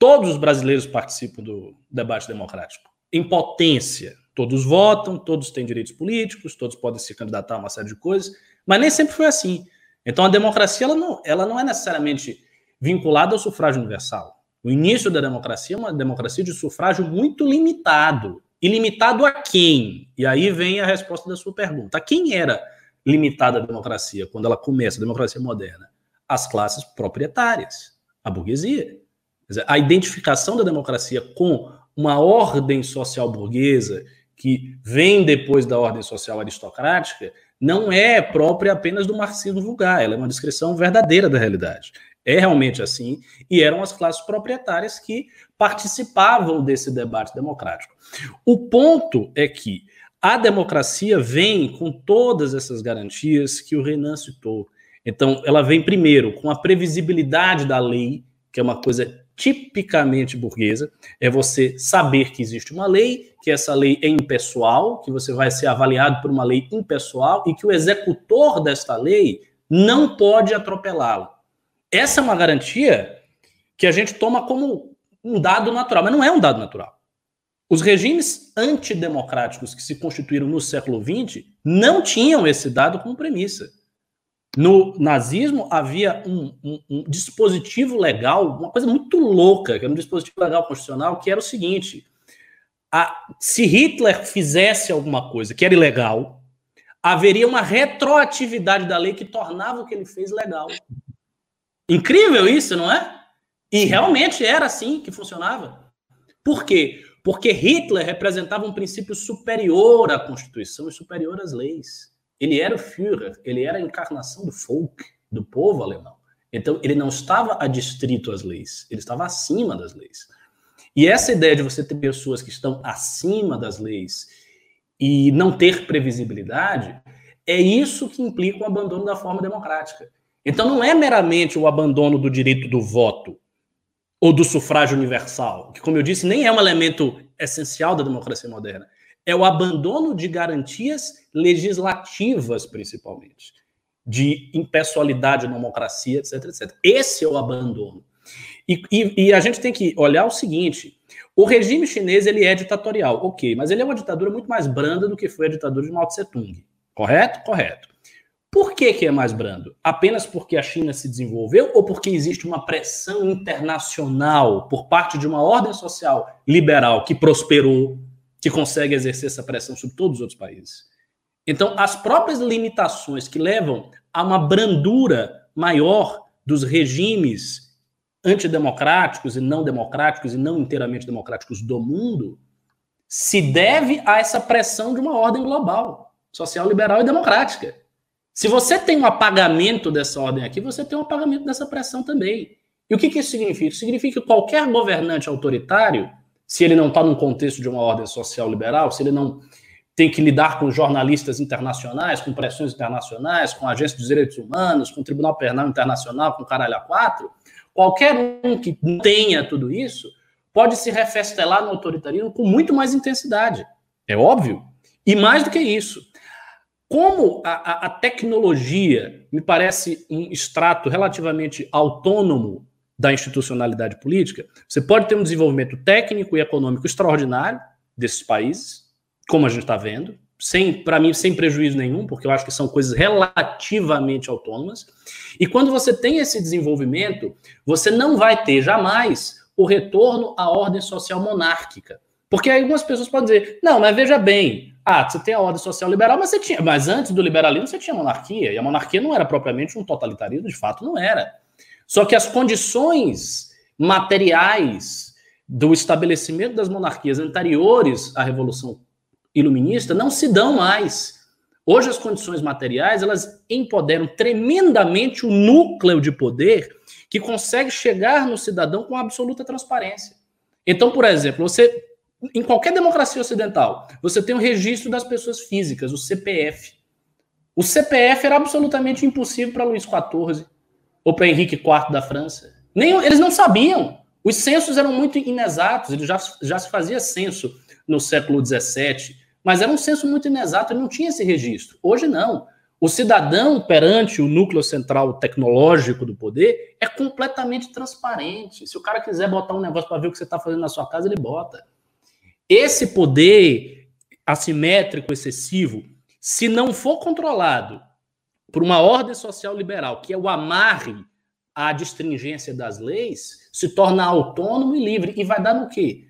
S3: todos os brasileiros participam do debate democrático. Em potência. Todos votam, todos têm direitos políticos, todos podem se candidatar a uma série de coisas, mas nem sempre foi assim. Então, a democracia ela não, ela não é necessariamente vinculada ao sufrágio universal. O início da democracia é uma democracia de sufrágio muito limitado. E limitado a quem? E aí vem a resposta da sua pergunta. A quem era limitada a democracia quando ela começa, a democracia moderna? As classes proprietárias, a burguesia. Dizer, a identificação da democracia com uma ordem social burguesa que vem depois da ordem social aristocrática não é própria apenas do marxismo vulgar, ela é uma descrição verdadeira da realidade. É realmente assim, e eram as classes proprietárias que participavam desse debate democrático. O ponto é que a democracia vem com todas essas garantias que o Renan citou. Então, ela vem primeiro com a previsibilidade da lei, que é uma coisa tipicamente burguesa, é você saber que existe uma lei, que essa lei é impessoal, que você vai ser avaliado por uma lei impessoal e que o executor desta lei não pode atropelá-la. Essa é uma garantia que a gente toma como um dado natural, mas não é um dado natural. Os regimes antidemocráticos que se constituíram no século XX não tinham esse dado como premissa. No nazismo havia um, um, um, dispositivo legal, uma coisa muito louca, que era um dispositivo legal constitucional, que era o seguinte: a, se Hitler fizesse alguma coisa que era ilegal, haveria uma retroatividade da lei que tornava o que ele fez legal. Incrível isso, não é? E realmente era assim que funcionava. Por quê? Porque Hitler representava um princípio superior à Constituição e superior às leis. Ele era o Führer, ele era a encarnação do folk, do povo alemão. Então, ele não estava adstrito às leis, ele estava acima das leis. E essa ideia de você ter pessoas que estão acima das leis e não ter previsibilidade, é isso que implica o abandono da forma democrática. Então não é meramente o abandono do direito do voto ou do sufrágio universal, que, como eu disse, nem é um elemento essencial da democracia moderna. É o abandono de garantias legislativas, principalmente, de impessoalidade democracia, etc, etc. Esse é o abandono. E, e, e, a gente tem que olhar o seguinte: o regime chinês ele é ditatorial, ok, mas ele é uma ditadura muito mais branda do que foi a ditadura de Mao Tse Tung. Correto? Correto. Por que, que é mais brando? Apenas porque a China se desenvolveu ou porque existe uma pressão internacional por parte de uma ordem social liberal que prosperou, que consegue exercer essa pressão sobre todos os outros países? Então, as próprias limitações que levam a uma brandura maior dos regimes antidemocráticos e não democráticos e não inteiramente democráticos do mundo se deve a essa pressão de uma ordem global, social, liberal e democrática. Se você tem um apagamento dessa ordem aqui, você tem um apagamento dessa pressão também. E o que, que isso significa? Significa que qualquer governante autoritário, se ele não está num contexto de uma ordem social liberal, se ele não tem que lidar com jornalistas internacionais, com pressões internacionais, com agências de direitos humanos, com o Tribunal Penal Internacional, com caralho a quatro, qualquer um que tenha tudo isso pode se refestelar no autoritarismo com muito mais intensidade. É óbvio. E mais do que isso, como a, a, a tecnologia me parece um extrato relativamente autônomo da institucionalidade política, você pode ter um desenvolvimento técnico e econômico extraordinário desses países, como a gente está vendo, sem, para mim, sem prejuízo nenhum, porque eu acho que são coisas relativamente autônomas. E quando você tem esse desenvolvimento, você não vai ter jamais o retorno à ordem social monárquica. Porque algumas pessoas podem dizer, não, mas veja bem, ah, você tem a ordem social liberal, mas você tinha, mas antes do liberalismo você tinha monarquia, e a monarquia não era propriamente um totalitarismo, de fato não era. Só que as condições materiais do estabelecimento das monarquias anteriores à Revolução Iluminista não se dão mais. Hoje as condições materiais, elas empoderam tremendamente o núcleo de poder que consegue chegar no cidadão com absoluta transparência. Então, por exemplo, você em qualquer democracia ocidental, você tem o registro das pessoas físicas, o CPF. O CPF era absolutamente impossível para Luís XIV ou para Henrique IV da França. Nem, eles não sabiam. Os censos eram muito inexatos, ele já, já se fazia censo no século XVII, mas era um censo muito inexato, ele não tinha esse registro. Hoje não. O cidadão perante o núcleo central tecnológico do poder é completamente transparente. Se o cara quiser botar um negócio para ver o que você está fazendo na sua casa, ele bota. Esse poder assimétrico excessivo, se não for controlado por uma ordem social liberal, que é o amarre à distringência das leis, se torna autônomo e livre. E vai dar no quê?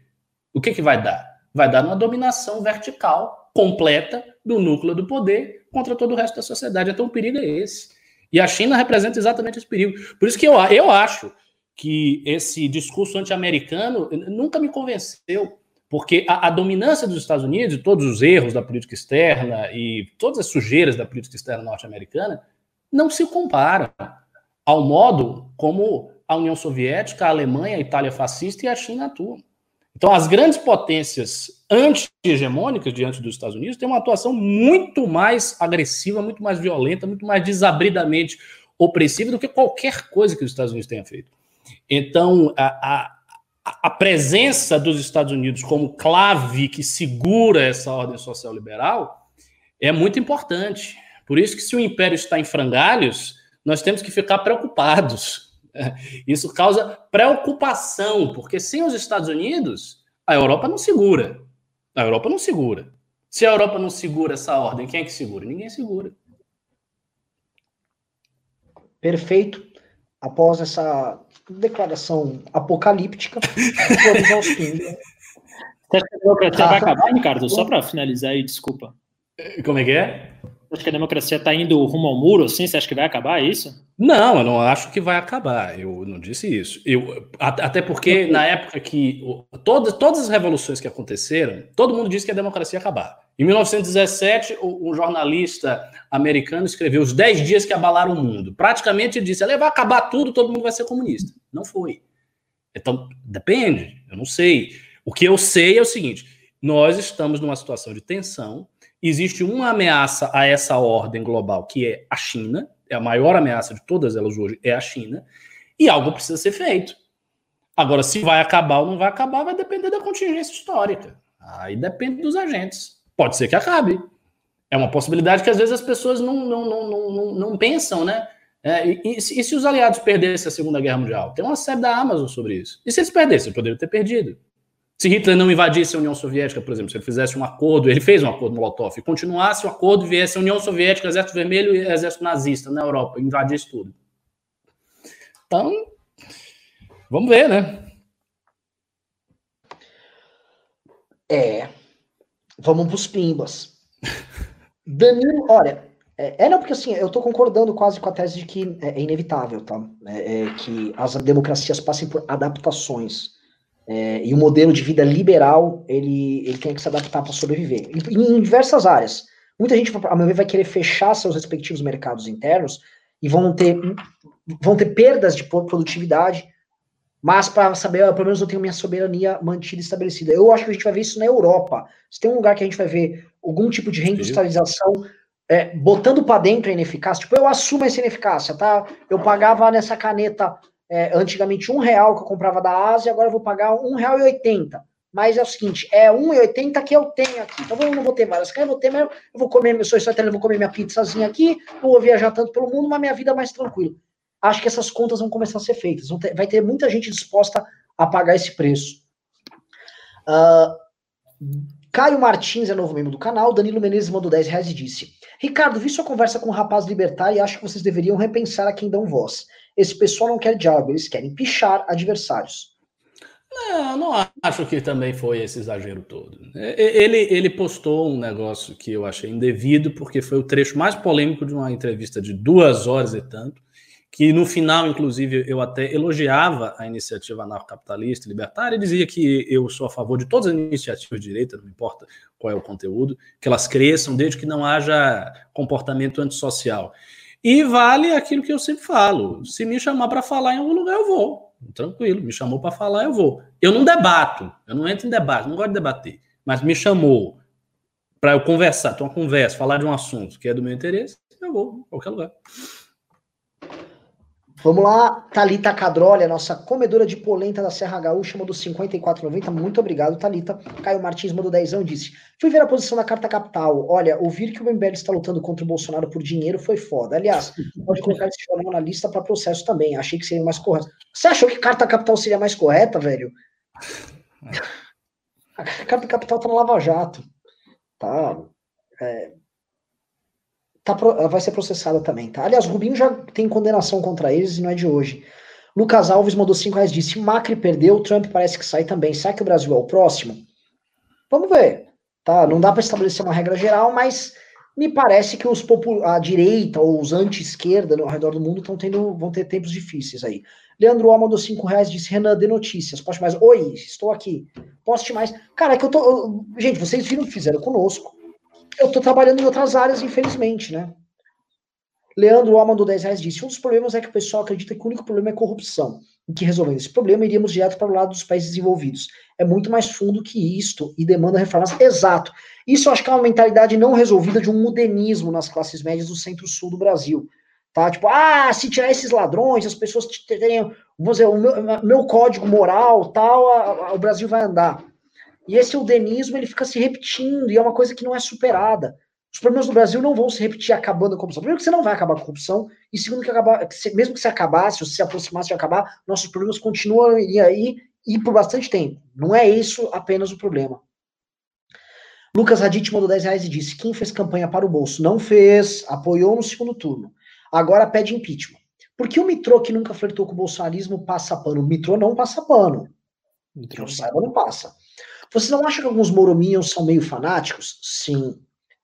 S3: O que, que vai dar? Vai dar numa dominação vertical completa do núcleo do poder contra todo o resto da sociedade. Então o perigo é esse. E a China representa exatamente esse perigo. Por isso que eu, eu acho que esse discurso anti-americano nunca me convenceu. Porque a, a, dominância dos Estados Unidos, e todos os erros da política externa e todas as sujeiras da política externa norte-americana não se comparam ao modo como a União Soviética, a Alemanha, a Itália fascista e a China atuam. Então, as grandes potências anti-hegemônicas diante dos Estados Unidos têm uma atuação muito mais agressiva, muito mais violenta, muito mais desabridamente opressiva do que qualquer coisa que os Estados Unidos tenha feito. Então, a a presença dos Estados Unidos como clave que segura essa ordem social liberal é muito importante. Por isso que se o império está em frangalhos, nós temos que ficar preocupados. Isso causa preocupação, porque sem os Estados Unidos, a Europa não segura. A Europa não segura. Se a Europa não segura essa ordem, quem é que segura? Ninguém segura.
S1: Perfeito. Após essa declaração apocalíptica. Vamos aos fins.
S2: Você acha que a democracia vai acabar, Ricardo? Só para finalizar aí, desculpa.
S3: Como é que é?
S2: Você acha que a democracia está indo rumo ao muro, assim? Você acha que vai acabar é isso?
S3: Não, eu não acho que vai acabar. Eu não disse isso. Eu, até porque na época que todas, todas as revoluções que aconteceram, todo mundo disse que a democracia ia acabar. Em 1917, um jornalista americano escreveu os 10 dias que abalaram o mundo. Praticamente ele disse: vai acabar tudo, todo mundo vai ser comunista. Não foi. Então, depende, eu não sei. O que eu sei é o seguinte: nós estamos numa situação de tensão, existe uma ameaça a essa ordem global, que é a China, é a maior ameaça de todas elas hoje, é a China, e algo precisa ser feito. Agora, se vai acabar ou não vai acabar, vai depender da contingência histórica. Aí depende dos agentes. Pode ser que acabe. É uma possibilidade que às vezes as pessoas não, não, não, não, não pensam, né? É, e, e, e, se os aliados perdessem a Segunda Guerra Mundial? Tem uma série da Amazon sobre isso. E se eles perdessem? Poderiam ter perdido. Se Hitler não invadisse a União Soviética, por exemplo, se ele fizesse um acordo, ele fez um acordo no Molotov, e continuasse o acordo, viesse a União Soviética, Exército Vermelho e Exército Nazista na Europa, invadisse tudo. Então, vamos ver, né?
S1: É. Vamos para os pimbas. Danilo, olha, é, é, não, porque assim, eu estou concordando quase com a tese de que é, é inevitável, tá? É, é, que as democracias passem por adaptações. É, e o modelo de vida liberal, ele, ele tem que se adaptar para sobreviver. Em, em, diversas áreas. Muita gente, a meu ver, vai querer fechar seus respectivos mercados internos e vão ter, vão ter perdas de produtividade, mas para saber, pelo menos eu tenho minha soberania mantida e estabelecida. Eu acho que a gente vai ver isso na Europa. Se tem um lugar que a gente vai ver algum tipo de reindustrialização é, botando para dentro a ineficácia, tipo, eu assumo essa ineficácia, tá? Eu pagava nessa caneta é, antigamente um real que eu comprava da Ásia, agora eu vou pagar um real e oitenta. Mas é o seguinte, é 1,80 que eu tenho aqui. Então eu não vou ter várias eu vou ter, mas eu vou comer, eu sou eu vou comer minha pizzazinha aqui, não vou viajar tanto pelo mundo, mas minha vida é mais tranquila. Acho que essas contas vão começar a ser feitas. Ter, vai ter muita gente disposta a pagar esse preço. Uh, Caio Martins é novo membro do canal. Danilo Menezes mandou 10 reais e disse: Ricardo, vi sua conversa com o um rapaz libertário e acho que vocês deveriam repensar a quem dão voz. Esse pessoal não quer diálogo, eles querem pichar adversários.
S3: Não, não acho que também foi esse exagero todo. Ele, ele postou um negócio que eu achei indevido, porque foi o trecho mais polêmico de uma entrevista de duas horas e tanto, que no final, inclusive, eu até elogiava a iniciativa anarcocapitalista libertária, dizia que eu sou a favor de todas as iniciativas de direita, não importa qual é o conteúdo, que elas cresçam desde que não haja comportamento antissocial. E vale aquilo que eu sempre falo: se me chamar para falar em algum lugar, eu vou. Tranquilo, me chamou para falar, eu vou. Eu não debato, eu não entro em debate, não gosto de debater, mas me chamou para eu conversar, ter uma conversa, falar de um assunto que é do meu interesse, eu vou, em qualquer lugar.
S1: Vamos lá, Talita Cadrolha, nossa comedora de polenta da Serra Gaúcha, mandou 54,90. Muito obrigado, Talita. Caio Martins mandou 10 e disse: Fui ver a posição da Carta Capital. Olha, ouvir que o MBL está lutando contra o Bolsonaro por dinheiro foi foda. Aliás, pode colocar esse jornal na lista para processo também. Achei que seria mais correto. Você achou que Carta Capital seria mais correta, velho? A Carta Capital tá no Lava Jato. Tá. É, tá, vai ser processada também, tá? Aliás, Rubinho já tem condenação contra eles e não é de hoje. Lucas Alves mandou 5 reais disse: Macri perdeu, Trump parece que sai também. Será que o Brasil é o próximo? Vamos ver. Tá? Não dá para estabelecer uma regra geral, mas me parece que os a direita ou os anti-esquerda ao redor do mundo estão tendo, vão ter tempos difíceis aí. Leandro O mandou 5 reais disse: Renan, de notícias. Poste mais. Oi, estou aqui. Poste mais. Cara, é que eu tô. Gente, vocês viram o que fizeram conosco eu estou trabalhando em outras áreas, infelizmente, né? Leandro O mandou 10 reais disse: Um dos problemas é que o pessoal acredita que o único problema é corrupção. E que resolvendo esse problema, iríamos direto para o lado dos países desenvolvidos. É muito mais fundo que isto e demanda reformas. Exato. Isso eu acho que é uma mentalidade não resolvida de um modernismo nas classes médias do centro-sul do Brasil. Tá? Tipo, ah, se tirar esses ladrões, as pessoas terem, vamos dizer, o meu, meu código moral, tal, a, a, o Brasil vai andar. E esse eudenismo ele fica se repetindo e é uma coisa que não é superada. Os problemas do Brasil não vão se repetir acabando a corrupção. Primeiro que você não vai acabar com a corrupção, e segundo que, acabar, que se, mesmo que você acabasse, ou se aproximasse de acabar, nossos problemas continuam aí e por bastante tempo. Não é isso apenas o problema. Lucas Radit mandou 10 reais e disse: quem fez campanha para o bolso não fez, apoiou no segundo turno. Agora pede impeachment. Por que o Mitrô, que nunca flertou com o bolsonarismo, passa pano? O Mitrô não passa pano. Mitrô saiba, não passa. Você não acha que alguns morominions são meio fanáticos? Sim.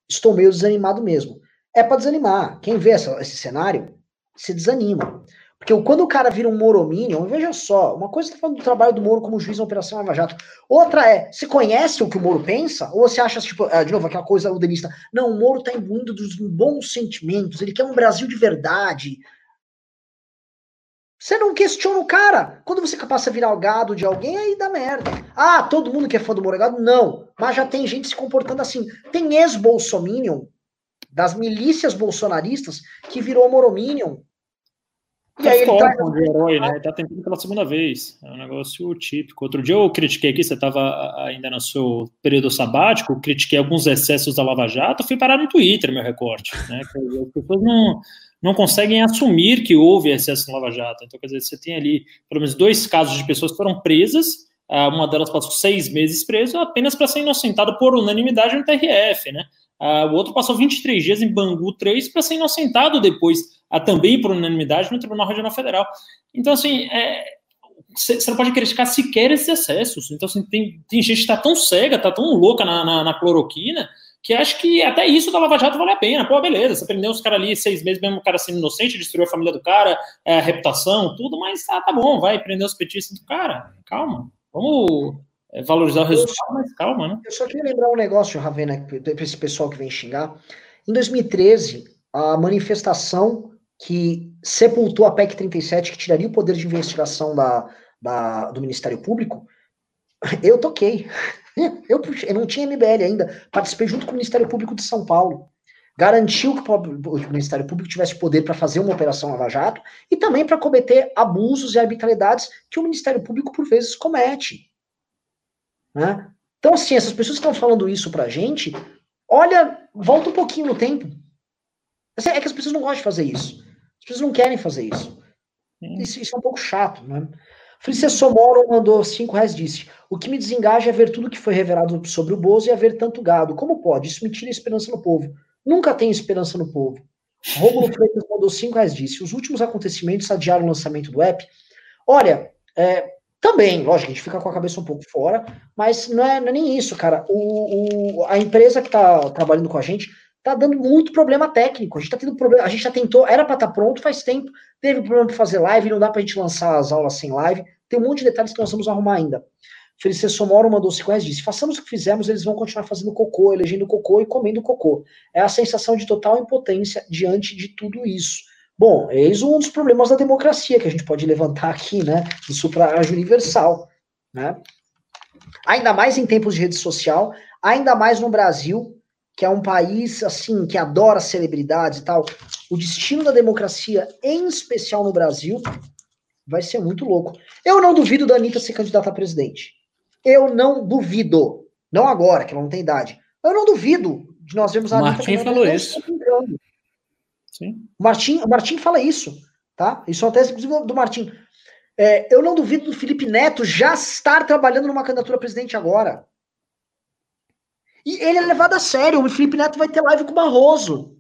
S1: Estou meio desanimado mesmo. É para desanimar. Quem vê essa, esse cenário se desanima. Porque quando o cara vira um morominion, veja só, uma coisa está falando do trabalho do Moro como juiz na Operação Lava Jato. Outra é, você conhece o que o Moro pensa? Ou você acha, tipo, ah, de novo, aquela coisa udenista, não, o Moro está imbuindo dos bons sentimentos, ele quer um Brasil de verdade, você não questiona o cara. Quando você passa a virar o gado de alguém, aí dá merda. Ah, todo mundo que é fã do Morgado? Não. Mas já tem gente se comportando assim. Tem ex-bolsominion, das milícias bolsonaristas, que virou morominion.
S2: E aí ele tá... de herói, né? Ele tá tentando pela segunda vez. É um negócio típico. Outro dia eu critiquei aqui, você estava ainda no seu período sabático, critiquei alguns excessos da Lava Jato, fui parar no Twitter, meu recorte. Né? As pessoas não não conseguem assumir que houve excesso no Lava Jato. Então, quer dizer, você tem ali pelo menos dois casos de pessoas que foram presas, ah, uma delas passou seis meses preso apenas para ser inocentado por unanimidade no TRF, né? Uh, o outro passou 23 dias em Bangu 3 para ser inocentado depois, uh, também por unanimidade, no Tribunal Regional Federal. Então, assim, você é, não pode criticar sequer esses excessos. Então, assim, tem, tem gente que está tão cega, está tão louca na, na, na cloroquina, que acho que até isso da Lava Jato vale a pena. Pô, beleza, você prendeu os caras ali seis meses, mesmo o cara sendo inocente, destruiu a família do cara, é, a reputação, tudo, mas ah, tá bom, vai prender os petistas do cara. Calma, vamos é, valorizar o resultado, mas calma, né?
S1: Eu só queria lembrar um negócio, Ravena, para esse pessoal que vem xingar. Em 2013, a manifestação que sepultou a PEC 37, que tiraria o poder de investigação da, da do Ministério Público, eu toquei. Eu, eu não tinha MBL ainda, participei junto com o Ministério Público de São Paulo. garantiu que o Ministério Público tivesse poder para fazer uma operação Lava Jato e também para cometer abusos e arbitrariedades que o Ministério Público, por vezes, comete. Né? Então, assim, essas pessoas que estão falando isso para a gente, olha, volta um pouquinho no tempo. Assim, é que as pessoas não gostam de fazer isso. As pessoas não querem fazer isso. Isso, isso é um pouco chato, né? Felice Somoro mandou 5 reais disse: O que me desengaja é ver tudo que foi revelado sobre o Bozo e haver tanto gado. Como pode? Isso me tira a esperança no povo. Nunca tem esperança no povo. Rômulo Freitas mandou 5 reais disse: Os últimos acontecimentos adiaram o lançamento do app. Olha, é, também, lógico, a gente fica com a cabeça um pouco fora, mas não é, não é nem isso, cara. O, o a empresa que está trabalhando com a gente tá dando muito problema técnico. A gente tá tendo problema, a gente já tentou, era para estar tá pronto faz tempo, teve problema para fazer live, não dá pra gente lançar as aulas sem live. Tem um monte de detalhes que nós vamos arrumar ainda. Felice Somoro mandou 5 reais disse: façamos o que fizemos, eles vão continuar fazendo cocô, elegendo cocô e comendo cocô. É a sensação de total impotência diante de tudo isso. Bom, eis um dos problemas da democracia que a gente pode levantar aqui, né? Isso para universal, né? Ainda mais em tempos de rede social, ainda mais no Brasil, que é um país assim que adora celebridades e tal. O destino da democracia, em especial no Brasil, vai ser muito louco. Eu não duvido da Anitta ser candidata a presidente. Eu não duvido. Não agora, que ela não tem idade. Eu não duvido de nós vermos a
S3: Anitta. Martim falou isso.
S1: Sim. O Martim, o Martim fala isso, tá? Isso é uma tese, inclusive, do Martim. É, eu não duvido do Felipe Neto já estar trabalhando numa candidatura a presidente agora. E ele é levado a sério. O Felipe Neto vai ter live com o Barroso.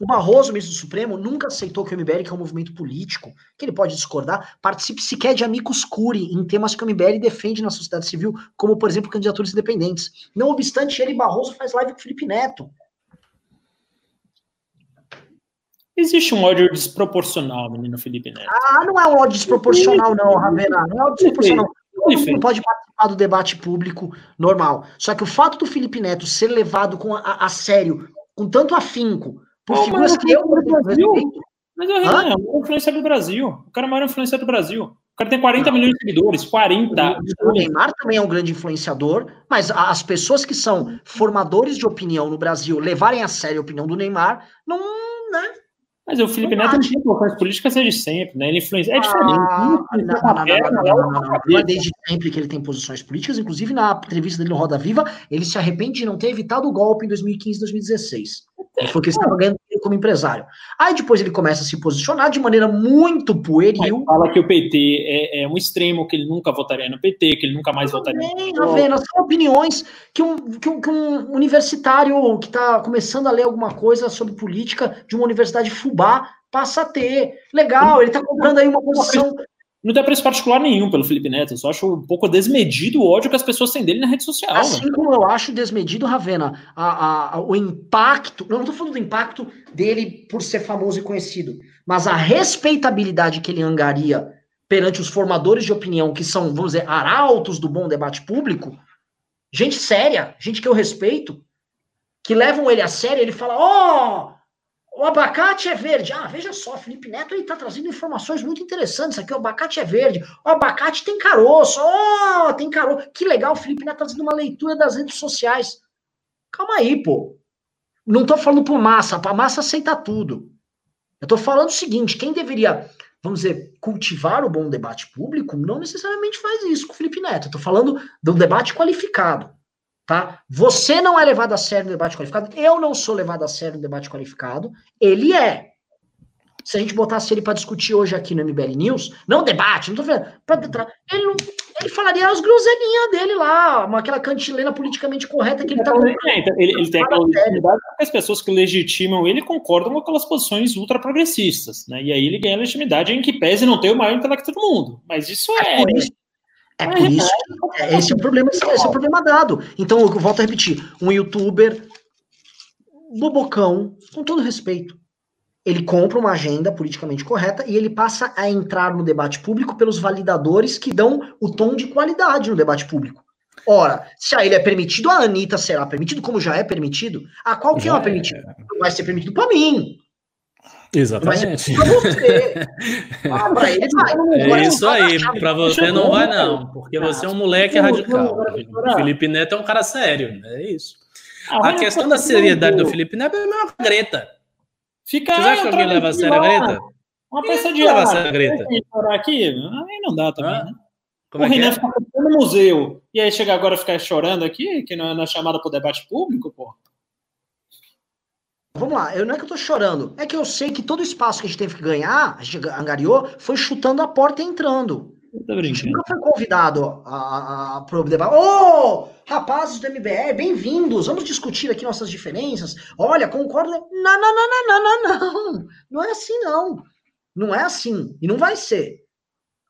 S1: O Barroso, ministro do Supremo, nunca aceitou que o MBL, que é um movimento político, que ele pode discordar, participe sequer de amicus curi em temas que o MBL defende na sociedade civil, como, por exemplo, candidaturas independentes. Não obstante, ele, Barroso, faz live com o Felipe Neto.
S2: Existe um ódio desproporcional, menino Felipe Neto.
S1: Ah, não é um ódio desproporcional, não, Ravena. Não é um ódio desproporcional. Não pode participar do debate público normal. Só que o fato do Felipe Neto ser levado com a, a sério, com tanto afinco,
S2: por figuras que eu, respeito. Mas é o Renan, é influência do Brasil. O cara é o maior influenciador do Brasil. O cara tem 40 milhões de seguidores, 40.
S1: O Neymar também é um grande influenciador, mas as pessoas que são formadores de opinião no Brasil levarem a sério a opinião do Neymar, não, né?
S2: Mas o Felipe Neto tem posições políticas desde sempre, né? Ele influencia. É diferente. Ah, não,
S1: não, não, não, é desde sempre que ele tem posições políticas. Inclusive, na entrevista dele no Roda Viva, ele se arrepende de não ter evitado o golpe em 2015 2016. Ele falou que ele estava ganhando como empresário. Aí depois ele começa a se posicionar de maneira muito pueril.
S2: fala que o PT é, é, um extremo, que ele nunca votaria no PT, que ele nunca mais votaria
S1: no PT. Vendo, são opiniões que um, que um, que um universitário que está começando a ler alguma coisa sobre política de uma universidade fubá passa a ter. Legal, ele está comprando aí uma posição
S2: não tem preço particular nenhum pelo Felipe Neto. Eu só acho um pouco desmedido o ódio que as pessoas têm dele na rede social.
S1: Assim né? como eu acho desmedido, Ravena, a, a, o impacto. Não, não tô falando do impacto dele por ser famoso e conhecido, mas a respeitabilidade que ele angaria perante os formadores de opinião, que são, vamos dizer, arautos do bom debate público, gente séria, gente que eu respeito, que levam ele a sério, ele fala: Ó, oh, o abacate é verde. Ah, veja só, Felipe Neto está trazendo informações muito interessantes aqui. O abacate é verde. O abacate tem caroço. Oh, tem caroço. Que legal, o Felipe Neto está fazendo uma leitura das redes sociais. Calma aí, pô. Não estou falando por massa. A massa aceita tudo. Eu estou falando o seguinte: quem deveria, vamos dizer, cultivar o bom debate público, não necessariamente faz isso com o Felipe Neto. Estou falando de um debate qualificado. Tá? Você não é levado a sério no debate qualificado, eu não sou levado a sério no debate qualificado, ele é. Se a gente botasse ele para discutir hoje aqui no MBL News, não debate, não tô falando, pra, ele, não, ele falaria as groselhinhas dele lá, aquela cantilena politicamente correta que ele tá.
S2: É, então, ele, ele tem aquela legitimidade porque as pessoas que legitimam ele concordam com aquelas posições ultra progressistas, né? E aí ele ganha legitimidade em que pese não ter o maior intelecto do mundo. Mas isso é. é
S1: é por isso que esse é o problema, esse é o problema dado. Então, eu volto a repetir: um youtuber bobocão, com todo respeito, ele compra uma agenda politicamente correta e ele passa a entrar no debate público pelos validadores que dão o tom de qualidade no debate público. Ora, se a ele é permitido, a Anitta será permitido, como já é permitido. A qual que é, é permitido? Vai ser permitido para mim.
S3: Exatamente. ah, pra ele vai. É isso aí, para você não vai não, porque você é um moleque radical. O Felipe Neto é um cara sério, é isso. A, a questão da seriedade do Felipe Neto é a mesma Greta.
S2: Fica
S3: Vocês acham que alguém leva a sério a Greta?
S2: Uma peça de
S3: leva a
S2: ar.
S3: sério a Greta.
S2: aqui, aí não dá também,
S3: Ah,
S2: né?
S3: Como
S2: o
S3: é
S2: Renan
S3: é?
S2: fica no museu e aí chega agora ficar chorando aqui, que não é, não é chamada para o debate público, pô.
S1: Vamos lá, eu não é que eu tô chorando, é que eu sei que todo o espaço que a gente teve que ganhar, a gente angariou, foi chutando a porta e entrando. A gente nunca foi convidado a, a, pro debate. Ô, rapazes do MBR, bem-vindos. Vamos discutir aqui nossas diferenças. Olha, concordo. Não, não, não, não, não, não, não. Não é assim, não. Não é assim. E não vai ser.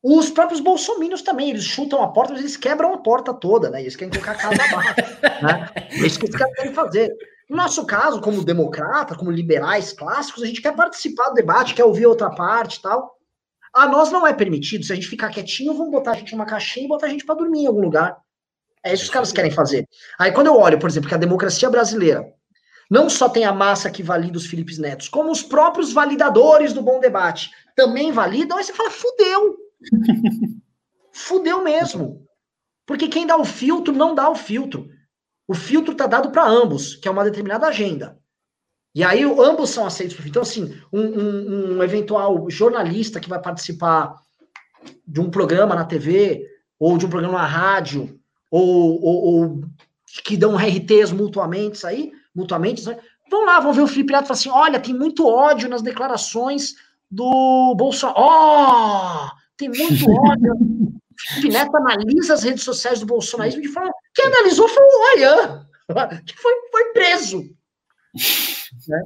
S1: Os próprios bolsominions também, eles chutam a porta, mas eles quebram a porta toda, né? Eles querem colocar a casa abaixo. né? É isso que os caras querem fazer. No nosso caso, como democrata, como liberais clássicos, a gente quer participar do debate, quer ouvir outra parte e tal. A nós não é permitido. Se a gente ficar quietinho, vão botar a gente numa caixinha e botar a gente para dormir em algum lugar. É isso que os caras querem fazer. Aí quando eu olho, por exemplo, que a democracia brasileira não só tem a massa que valida os Filipes Netos, como os próprios validadores do bom debate também validam, aí você fala, fudeu. fudeu mesmo. Porque quem dá o filtro não dá o filtro. O filtro tá dado para ambos, que é uma determinada agenda. E aí ambos são aceitos por Então, assim, um, um- um eventual jornalista que vai participar de um programa na TV, ou de um programa na rádio, ou, ou- ou que dão RTs mutuamente aí, mutuamente, vão lá, vão ver o Felipe Neto e falar assim: olha, tem muito ódio nas declarações do Bolsonaro. Ó, tem muito ódio. O Felipe Neto analisa as redes sociais do bolsonarismo de forma. Quem analisou foi o Oyan, que foi, foi preso. Né?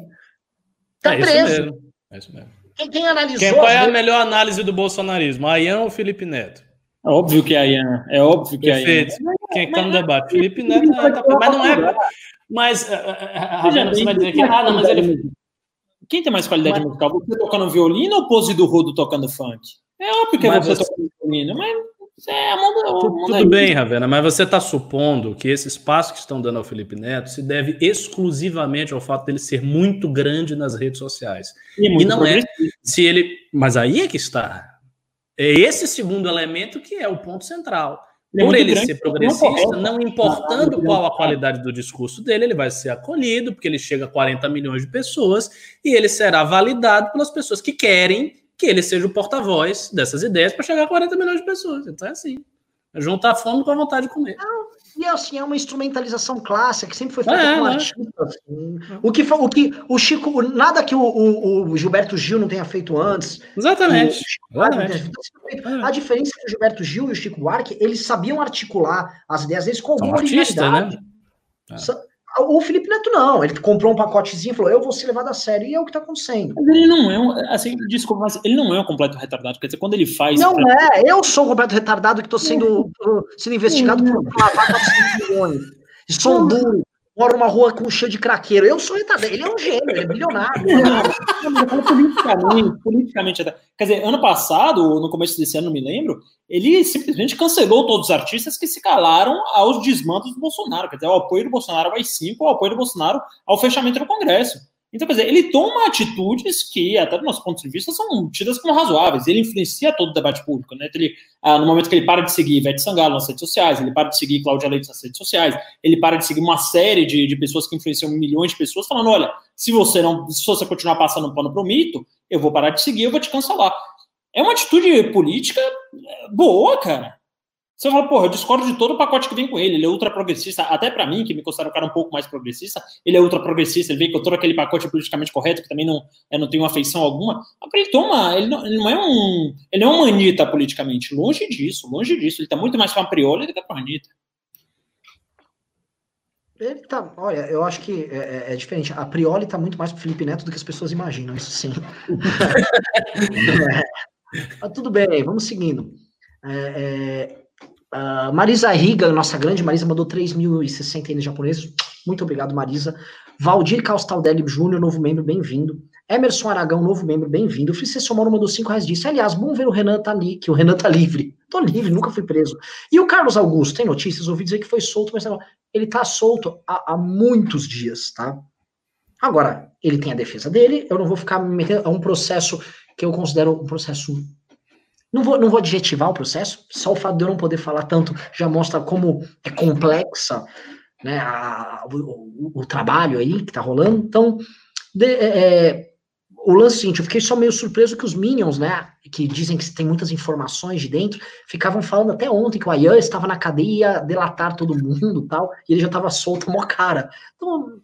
S1: Tá
S3: é isso
S1: preso.
S3: mesmo. É isso mesmo.
S1: Quem, quem analisou.
S3: Quem, qual é a melhor análise do bolsonarismo? Ayan ou Felipe Neto?
S2: É óbvio que é a Ian. É óbvio que é a Ian.
S3: Perfeito. Quem está no debate? Felipe Neto. ah, tá- mas não é. Mas, ah, ah, Ravena, você vai dizer que. Ah, não, mas ele.
S2: Quem tem mais qualidade
S3: Mas-
S2: musical? Você tocando violino ou pose do Rodo tocando funk? É óbvio que é
S3: Mas
S2: você,
S3: você-
S2: tocando violino, mas é, a mão do-
S3: Tu-
S2: a mão
S3: Tudo bem, Ravena, mas você está supondo que esse espaço que estão dando ao Felipe Neto se deve exclusivamente ao fato dele ser muito grande nas redes sociais.
S2: E, muito
S3: E não é. Se ele, mas aí é que está. É esse segundo elemento que é o ponto central.
S2: Ele é
S3: Por
S2: muito
S3: ele
S2: grande,
S3: ser
S2: não
S3: progressista, não importando
S2: Não,
S3: qual a qualidade do discurso dele, ele vai ser acolhido, porque ele chega a 40 milhões de pessoas, e ele será validado pelas pessoas que querem que ele seja o porta-voz dessas ideias para chegar a 40 milhões de pessoas. Então é assim. É juntar a fome com a vontade de comer.
S1: E assim, é uma instrumentalização clássica que sempre foi feita
S3: É,
S1: com
S3: né?
S1: artistas. O que, o que o Chico, nada que o, o- o Gilberto Gil não tenha feito antes.
S3: Exatamente.
S1: Chico
S3: Exatamente. É.
S1: A diferença é que o Gilberto Gil e o Chico Buarque, eles sabiam articular as ideias deles com
S3: São
S1: alguma
S3: artistas,
S1: originalidade.
S3: né?
S1: Sa- O Felipe Neto não, ele comprou um pacotezinho e falou: Eu vou ser levado a sério, e é o que está acontecendo.
S2: Mas ele não é um, assim, desculpa, mas ele não é um completo retardado. Quer dizer, quando ele faz.
S1: Não
S2: pra-
S1: é, eu sou um completo retardado que estou sendo, uh, sendo investigado por lavar 400 milhões. Sou duro, moro numa rua com cheio de craqueiro. Eu sou retardado. Ele é um gênio, ele é bilionário.
S2: Politicamente, politicamente até. Quer dizer, ano passado, ou no começo desse ano, não me lembro, ele simplesmente cancelou todos os artistas que se calaram aos desmandos do Bolsonaro. Quer dizer, ao apoio do Bolsonaro ao AI-5, ao apoio do Bolsonaro ao fechamento do Congresso. Então, quer dizer, ele toma atitudes que, até do nosso ponto de vista, são tidas como razoáveis. Ele influencia todo o debate público. Né? Ele, ah, no momento que ele para de seguir Ivete Sangalo nas redes sociais, ele para de seguir Cláudia Leite nas redes sociais, ele para de seguir uma série de, de pessoas que influenciam milhões de pessoas, falando: olha, se você não, se você continuar passando pano pro mito, eu vou parar de seguir, eu vou te cancelar. É uma atitude política é, boa, cara. Você fala, porra, eu discordo de todo o pacote que vem com ele. Ele é ultra progressista, até para mim, que me considero um cara um pouco mais progressista, ele é ultra progressista, ele vem com todo aquele pacote politicamente correto, que também não, eu não tenho afeição alguma. Ele toma, ele não, ele não é um. Ele é uma Anitta politicamente. Longe disso, longe disso. Ele tá muito mais pra Prioli do que pra Anitta.
S1: Ele tá, olha, eu acho que é, é- é diferente. A Prioli tá muito mais pro Felipe Neto do que as pessoas imaginam, isso sim. É. Mas tudo bem, vamos seguindo. É, a Marisa Riga, nossa grande Marisa, mandou 3.060 ienes japoneses. Muito obrigado, Marisa. Valdir Caustaldelli Júnior, novo membro, bem-vindo. Emerson Aragão, novo membro, bem-vindo. Felice Somoro mandou 5 reais disse. Aliás, bom ver o Renan tá ali, que o Renan tá livre. Tô livre, nunca fui preso. E o Carlos Augusto, tem notícias? Ouvi dizer que foi solto, mas não. ele tá solto há, há muitos dias, tá? Agora, ele tem a defesa dele, eu não vou ficar me metendo. É um processo que eu considero um processo. Não vou, não vou adjetivar o processo, só o fato de eu não poder falar tanto já mostra como é complexa né, a, o, o, trabalho aí que tá rolando. Então, de, é, é o lance seguinte, eu fiquei só meio surpreso que os Minions, né, que dizem que tem muitas informações de dentro, ficavam falando até ontem que o Ayan estava na cadeia delatar todo mundo tal, e ele já estava solto mó cara. Então,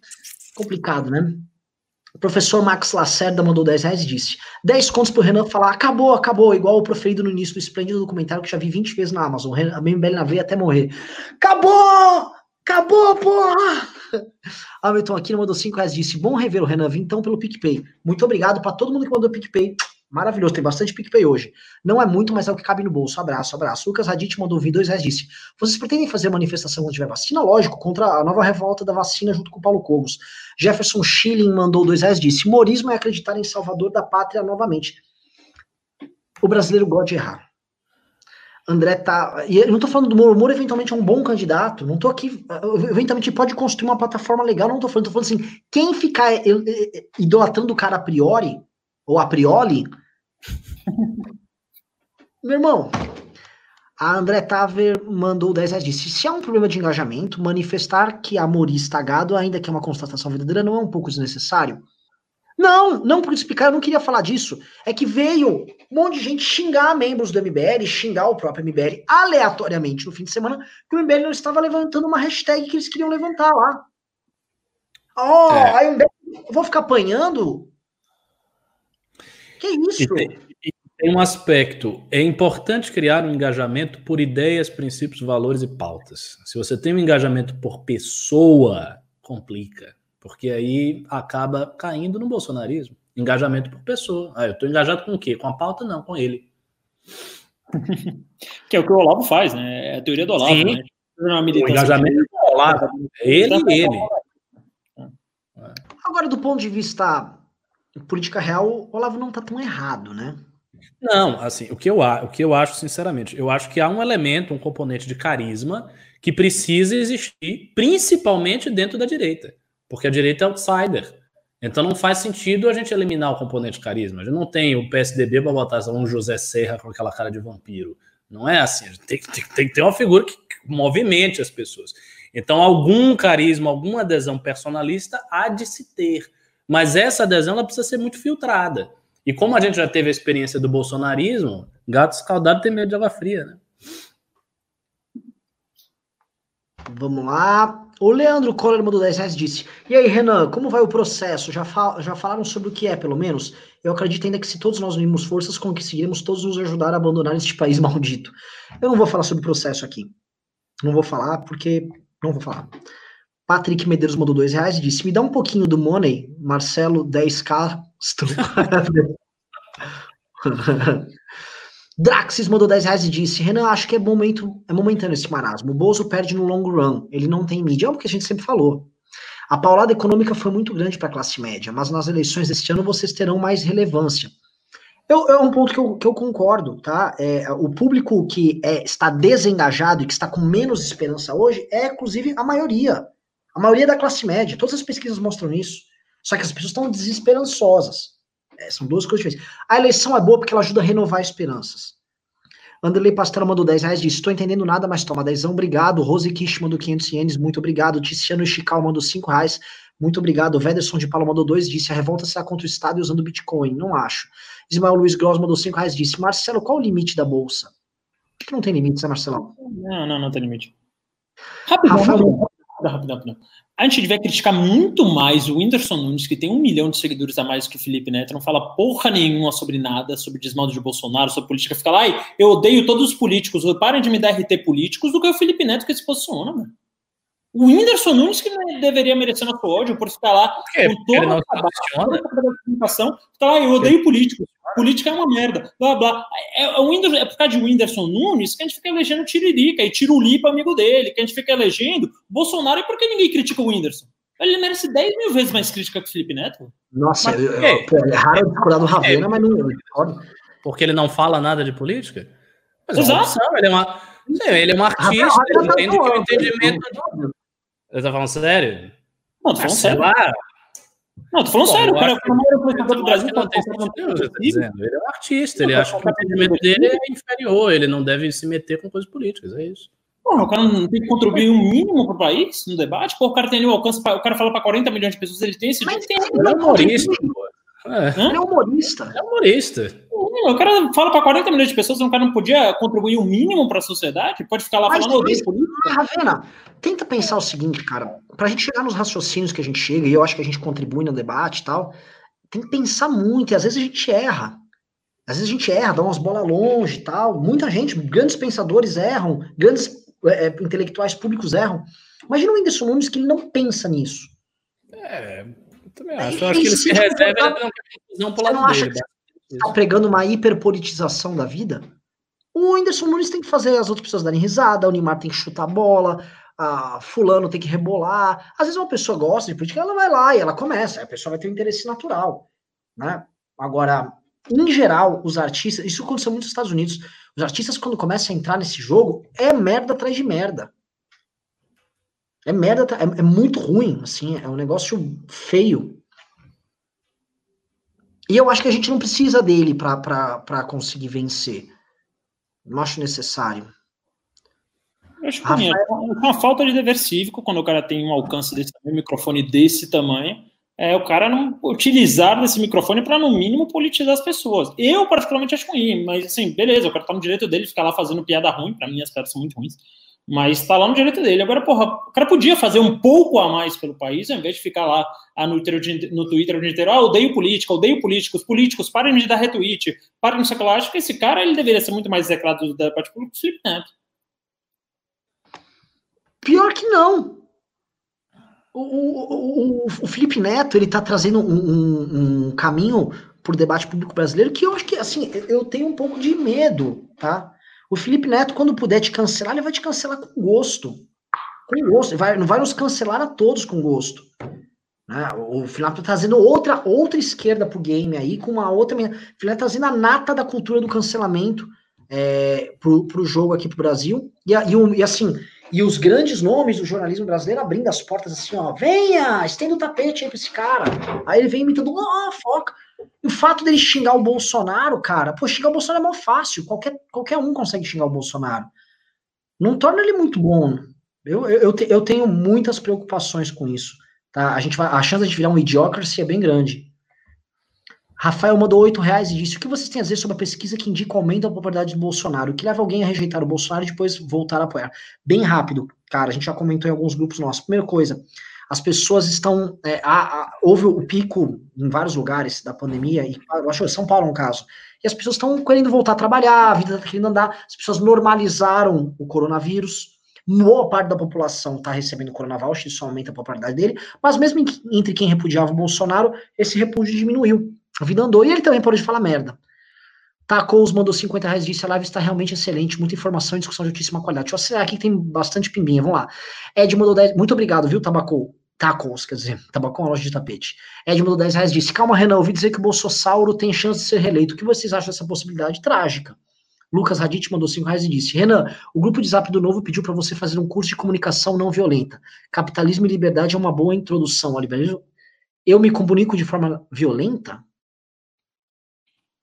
S1: complicado, né? O professor Max Lacerda mandou 10 reais e disse: 10 contos pro Renan falar, acabou, acabou, igual o proferido no início do esplêndido documentário que já vi 20 vezes na Amazon, a MBL na veia até morrer. Acabou! Acabou, porra! Hamilton aqui mandou 5 reais disse: Bom rever o Renan então pelo PicPay. Muito obrigado para todo mundo que mandou PicPay. Maravilhoso, tem bastante PicPay hoje. Não é muito, mas é o que cabe no bolso. Abraço, abraço. Lucas Radit mandou vir dois reais disse: Vocês pretendem fazer manifestação quando tiver vacina? Lógico, contra a nova revolta da vacina junto com o Paulo Cogos. Jefferson Schilling mandou dois reais disse: Morismo é acreditar em Salvador da pátria novamente. O brasileiro gosta de errar. André tá. E eu não tô falando do Moro. O Moro eventualmente é um bom candidato. Não tô aqui. Eventualmente pode construir uma plataforma legal. Não tô falando. Tô falando assim. Quem ficar idolatrando o cara a priori, ou a priori. meu irmão, a André Taver mandou 10 reais disse: se há um problema de engajamento, manifestar que a Mori está gado, ainda que é uma constatação verdadeira, não é um pouco desnecessário? Não, não por explicar, eu não queria falar disso. É que veio um monte de gente xingar membros do MBL, xingar o próprio MBL aleatoriamente no fim de semana, que o MBL não estava levantando uma hashtag que eles queriam levantar lá. Ó, oh, é. aí um eu vou ficar apanhando? Que isso?
S3: E tem, e tem um aspecto. É importante criar um engajamento por ideias, princípios, valores e pautas. Se você tem um engajamento por pessoa, complica porque aí acaba caindo no bolsonarismo. Engajamento por pessoa. Ah, eu estou engajado com o quê? Com a pauta? Não, com ele.
S2: que é o que o Olavo faz, né? É a teoria do Olavo, Sim. né?
S3: O engajamento do Olavo. Ele e ele.
S1: Agora, do ponto de vista política real, o Olavo não está tão errado, né?
S3: Não, assim, o que, eu, o que eu acho, sinceramente, eu acho que há um elemento, um componente de carisma que precisa existir, principalmente dentro da direita porque a direita é outsider. Então não faz sentido a gente eliminar o componente carisma. A gente não tem o PSDB para botar um José Serra com aquela cara de vampiro. Não é assim. Tem, tem, tem que ter uma figura que movimente as pessoas. Então, algum carisma, alguma adesão personalista há de se ter. Mas essa adesão ela precisa ser muito filtrada. E como a gente já teve a experiência do bolsonarismo, gato escaldado tem medo de água fria, né?
S1: Vamos lá. O Leandro Coller mandou 10 reais disse: E aí, Renan, como vai o processo? Já, fal já falaram sobre o que é, pelo menos? Eu acredito ainda que se todos nós unirmos forças, conseguiremos todos nos ajudar a abandonar este país maldito. Eu não vou falar sobre o processo aqui. Não vou falar porque. Não vou falar. Patrick Medeiros mandou 2 reais e disse: Me dá um pouquinho do money, Marcelo 10K. Draxis mandou 10 reais e disse: Renan, acho que é momento, é momentâneo esse marasmo. O Bozo perde no long run. Ele não tem mídia. É o que a gente sempre falou. A paulada econômica foi muito grande para a classe média, mas nas eleições deste ano vocês terão mais relevância. Eu, é um ponto que eu, que eu concordo, tá? É, o público que é, está desengajado e que está com menos esperança hoje é, inclusive, a maioria. A maioria da classe média. Todas as pesquisas mostram isso. Só que as pessoas estão desesperançosas. É, são duas coisas diferentes. A eleição é boa porque ela ajuda a renovar esperanças. Anderley Pastel mandou 10 reais, disse, estou entendendo nada, mas toma 10, obrigado. Rose Kish mandou 500 ienes, muito obrigado. Ticiano Chical mandou 5 reais, muito obrigado. Vederson de Paulo mandou 2, disse, a revolta será contra o Estado usando Bitcoin, não acho. Ismael Luiz Gross mandou 5 reais, disse, Marcelo, qual o limite da Bolsa? que não tem limite, né, Marcelão?
S2: Não, não, não tem limite. Rapidão, Rafael... rapidão, rapidão, rapidão a gente devia criticar muito mais o Whindersson Nunes, que tem um milhão de seguidores a mais que o Felipe Neto, não fala porra nenhuma sobre nada, sobre desmaldo de Bolsonaro, sobre política, fica lá, ai, eu odeio todos os políticos, parem de me dar RT políticos, do que o Felipe Neto que se posiciona, mano. O Whindersson Nunes que deveria merecer nosso ódio por ficar lá com toda a comunicação, fica lá, eu odeio políticos, política é uma merda, blá blá. É, é, o Whindersson, é por causa de Whindersson Nunes que a gente fica elegendo Tiririca e Tirulipa, amigo dele, que a gente fica elegendo Bolsonaro, e por que ninguém critica o Whindersson? Ele merece 10 mil vezes mais crítica que o Felipe Neto.
S1: Nossa, mas, eu, eu, pô, é raro discordar do Ravena, é, mas não.
S3: Porque ele não fala nada de política? Mas Exato. É ele é uma. Ele é um artista, ele entende que o entendimento. Ele tá falando sério?
S2: Não, tô falando sério. Lá, não, tô falando Bom, sério, o cara foi o maior influenciador do Brasil. Não tem
S3: sentido, tá dizendo. Ele é um artista, ele acha que o entendimento dele é inferior, ele não deve se meter com coisas políticas, é isso.
S2: Porra, o cara não tem que contribuir um mínimo para o país no debate? Pô, o cara tem o alcance, pra, o cara fala para 40 milhões de pessoas, ele tem esse
S1: Mas
S2: tem,
S1: ele é humorista.
S3: É.
S1: Ele é humorista.
S3: É humorista.
S2: O cara fala para 40 milhões de pessoas, o cara não podia contribuir um mínimo para a sociedade? Pode ficar lá
S1: Mas,
S2: falando
S1: mas,
S2: política?
S1: mas, Ravena, tenta pensar o seguinte, cara. Pra gente chegar nos raciocínios que a gente chega, e eu acho que a gente contribui no debate e tal, tem que pensar muito, e às vezes a gente erra. Às vezes a gente erra, dá umas bolas longe e tal. Muita gente, grandes pensadores erram, grandes é, é, intelectuais públicos erram. Imagina o Whindersson Nunes que ele não pensa nisso.
S3: É, também acho. Eu acho que ele se reserva
S1: tipo
S3: ele não quer confusão pro lado
S1: acha
S3: dele.
S1: que
S3: né?
S1: tá pregando uma hiperpolitização da vida? O Whindersson Nunes tem que fazer as outras pessoas darem risada, o Neymar tem que chutar a bola, a fulano tem que rebolar. Às vezes uma pessoa gosta de política, ela vai lá e ela começa, a pessoa vai ter um interesse natural, né? Agora, em geral, os artistas, isso aconteceu muito nos Estados Unidos, os artistas quando começam a entrar nesse jogo, é merda atrás de merda. É merda, é, é muito ruim, assim, é um negócio feio. E eu acho que a gente não precisa dele para conseguir vencer. Não acho necessário.
S2: Eu acho que sim, é uma falta de dever cívico quando o cara tem um alcance desse um microfone desse tamanho. É o cara não utilizar desse microfone para, no mínimo, politizar as pessoas. Eu, particularmente, acho ruim, mas assim, beleza, o cara tá no direito dele ficar lá fazendo piada ruim, para mim as piadas são muito ruins, mas tá lá no direito dele. Agora, porra, o cara podia fazer um pouco a mais pelo país, ao invés de ficar lá ah, no, Twitter, no Twitter o dia inteiro, ah, odeio política, odeio políticos, políticos, parem de dar retweet, parem de sei lá. Acho que esse cara, ele deveria ser muito mais execrado do debate público que o Felipe Neto.
S1: Pior que não. O, o, o, o Felipe Neto, ele tá trazendo um, um, um caminho pro debate público brasileiro que eu acho que, assim, eu tenho um pouco de medo, tá? O Felipe Neto, quando puder te cancelar, ele vai te cancelar com gosto. Com gosto. Vai, não vai nos cancelar a todos com gosto. Né? O Felipe tá trazendo outra, outra esquerda pro game aí, com uma outra. O Felipe tá trazendo a nata da cultura do cancelamento é, pro, pro jogo aqui pro Brasil. E, e, e assim, e os grandes nomes do jornalismo brasileiro abrindo as portas assim, ó, venha, estenda o tapete aí pra esse cara. Aí ele vem imitando, ó, oh, foca. O fato dele xingar o Bolsonaro, cara, pô, xingar o Bolsonaro é mó fácil, qualquer, qualquer um consegue xingar o Bolsonaro. Não torna ele muito bom. Eu, eu, eu tenho muitas preocupações com isso. Tá? A, gente vai, a chance de virar um idiocracy é bem grande. Rafael mandou 8 reais e disse: O que vocês têm a dizer sobre a pesquisa que indica o aumento da popularidade do Bolsonaro? O que leva alguém a rejeitar o Bolsonaro e depois voltar a apoiar? Bem rápido, cara, a gente já comentou em alguns grupos nossos. Primeira coisa, as pessoas estão. É, a, a, houve o pico em vários lugares da pandemia, e eu acho que São Paulo é um caso. E as pessoas estão querendo voltar a trabalhar, a vida está querendo andar, as pessoas normalizaram o coronavírus. Boa parte da população está recebendo coronavírus, isso aumenta a popularidade dele, mas mesmo entre quem repudiava o Bolsonaro, esse repúdio diminuiu. A vida andou e ele também parou de falar merda. Tacos mandou 50 reais disse: a live está realmente excelente, muita informação e discussão de altíssima qualidade. Deixa eu acelerar aqui que tem bastante pimbinha. Vamos lá. Ed mandou 10. Muito obrigado, viu, Tabacou? Tacos, quer dizer, Tabacou é uma loja de tapete. Ed mandou 10 reais disse: Calma, Renan, ouvi dizer que o Bolsossauro tem chance de ser reeleito. O que vocês acham dessa possibilidade? Trágica. Lucas Radit mandou 5 reais e disse: Renan, o grupo de zap do Novo pediu para você fazer um curso de comunicação não violenta. Capitalismo e liberdade é uma boa introdução ao liberalismo. Eu me comunico de forma violenta?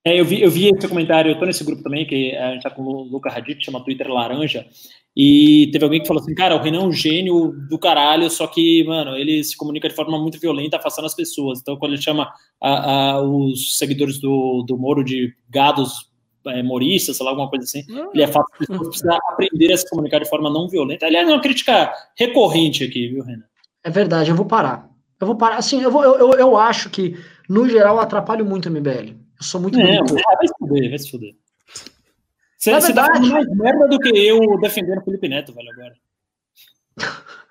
S2: É, eu, vi, eu vi esse comentário, eu tô nesse grupo também, que a gente tá com o Luca Radit, chama Twitter Laranja, e teve alguém que falou assim, cara, o Renan é um gênio do caralho, só que, mano, ele se comunica de forma muito violenta, afastando as pessoas. Então, quando ele chama a, a, os seguidores do, do Moro de gados é, moristas, sei lá, alguma coisa assim, ele afasta as pessoas, aprender a se comunicar de forma não violenta. Aliás, é uma crítica recorrente aqui, viu, Renan?
S1: É verdade, eu vou parar. Eu vou parar, assim, eu, vou, eu, eu, eu acho que, no geral, atrapalho muito o MBL. Eu sou muito.
S2: É, vai se fuder, vai se fuder. Você, você tá falando mais merda do que eu defendendo o Felipe Neto, velho, agora.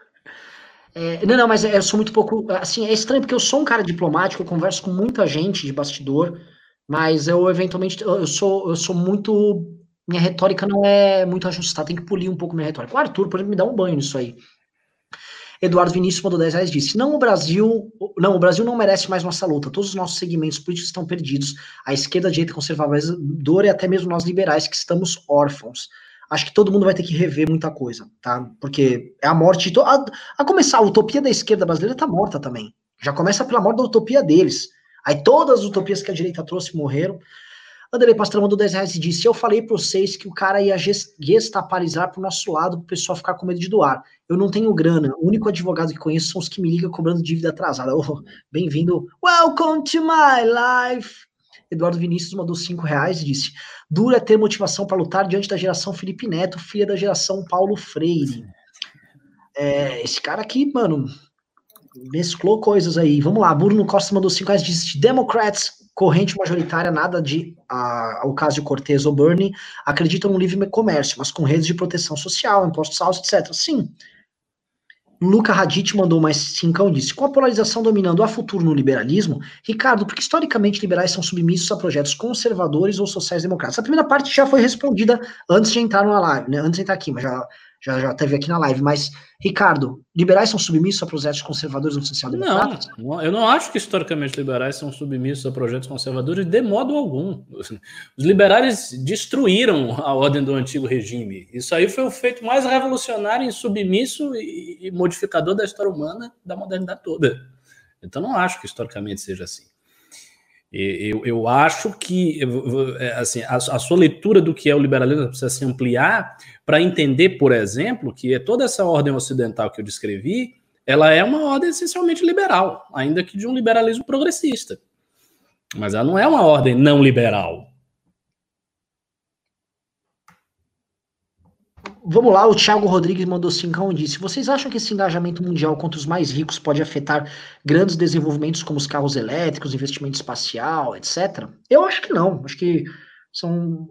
S1: É, não, não, mas eu sou muito pouco. Assim, é estranho porque eu sou um cara diplomático, eu converso com muita gente de bastidor, mas eu eventualmente eu sou, eu sou muito. Minha retórica não é muito ajustada, tem que polir um pouco minha retórica. O Arthur, por exemplo, me dá um banho nisso aí. Eduardo Vinícius mandou 10 reais disse: Não, o Brasil. Não, o Brasil não merece mais nossa luta. Todos os nossos segmentos políticos estão perdidos. A esquerda, a direita conservadora e até mesmo nós liberais, que estamos órfãos. Acho que todo mundo vai ter que rever muita coisa, tá? Porque é a morte. A, a começar, a utopia da esquerda brasileira tá morta também. Já começa pela morte da utopia deles. Aí todas as utopias que a direita trouxe morreram. Anderley Pastrão mandou 10 reais e disse: Eu falei para vocês que o cara ia gestaparizar pro nosso lado pro pessoal ficar com medo de doar. Eu não tenho grana. O único advogado que conheço são os que me ligam cobrando dívida atrasada. Oh, Bem-vindo. Welcome to my life. Eduardo Vinícius mandou 5 reais e disse: Dura ter motivação para lutar diante da geração Felipe Neto, filha da geração Paulo Freire. É, esse cara aqui, mano, mesclou coisas aí. Vamos lá, Bruno Costa mandou 5 reais e disse: Democrats, corrente majoritária, nada de a, ao caso de Cortez ou Bernie, acreditam no livre comércio, mas com redes de proteção social, impostos altos, etc. Sim, Luca Radit mandou mais cincão e disse: com a polarização dominando a futuro no liberalismo, Ricardo, porque historicamente liberais são submissos a projetos conservadores ou sociais-democratas? A primeira parte já foi respondida antes de entrar na live, né? Antes de entrar aqui, mas já já, já teve aqui na live, mas, Ricardo, liberais são submissos a projetos conservadores ou social-democratas?
S3: Não, eu não acho que historicamente liberais são submissos a projetos conservadores de modo algum. Os liberais destruíram a ordem do antigo regime. Isso aí foi o feito mais revolucionário, submisso e, e modificador da história humana da modernidade toda. Então, não acho que historicamente seja assim. Eu, eu acho que é, assim, a, a, sua leitura do que é o liberalismo precisa se ampliar para entender, por exemplo, que é toda essa ordem ocidental que eu descrevi, ela é uma ordem essencialmente liberal, ainda que de um liberalismo progressista. Mas ela não é uma ordem não liberal.
S1: Vamos lá, o Thiago Rodrigues mandou cincão e disse: Vocês acham que esse engajamento mundial contra os mais ricos pode afetar grandes desenvolvimentos como os carros elétricos, investimento espacial, etc? Eu acho que não. Acho que são.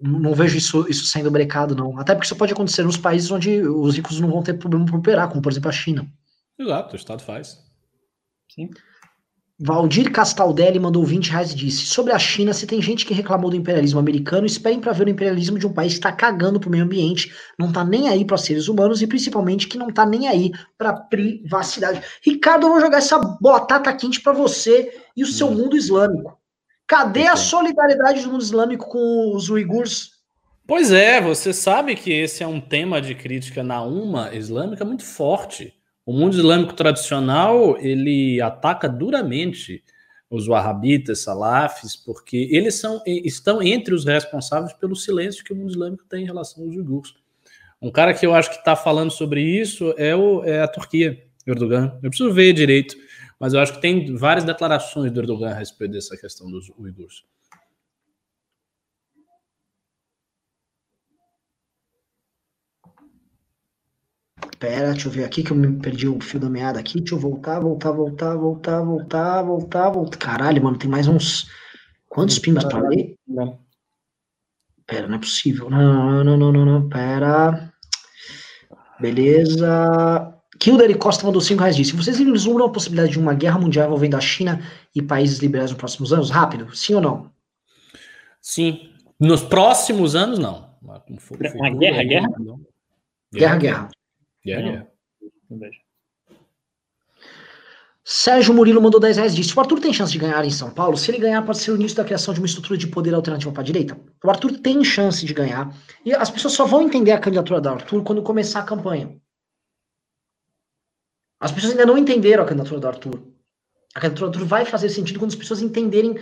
S1: Não vejo isso, isso sendo brecado, não. Até porque isso pode acontecer nos países onde os ricos não vão ter problema para operar, como por exemplo a China.
S3: Exato, o Estado faz.
S1: Sim. Valdir Castaldelli mandou 20 reais e disse: Sobre a China, se tem gente que reclamou do imperialismo americano, esperem para ver o imperialismo de um país que está cagando pro meio ambiente, não tá nem aí para seres humanos e principalmente que não tá nem aí para privacidade. Ricardo, eu vou jogar essa batata quente para você e o seu hum. mundo islâmico. Cadê a solidariedade do mundo islâmico com os uigurs?
S3: Pois é, você sabe que esse é um tema de crítica na UMA islâmica muito forte. O mundo islâmico tradicional ele ataca duramente os wahhabitas, salafis, porque eles são, estão entre os responsáveis pelo silêncio que o mundo islâmico tem em relação aos uigurs. Um cara que eu acho que está falando sobre isso é, o, é a Turquia, Erdogan. Eu preciso ver direito, mas eu acho que tem várias declarações do Erdogan a respeito dessa questão dos uigurs.
S1: Pera, deixa eu ver aqui que eu me perdi o fio da meada aqui. Deixa eu voltar, voltar, voltar, voltar, voltar, voltar, voltar. Caralho, mano, tem mais uns. Quantos pimbas pra ler? Não. Pera, não é possível. Não, não, não, não, não. Pera. Beleza. Kilder Costa mandou 5 reais disse: Vocês vislumbram a possibilidade de uma guerra mundial envolvendo a China e países liberais nos próximos anos? Rápido, sim ou não?
S3: Sim. Nos próximos anos, não.
S2: Uma guerra, guerra?
S1: Guerra, guerra.
S3: Yeah,
S1: Sérgio Murilo mandou 10 reais disse: O Arthur tem chance de ganhar em São Paulo? Se ele ganhar, pode ser o início da criação de uma estrutura de poder alternativa para a direita? O Arthur tem chance de ganhar. E as pessoas só vão entender a candidatura do Arthur quando começar a campanha. As pessoas ainda não entenderam a candidatura do Arthur. A candidatura do Arthur vai fazer sentido quando as pessoas entenderem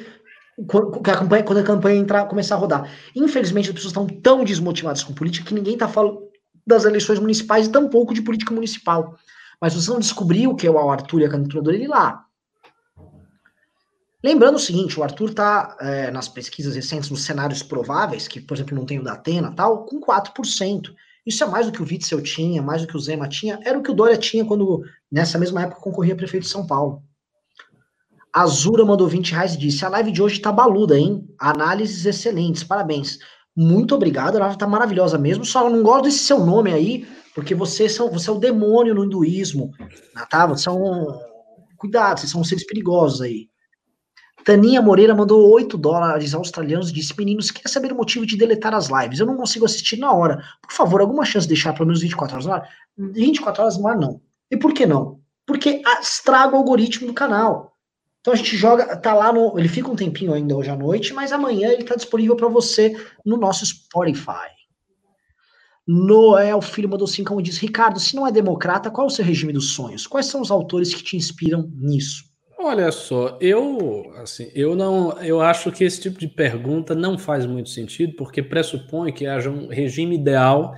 S1: quando a campanha, quando a campanha entrar, começar a rodar. Infelizmente, as pessoas estão tão desmotivadas com política que ninguém está falando das eleições municipais e tampouco de política municipal. Mas você não descobriu que é o Arthur e a candidatura dele lá. Lembrando o seguinte, o Arthur está é, nas pesquisas recentes, nos cenários prováveis, que, por exemplo, não tem o da Atena tal, com 4%. Isso é mais do que o Witzel tinha, mais do que o Zema tinha, era o que o Dória tinha quando, nessa mesma época, concorria a prefeito de São Paulo. Azura mandou 20 reais e disse: A live de hoje tá baluda, hein? Análises excelentes, parabéns. Muito obrigado, ela tá maravilhosa mesmo. Só não gosto desse seu nome aí, porque você, são, você é o demônio no hinduísmo. Tá? Você são. Cuidado, vocês são seres perigosos aí. Taninha Moreira mandou 8 dólares australianos e disse: Meninos, quer saber o motivo de deletar as lives? Eu não consigo assistir na hora. Por favor, alguma chance de deixar pelo menos 24 horas no ar? 24 horas no ar, não. E por que não? Porque estraga o algoritmo do canal. Então a gente joga, tá lá no. Ele fica um tempinho ainda hoje à noite, mas amanhã ele tá disponível para você no nosso Spotify. Noel Filho mandou 5 e diz: Ricardo, se não é democrata, qual é o seu regime dos sonhos? Quais são os autores que te inspiram nisso?
S3: Olha só, eu assim, eu não, eu acho que esse tipo de pergunta não faz muito sentido, porque pressupõe que haja um regime ideal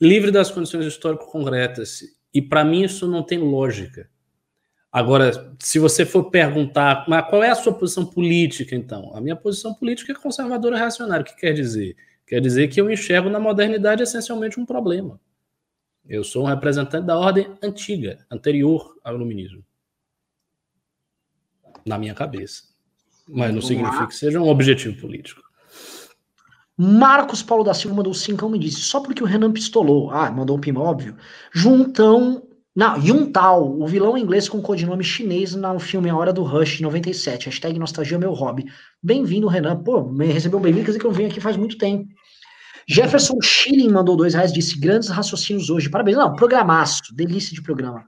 S3: livre das condições histórico concretas, e para mim isso não tem lógica. Agora, se você for perguntar, mas qual é a sua posição política, então? A minha posição política é conservadora reacionária. O que quer dizer? Quer dizer que eu enxergo na modernidade essencialmente um problema. Eu sou um representante da ordem antiga, anterior ao iluminismo na minha cabeça. Mas não Vamos significa lá. que seja um objetivo político.
S1: Marcos Paulo da Silva mandou cincão me disse, só porque o Renan pistolou. Ah, mandou um pima, óbvio. Juntão. Não, Yuntal, o vilão inglês com codinome chinês no filme A Hora do Rush, de 97. Hashtag nostalgia meu hobby. Bem-vindo, Renan. Pô, me recebeu bem-vindo, quer dizer que eu venho aqui faz muito tempo. Jefferson Schilling mandou dois reais, disse grandes raciocínios hoje. Parabéns. Não, programaço. Delícia de programa.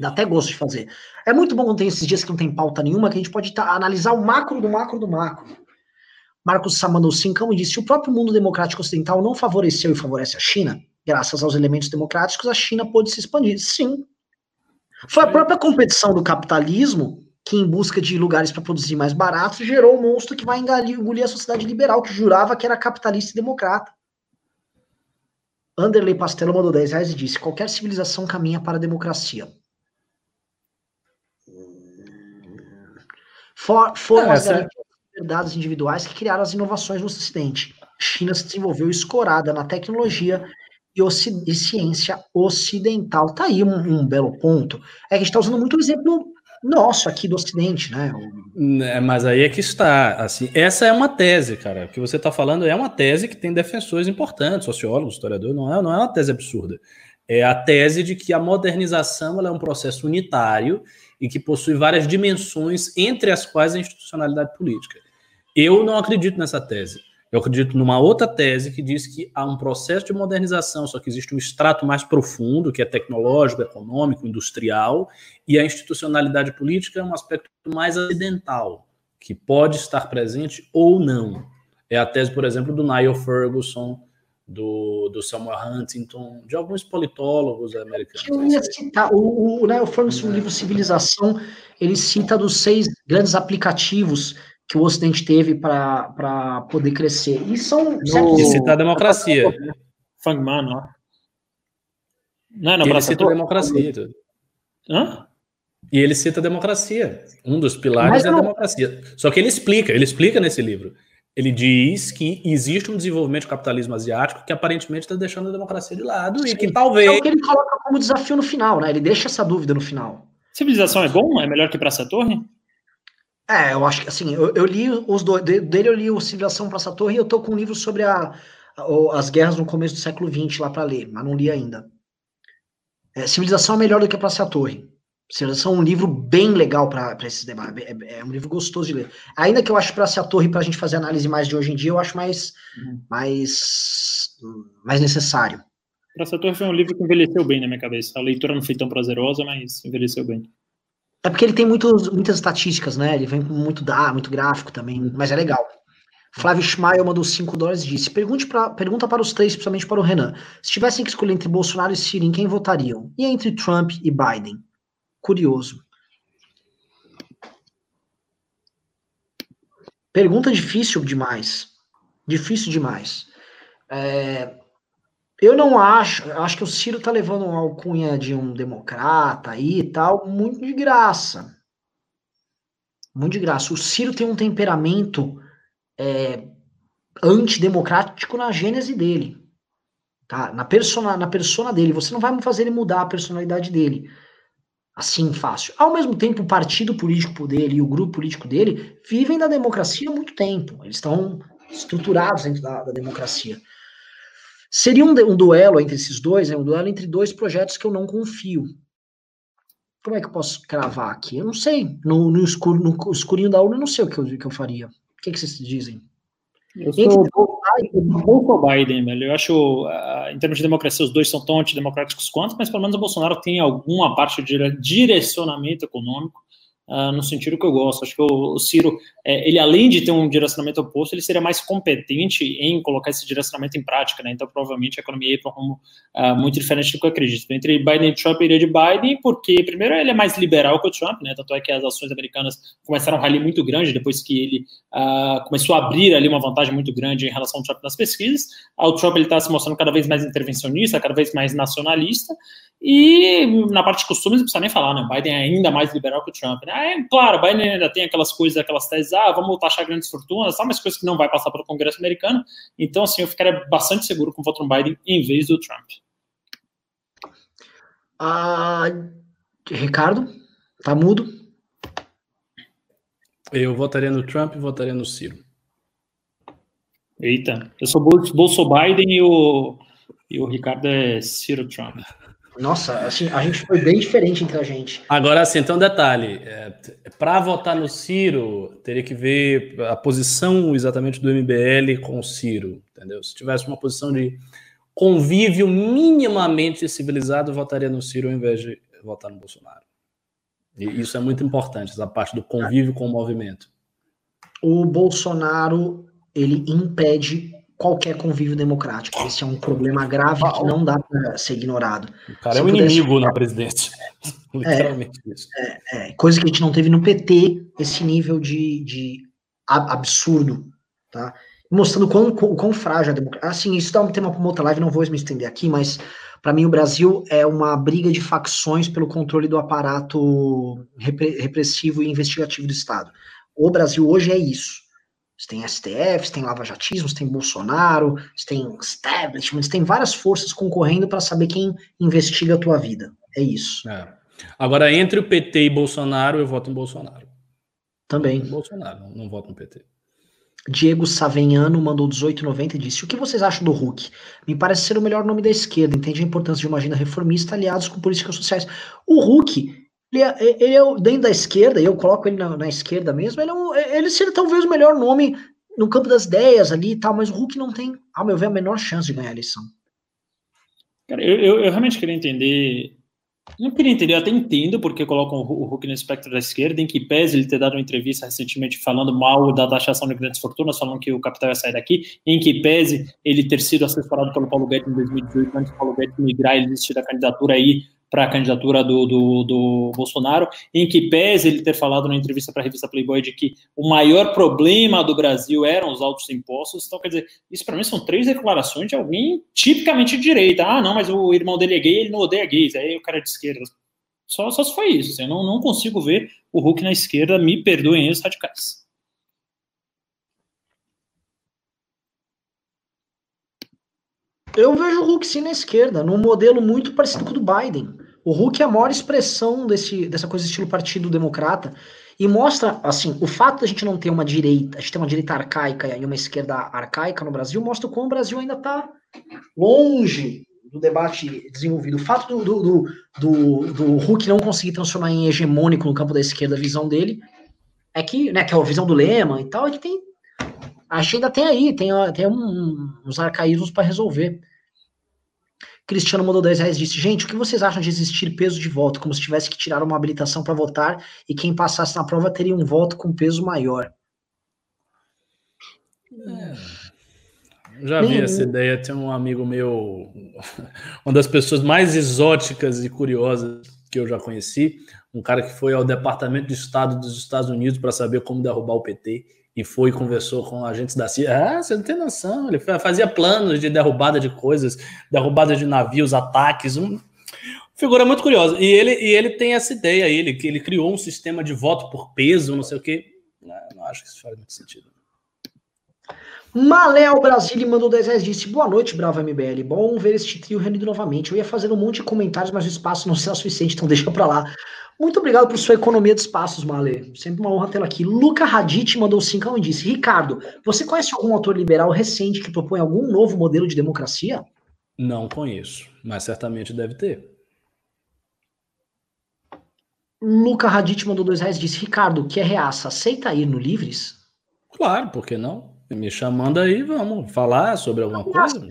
S1: Dá até gosto de fazer. É muito bom quando tem esses dias que não tem pauta nenhuma, que a gente pode tá, analisar o macro do macro do macro. Marcos Samano Cincão disse: se o próprio mundo democrático ocidental não favoreceu e favorece a China, graças aos elementos democráticos, a China pôde se expandir. Sim. Foi a própria competição do capitalismo que, em busca de lugares para produzir mais barato, gerou o um monstro que vai engolir, a sociedade liberal, que jurava que era capitalista e democrata. Anderley Pastelo mandou 10 reais e disse: qualquer civilização caminha para a democracia. For, foram as liberdades individuais que criaram as inovações no Ocidente. China se desenvolveu escorada na tecnologia e, e ciência ocidental. Tá aí um, um, belo ponto. É que a gente está usando muito o exemplo nosso aqui do Ocidente, né?
S3: É, mas aí é que está. Assim, essa é uma tese, cara. O que você está falando é uma tese que tem defensores importantes, sociólogos, historiadores. Não é, não é uma tese absurda. É a tese de que a modernização é um processo unitário e que possui várias dimensões, entre as quais a institucionalidade política. Eu não acredito nessa tese. Eu acredito numa outra tese que diz que há um processo de modernização, só que existe um extrato mais profundo, que é tecnológico, econômico, industrial, e a institucionalidade política é um aspecto mais acidental, que pode estar presente ou não. É a tese, por exemplo, do Niall Ferguson, do, do Samuel Huntington, de alguns politólogos americanos. Eu ia
S1: citar, o, o Niall Ferguson, no livro Civilização, ele cita dos seis grandes aplicativos que o Ocidente teve para poder crescer. E são.
S3: No... E cita a democracia.
S2: Fangman, ó.
S3: Não é na ele cita a democracia. Hã? E ele cita a democracia. Um dos pilares Mas é a não... democracia. Só que ele explica, ele explica nesse livro ele diz que existe um desenvolvimento do capitalismo asiático que aparentemente está deixando a democracia de lado Sim. e que talvez. É
S1: o que ele coloca como desafio no final, né? Ele deixa essa dúvida no final.
S2: Civilização é bom? É melhor que Praça Torre?
S1: É, eu acho que assim, eu, eu li os dois, dele eu li o Civilização Praça Torre e eu tô com um livro sobre a, a, as guerras no começo do século XX lá para ler, mas não li ainda. É, Civilização é melhor do que Praça Torre. São um livro bem legal para esses debates. É, é, um livro gostoso de ler. Ainda que eu acho para ser a torre para a gente fazer análise mais de hoje em dia, eu acho mais, uhum. mais, mais necessário.
S2: Praça Torre foi um livro que envelheceu bem na minha cabeça. A leitura não foi tão prazerosa, mas envelheceu bem.
S1: É porque ele tem muitos, muitas estatísticas, né? Ele vem com muito, ah, muito gráfico também, mas é legal. Flávio Schmael mandou 5 dólares e disse: Pergunte pra, pergunta para os três, principalmente para o Renan. Se tivessem que escolher entre Bolsonaro e em quem votariam? E entre Trump e Biden? curioso. Pergunta difícil demais. Difícil demais. É, eu não acho, acho que o Ciro tá levando uma alcunha de um democrata aí e tal, muito de graça. Muito de graça. O Ciro tem um temperamento é, antidemocrático na gênese dele. Tá? Na persona, na persona dele. Você não vai fazer ele mudar a personalidade dele assim fácil. Ao mesmo tempo, o partido político dele e o grupo político dele vivem da democracia há muito tempo. Eles estão estruturados dentro da, da democracia. Seria um, um, duelo entre esses dois, é um duelo entre dois projetos que eu não confio. Como é que eu posso cravar aqui? Eu não sei. No, no, escuro, no escurinho da urna, eu não sei o que eu, que eu faria. O que, que vocês dizem?
S2: Eu sou com o Biden, velho. Eu acho, uh, em termos de democracia, os dois são tão antidemocráticos quanto, mas pelo menos o Bolsonaro tem alguma parte de direcionamento econômico uh, no sentido que eu gosto. Acho que o, o Ciro, é, ele além de ter um direcionamento oposto, ele seria mais competente em colocar esse direcionamento em prática, né? Então, provavelmente, a economia ia para um rumo uh, muito diferente do que eu acredito. Entre Biden e Trump, iria de Biden, porque, primeiro, ele é mais liberal que o Trump, né? Tanto é que as ações americanas começaram um rally muito grande depois que ele uh, começou a abrir ali uma vantagem muito grande em relação ao Trump nas pesquisas. O Trump ele está se mostrando cada vez mais intervencionista, cada vez mais nacionalista, e na parte de costumes não precisa nem falar, né? Biden é ainda mais liberal que o Trump. Né? É, claro, Biden ainda tem aquelas coisas, aquelas teses, ah, vamos taxar grandes fortunas, mas coisas que não vai passar pelo Congresso americano. Então, assim, eu ficaria bastante seguro com o voto no Biden em vez do Trump.
S1: Ah, Ricardo, tá mudo?
S3: Eu votaria no Trump e votaria no Ciro.
S2: Eita, eu sou Bolso Biden e o, e o Ricardo é Ciro Trump.
S1: Nossa, assim, a gente foi bem diferente entre a gente.
S3: Agora, assim, então, detalhe: é, para votar no Ciro, teria que ver a posição exatamente do MBL com o Ciro, entendeu? Se tivesse uma posição de convívio minimamente civilizado, votaria no Ciro ao invés de votar no Bolsonaro. E isso é muito importante, essa parte do convívio com o movimento.
S1: O Bolsonaro, ele impede qualquer convívio democrático. Esse é um problema grave que não dá para ser ignorado.
S3: O cara Se é um pudesse... inimigo na presidência.
S1: É, Literalmente isso. É, é, coisa que a gente não teve no PT, esse nível de, de absurdo, tá? Mostrando quão, quão, quão frágil a democracia. Assim, isso dá um tema para uma outra live, não vou me estender aqui, mas para mim o Brasil é uma briga de facções pelo controle do aparato repressivo e investigativo do Estado. O Brasil hoje é isso. Você tem STF, você tem lavajatismo, você tem Bolsonaro, você tem establishment, você tem várias forças concorrendo para saber quem investiga a tua vida. É isso. É.
S3: Agora, entre o PT e Bolsonaro, eu voto em Bolsonaro.
S1: Também.
S3: Bolsonaro, não, não voto no PT.
S1: Diego Savenhano mandou 18,90 e disse: O que vocês acham do Hulk? Me parece ser o melhor nome da esquerda, entende a importância de uma agenda reformista aliados com políticas sociais. O Hulk ele é, ele é dentro da esquerda, e eu coloco ele na, na esquerda mesmo, ele, é um, ele seria talvez o melhor nome no campo das ideias ali e tal, mas o Hulk não tem, ao meu ver, a menor chance de ganhar a eleição.
S2: Cara, eu, eu, eu realmente queria entender. Não queria entender, eu até entendo porque colocam o Hulk no espectro da esquerda, em que pese ele ter dado uma entrevista recentemente falando mal da taxação de grandes fortunas, falando que o capital ia sair daqui, em que pese ele ter sido assessorado pelo Paulo Guedes em 2018, antes do Paulo Guedes migrar e desistir da candidatura aí para a candidatura do, do, do, Bolsonaro, em que pese ele ter falado na entrevista para a revista Playboy de que o maior problema do Brasil eram os altos impostos. Então, quer dizer, isso para mim são três declarações de alguém tipicamente de direita. Ah, não, mas o irmão dele é gay, ele não odeia gays, aí o cara é de esquerda. Só, só se foi isso. Eu não, não consigo ver o Hulk na esquerda, me perdoem os radicais.
S1: Eu vejo o Hulk sim na esquerda, num modelo muito parecido com o do Biden. O Hulk é a maior expressão desse, dessa coisa estilo Partido Democrata e mostra, assim, o fato de a gente não ter uma direita, a gente ter uma direita arcaica e uma esquerda arcaica no Brasil, mostra como o Brasil ainda está longe do debate desenvolvido. O fato do, do, do, do, Hulk não conseguir transformar em hegemônico no campo da esquerda a visão dele é que, né, que é a visão do Lema e tal, é que tem Acho que ainda tem aí, tem, tem um, uns arcaísmos para resolver. Cristiano mandou 10 reais disse: Gente, o que vocês acham de existir peso de voto? Como se tivesse que tirar uma habilitação para votar e quem passasse na prova teria um voto com peso maior.
S3: É, já vi essa ideia. Tem um amigo meu, uma das pessoas mais exóticas e curiosas que eu já conheci, um cara que foi ao Departamento de Estado dos Estados Unidos para saber como derrubar o PT e foi e conversou com agentes da CIA. Ah, você não tem noção. Ele fazia planos de derrubada de coisas, derrubada de navios, ataques. Um... Figura muito curiosa. E ele, e ele tem essa ideia, ele, que ele criou um sistema de voto por peso, não sei o quê. Não, não acho que isso faz muito sentido.
S1: Maléo Brasília mandou 10 reais disse: Boa noite, Bravo MBL. Bom ver este trio reunido novamente. Eu ia fazer um monte de comentários, mas o espaço não será suficiente, então deixa pra lá. Muito obrigado por sua economia de espaços, Malê. Sempre uma honra tê-la aqui. Luca Radit mandou 5 e disse: Ricardo, você conhece algum autor liberal recente que propõe algum novo modelo de democracia?
S3: Não conheço, mas certamente deve ter.
S1: Luca Radit mandou dois reais disse: Ricardo, que é reaça, aceita ir no Livres?
S3: Claro, por que não? Me chamando aí, vamos falar sobre alguma coisa?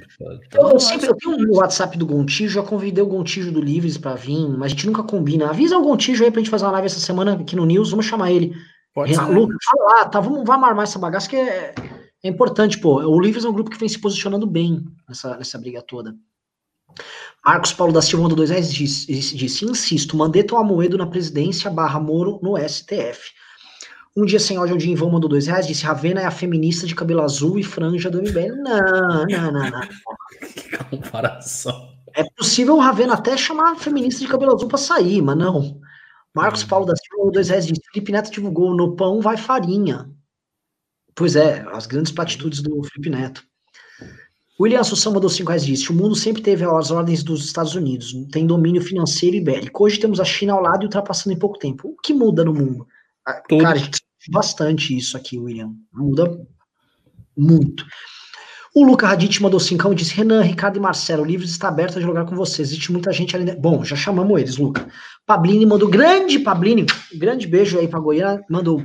S1: Eu, eu sempre eu tenho um WhatsApp do Gontijo, já convidei o Gontijo do Livres para vir, mas a gente nunca combina. Avisa o Gontijo aí pra gente fazer uma live essa semana aqui no News, vamos chamar ele. Pode ser. Lucas, fala lá, tá, vamos, vamos armar essa bagaça que é, é importante, pô. O Livres é um grupo que vem se posicionando bem nessa, nessa briga toda. Marcos Paulo da Silva mandou dois reais disse, disse, insisto, Mandetta ou Amoedo na presidência barra Moro no STF. Um dia sem ódio, um dia em vão mandou dois reais, disse Ravena é a feminista de cabelo azul e franja do MBL. Não, não, não, não. que comparação. É possível o Ravena até chamar a feminista de cabelo azul para sair, mas não. Marcos hum. Paulo da Silva mandou dois reais, disse Felipe Neto divulgou no pão vai farinha. Pois é, as grandes platitudes do Felipe Neto. William Assunção mandou 5 reais disse: O mundo sempre teve as ordens dos Estados Unidos, tem domínio financeiro e bélico. Hoje temos a China ao lado e ultrapassando em pouco tempo. O que muda no mundo? Ah, Tudo. Cara, a gente bastante isso aqui, William. Muda muito. O Luca Radit mandou 5 e disse: Renan, Ricardo e Marcelo, o Livres está aberto a jogar com vocês. Existe muita gente ali. Bom, já chamamos eles, Luca. Pablini mandou grande Pablini, grande beijo aí para Goiânia. Mandou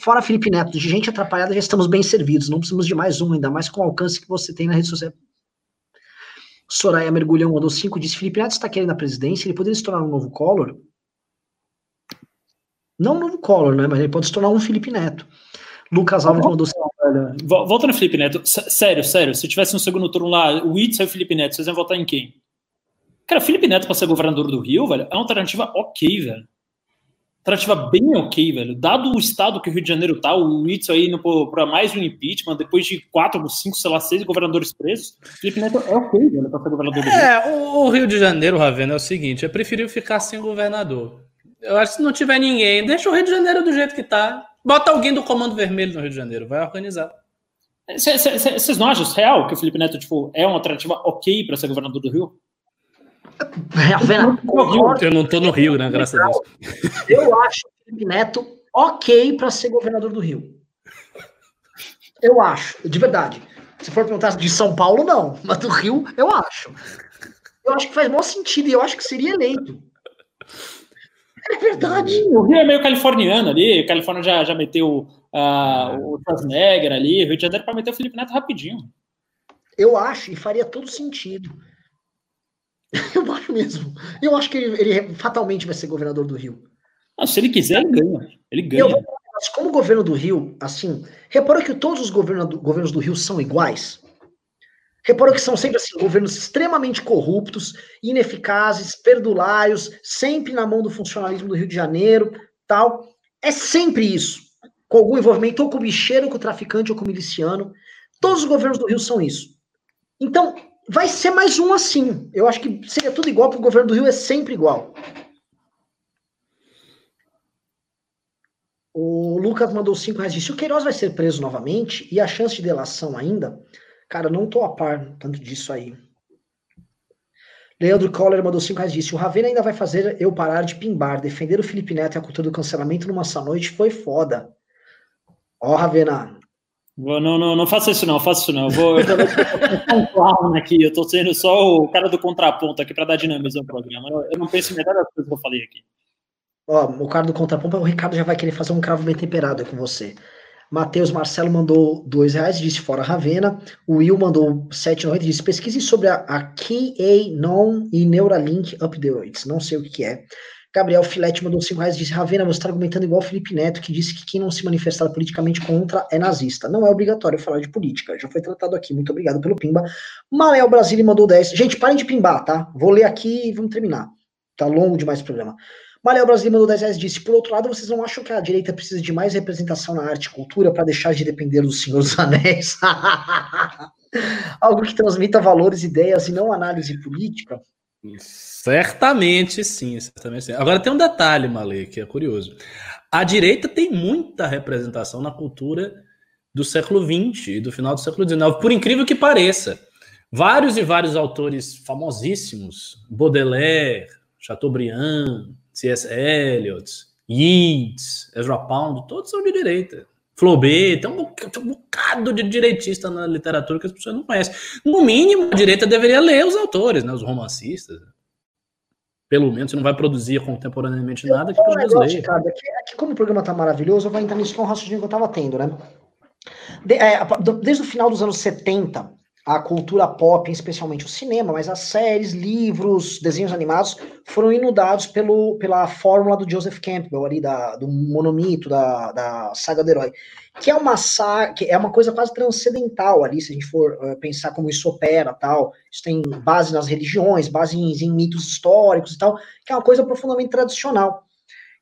S1: Fora Felipe Neto, de gente atrapalhada já estamos bem servidos, não precisamos de mais um, ainda mais com o alcance que você tem na rede social. Soraya Mergulhão mandou 5, disse, Felipe Neto está querendo a presidência, ele poderia se tornar um novo Collor? Não um novo Collor, né, mas ele pode se tornar um Felipe Neto. Lucas Alves mandou 5.
S2: Volta no Felipe Neto, sério, sério, se tivesse um segundo turno lá, o Itz e o Felipe Neto, vocês iam votar em quem? Cara, Felipe Neto para ser governador do Rio, velho, é uma alternativa ok, velho alternativa bem ok, velho. Dado o estado que o Rio de Janeiro tá, o Whitson aí indo para mais um impeachment, depois de quatro, cinco, sei lá, seis governadores presos, Felipe Neto é ok, velho, para ser governador do
S3: Rio. É, o Rio de Janeiro, Ravena, é o seguinte, é preferível ficar sem governador. Eu acho que se não tiver ninguém, deixa o Rio de Janeiro do jeito que tá. Bota alguém do Comando Vermelho no Rio de Janeiro, vai organizar.
S2: Vocês não acham real que o Felipe Neto tipo, é uma alternativa ok para ser governador do Rio?
S3: eu não tô no Rio, né? Graças a Deus.
S1: Eu acho o Felipe Neto ok para ser governador do Rio. Eu acho, de verdade. Se for perguntar de São Paulo, não. Mas do Rio, eu acho. Eu acho que faz maior sentido e eu acho que seria eleito. É verdade.
S2: O Rio é meio californiano ali. A Califórnia já, já meteu uh, o Schwarzenegger ali. O Rio de Janeiro para meter o Felipe Neto rapidinho.
S1: Eu acho, e faria todo sentido. Eu acho mesmo. Eu acho que ele, ele, fatalmente vai ser governador do Rio.
S2: Ah, se ele quiser, ele ganha. Ele ganha. Eu,
S1: mas como governo do Rio, assim, reparou que todos os governos do Rio são iguais? Reparou que são sempre assim, governos extremamente corruptos, ineficazes, perdulários, sempre na mão do funcionalismo do Rio de Janeiro, tal. É sempre isso. Com algum envolvimento, ou com o bicheiro, ou com o traficante, ou com o miliciano. Todos os governos do Rio são isso. Então, vai ser mais um assim. Eu acho que seria tudo igual, porque o governo do Rio é sempre igual. O Lucas mandou 5 reais disse: o Queiroz vai ser preso novamente e a chance de delação ainda? Cara, não tô a par tanto disso aí. Leandro Coller mandou 5 reais disse: o Ravena ainda vai fazer eu parar de pimbar. Defender o Felipe Neto e a cultura do cancelamento numa só noite foi foda. Ó, Ravena,
S2: não, não, não faça isso não, faça isso não. Eu vou, eu tô um clown aqui, eu tô sendo só o cara do contraponto aqui para dar dinamismo ao programa. Eu não penso em metade das coisas que eu falei aqui.
S1: Ó, o cara do contraponto, o Ricardo já vai querer fazer um cravo bem temperado com você. Matheus Marcelo mandou dois reais, disse fora Ravena. O Will mandou 7,90 disse pesquise sobre a, a KA Non e Neuralink Updates. Não sei o que, é. Gabriel Filete mandou 5 reais disse: Ravena, você está argumentando igual Felipe Neto, que disse que quem não se manifestar politicamente contra é nazista. Não é obrigatório falar de política. Já foi tratado aqui. Muito obrigado pelo Pimba. Maléo Brasília mandou 10. Gente, parem de pimbar, tá? Vou ler aqui e vamos terminar. Tá longo demais o programa. Maléo Brasília mandou 10 reais disse: Por outro lado, vocês não acham que a direita precisa de mais representação na arte e cultura para deixar de depender do Senhor dos Anéis? Algo que transmita valores, ideias e não análise política?
S3: Certamente sim, certamente sim. Agora tem um detalhe, Malê, que é curioso. A direita tem muita representação na cultura do século XX e do final do século XIX, por incrível que pareça. Vários e vários autores famosíssimos, Baudelaire, Chateaubriand, C.S. Eliot, Yeats, Ezra Pound, todos são de direita. Flaubert, tem um, tem um bocado de direitista na literatura que as pessoas não conhecem. No mínimo, a direita deveria ler os autores, né, os romancistas. Pelo menos, você não vai produzir contemporaneamente nada que leia.
S1: Cara, aqui, aqui, como o programa tá maravilhoso, eu vou entrar nisso com o raciocínio que eu tava tendo, né? De, é, desde o final dos anos 70, a cultura pop, especialmente o cinema, mas as séries, livros, desenhos animados foram inundados pelo, pela fórmula do Joseph Campbell, ali, da, do monomito, da, da saga do herói, que é uma que é uma coisa quase transcendental ali, se a gente for uh, pensar como isso opera tal. Isso tem base nas religiões, base em, em mitos históricos e tal, que é uma coisa profundamente tradicional.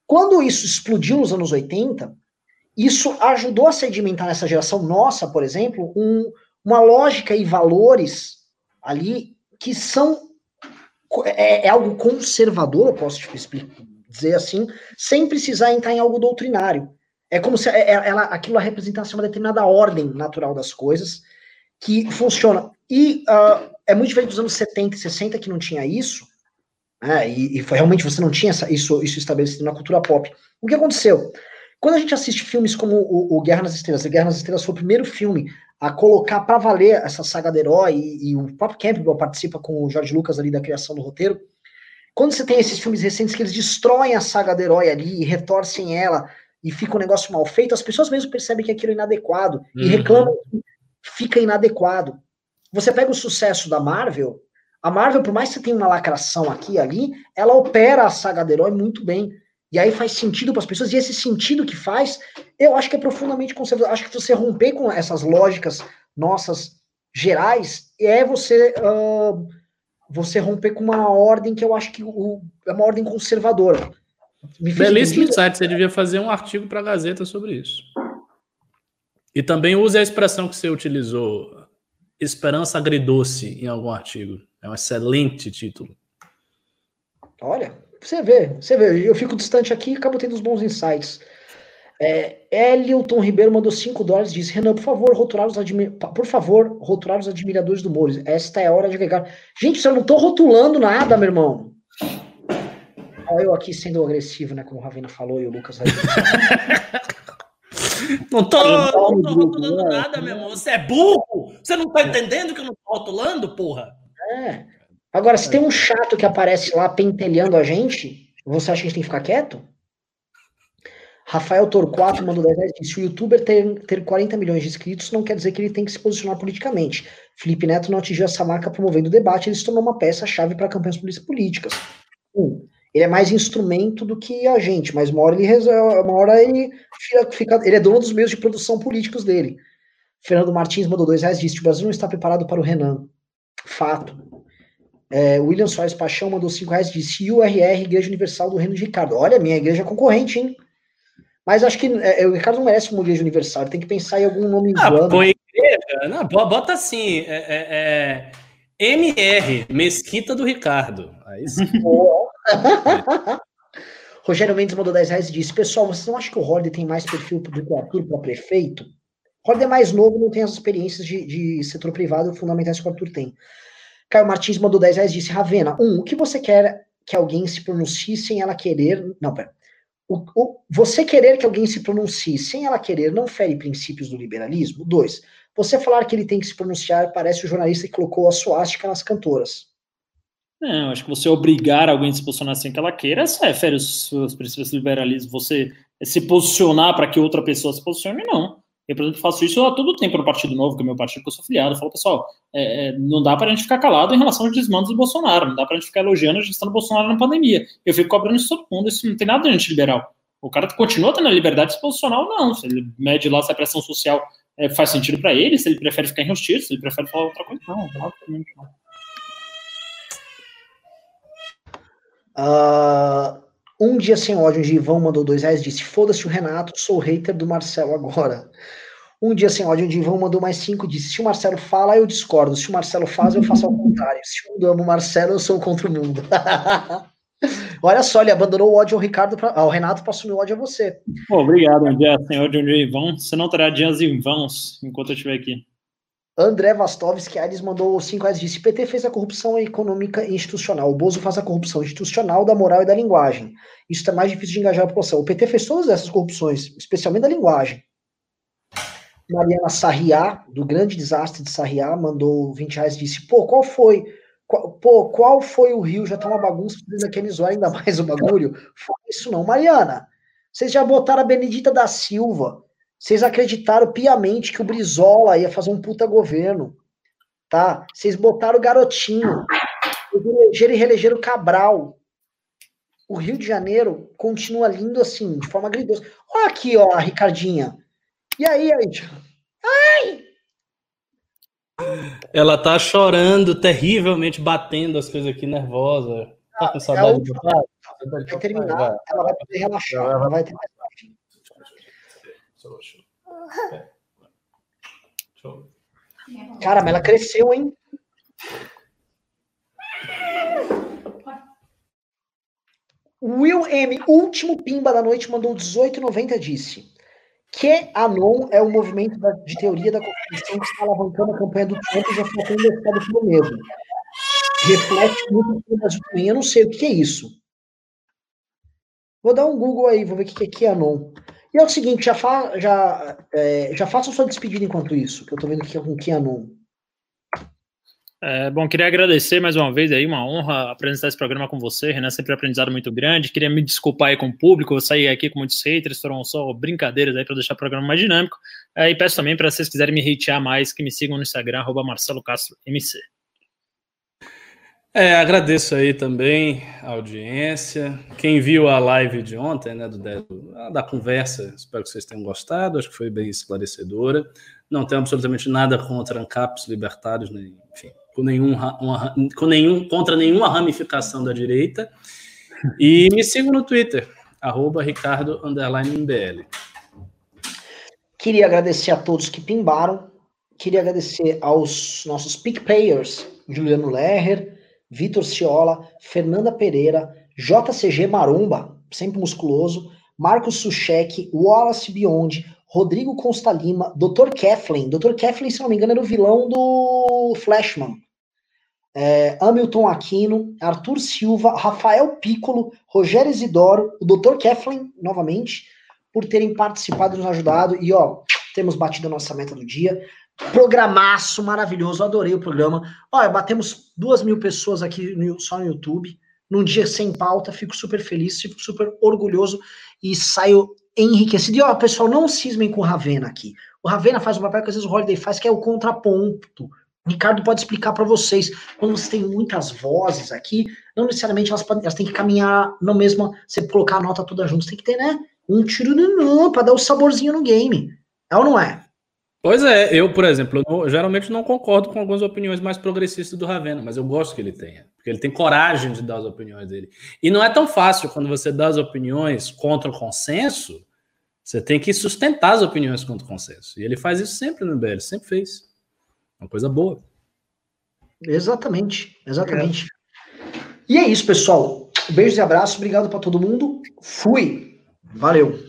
S1: Quando isso explodiu nos anos 80, isso ajudou a sedimentar nessa geração nossa, por exemplo, um uma lógica e valores ali que são é, é algo conservador, eu posso te explicar, dizer assim, sem precisar entrar em algo doutrinário. É como se é, ela, aquilo representasse uma determinada ordem natural das coisas que funciona. E uh, é muito diferente dos anos 70 e 60 que não tinha isso, né, e, e foi, realmente você não tinha essa, isso, isso estabelecido na cultura pop. O que aconteceu? Quando a gente assiste filmes como o, o Guerra nas Estrelas, Guerra nas Estrelas foi o primeiro filme a colocar para valer essa saga do herói, e, e, o próprio Campbell participa com o George Lucas ali da criação do roteiro. Quando você tem esses filmes recentes que eles destroem a saga do herói ali e retorcem ela e fica um negócio mal feito, as pessoas mesmo percebem que aquilo é inadequado uhum. e reclamam que fica inadequado. Você pega o sucesso da Marvel, a Marvel, por mais que você tenha uma lacração aqui e ali, ela opera a saga do herói muito bem. E aí faz sentido para as pessoas, e esse sentido que faz, eu acho que é profundamente conservador. Acho que você romper com essas lógicas nossas gerais é você uh, você romper com uma ordem que eu acho que o, é uma ordem conservadora.
S3: Belíssimo insight, você devia fazer um artigo para a Gazeta sobre isso. E também use a expressão que você utilizou, esperança agridoce, em algum artigo. É um excelente título.
S1: Olha, você vê, você vê, eu fico distante aqui e acabo tendo os bons insights. É, Elilton Ribeiro mandou 5 dólares disse: Renan, por favor, rotular os admi por favor, rotular os admiradores do Mouros. Esta é a hora de agregar. Gente, eu não tô rotulando nada, meu irmão. Olha eu aqui sendo agressivo, né? Como o Ravina falou e o Lucas
S3: Não tô, não tô rotulando né? nada, meu irmão. Você é burro! Você não tá entendendo que eu não tô rotulando, porra?
S1: É. Agora, se tem um chato que aparece lá pentelhando a gente, você acha que a gente tem que ficar quieto? Rafael Torquato mandou 10 reais disse: o youtuber ter, ter 40 milhões de inscritos não quer dizer que ele tem que se posicionar politicamente. Felipe Neto não atingiu essa marca promovendo o debate, ele se tornou uma peça-chave para campanhas políticas. Um, ele é mais instrumento do que a gente, mas uma hora ele uma hora ele fica, fica, ele é dono dos meios de produção políticos dele. Fernando Martins mandou dois reais disse: o Brasil não está preparado para o Renan. Fato. É, William Soares Paixão mandou 5 reais disse: URR, Igreja Universal do Reino de Ricardo. Olha, minha igreja é concorrente, hein? Mas acho que é, o Ricardo não merece uma igreja universal, ele tem que pensar em algum nome
S3: ah, põe igreja, não, bota assim, é, é, é MR, Mesquita do Ricardo. Aí
S1: Rogério Mendes mandou 10 reais e disse: Pessoal, vocês não acham que o Holiday tem mais perfil do que o Arthur para prefeito? O Holiday é mais novo, não tem as experiências de, de setor privado fundamentais que o Arthur tem. Caio Martins mandou 10 reais disse: Ravena, um, o que você quer que alguém se pronuncie sem ela querer. Não, pera. O, o, você querer que alguém se pronuncie sem ela querer não fere princípios do liberalismo? Dois, você falar que ele tem que se pronunciar parece o jornalista que colocou a suástica nas cantoras.
S2: Não, acho que você obrigar alguém a se posicionar sem que ela queira, é, fere os, os princípios do liberalismo. Você se posicionar para que outra pessoa se posicione, não. Eu, por exemplo, faço isso a todo tempo no Partido Novo, que é o meu partido que eu sou filiado. Eu falo, pessoal, é, é, não dá para a gente ficar calado em relação aos desmandos do Bolsonaro, não dá para a gente ficar elogiando a gestão do Bolsonaro na pandemia. Eu fico cobrando isso todo mundo, isso não tem nada de antiliberal. O cara continua tendo a liberdade de se posicionar ou não. Se ele mede lá se a pressão social é, faz sentido para ele, se ele prefere ficar enrustido, se ele prefere falar outra coisa, não, obviamente não.
S1: Uh, um dia sem ódio, de Ivan mandou dois reais disse: Foda-se o Renato, sou hater do Marcelo agora. Um dia sem ódio, de Ivan mandou mais cinco disse: Se o Marcelo fala, eu discordo. Se o Marcelo faz, eu faço ao contrário. Se o mundo ama o Marcelo, eu sou contra o mundo. Olha só, ele abandonou o ódio ao Ricardo, pra, ao Renato para assumir o ódio a você.
S2: Oh, obrigado, um dia sem ódio, em vão. Você não terá dias em vãos enquanto eu estiver aqui.
S1: André Vastovski Aires mandou 5 reais disse: PT fez a corrupção econômica e institucional. O Bozo faz a corrupção institucional, da moral e da linguagem. Isso está mais difícil de engajar a população. O PT fez todas essas corrupções, especialmente da linguagem. Mariana Sarriá, do grande desastre de Sarriá, mandou 20 reais e disse: pô, qual foi? Qual, pô, qual foi o Rio? Já tá uma bagunça, precisa que eles ainda mais o bagulho. Foi isso não. Mariana, vocês já botaram a Benedita da Silva Vocês acreditaram piamente que o Brizola ia fazer um puta governo, tá? Vocês botaram o garotinho, elegeram e reelegeram o Cabral. O Rio de Janeiro continua lindo assim, de forma agridoce. Olha aqui, ó, a Ricardinha. E aí, aí? Ai!
S3: Ela tá chorando terrivelmente, batendo as coisas aqui, nervosa. Tá com saudade do pai?
S1: Vai terminar, vai. ela vai poder relaxar, ela vai ter mais Cara, mas ela cresceu, hein? Will M, último pimba da noite, mandou 18,90 disse que Anon é o movimento de teoria da Constituição que está alavancando a campanha do Trump e já sendo estado pelo mesmo. Reflete muito o Brasil também. Eu não sei o que é isso. Vou dar um Google aí, vou ver o que é QAnon. E é o seguinte, já, fa já, é, já sua despedida enquanto isso, que eu tô vendo aqui com QAnon.
S2: É, bom, queria agradecer mais uma vez aí, uma honra apresentar esse programa com você, Renan, sempre aprendizado muito grande. Queria me desculpar aí com o público, eu saí aqui com muitos haters, foram só brincadeiras aí para deixar o programa mais dinâmico. É, e peço também para vocês quiserem me hatear mais, que me sigam no Instagram, arroba Marcelo Castro MC.
S3: É, agradeço aí também a audiência. Quem viu a live de ontem, né, do, da conversa, espero que vocês tenham gostado, acho que foi bem esclarecedora. Não tenho absolutamente nada contra ANCAPs libertários, nem, enfim, com nenhum, uma, com nenhum, contra nenhuma ramificação da direita. E me sigam no Twitter, arroba Ricardo MBL.
S1: Queria agradecer a todos que pimbaram. Queria agradecer aos nossos pick players, Juliano Lerrer, Vitor Ciola, Fernanda Pereira, JCG Maromba, sempre musculoso, Marcos Suchek, Wallace Biondi, Rodrigo Consta Lima, Dr. Keflin. Dr. Keflin, se não me engano, era o vilão do Flashman. É, Hamilton Aquino, Arthur Silva, Rafael Piccolo, Rogério Isidoro, o Dr. Keflin, novamente, por terem participado e nos ajudado. E, ó, temos batido a nossa meta do dia. Programaço maravilhoso, adorei o programa. Olha, batemos duas mil pessoas aqui no, só no YouTube, num dia sem pauta, fico super feliz, fico super orgulhoso e saio enriquecido. E ó, pessoal, não cismem com o Ravena aqui. O Ravena faz um papel que às vezes o Holiday faz, que é o contraponto. Ricardo pode explicar para vocês. Quando você tem muitas vozes aqui, não necessariamente elas, elas têm que caminhar na mesma. Você colocar a nota toda junto, você tem que ter, né? Um tiro no para dar o saborzinho no game. É ou não é?
S3: Pois é, eu, por exemplo, eu geralmente não concordo com algumas opiniões mais progressistas do Ravena, mas eu gosto que ele tenha, porque ele tem coragem de dar as opiniões dele. E não é tão fácil quando você dá as opiniões contra o consenso, você tem que sustentar as opiniões contra o consenso. E ele faz isso sempre no BL, sempre fez. Uma coisa boa.
S1: Exatamente, exatamente. É. E é isso, pessoal. Beijos e abraços, obrigado para todo mundo. Fui. Valeu.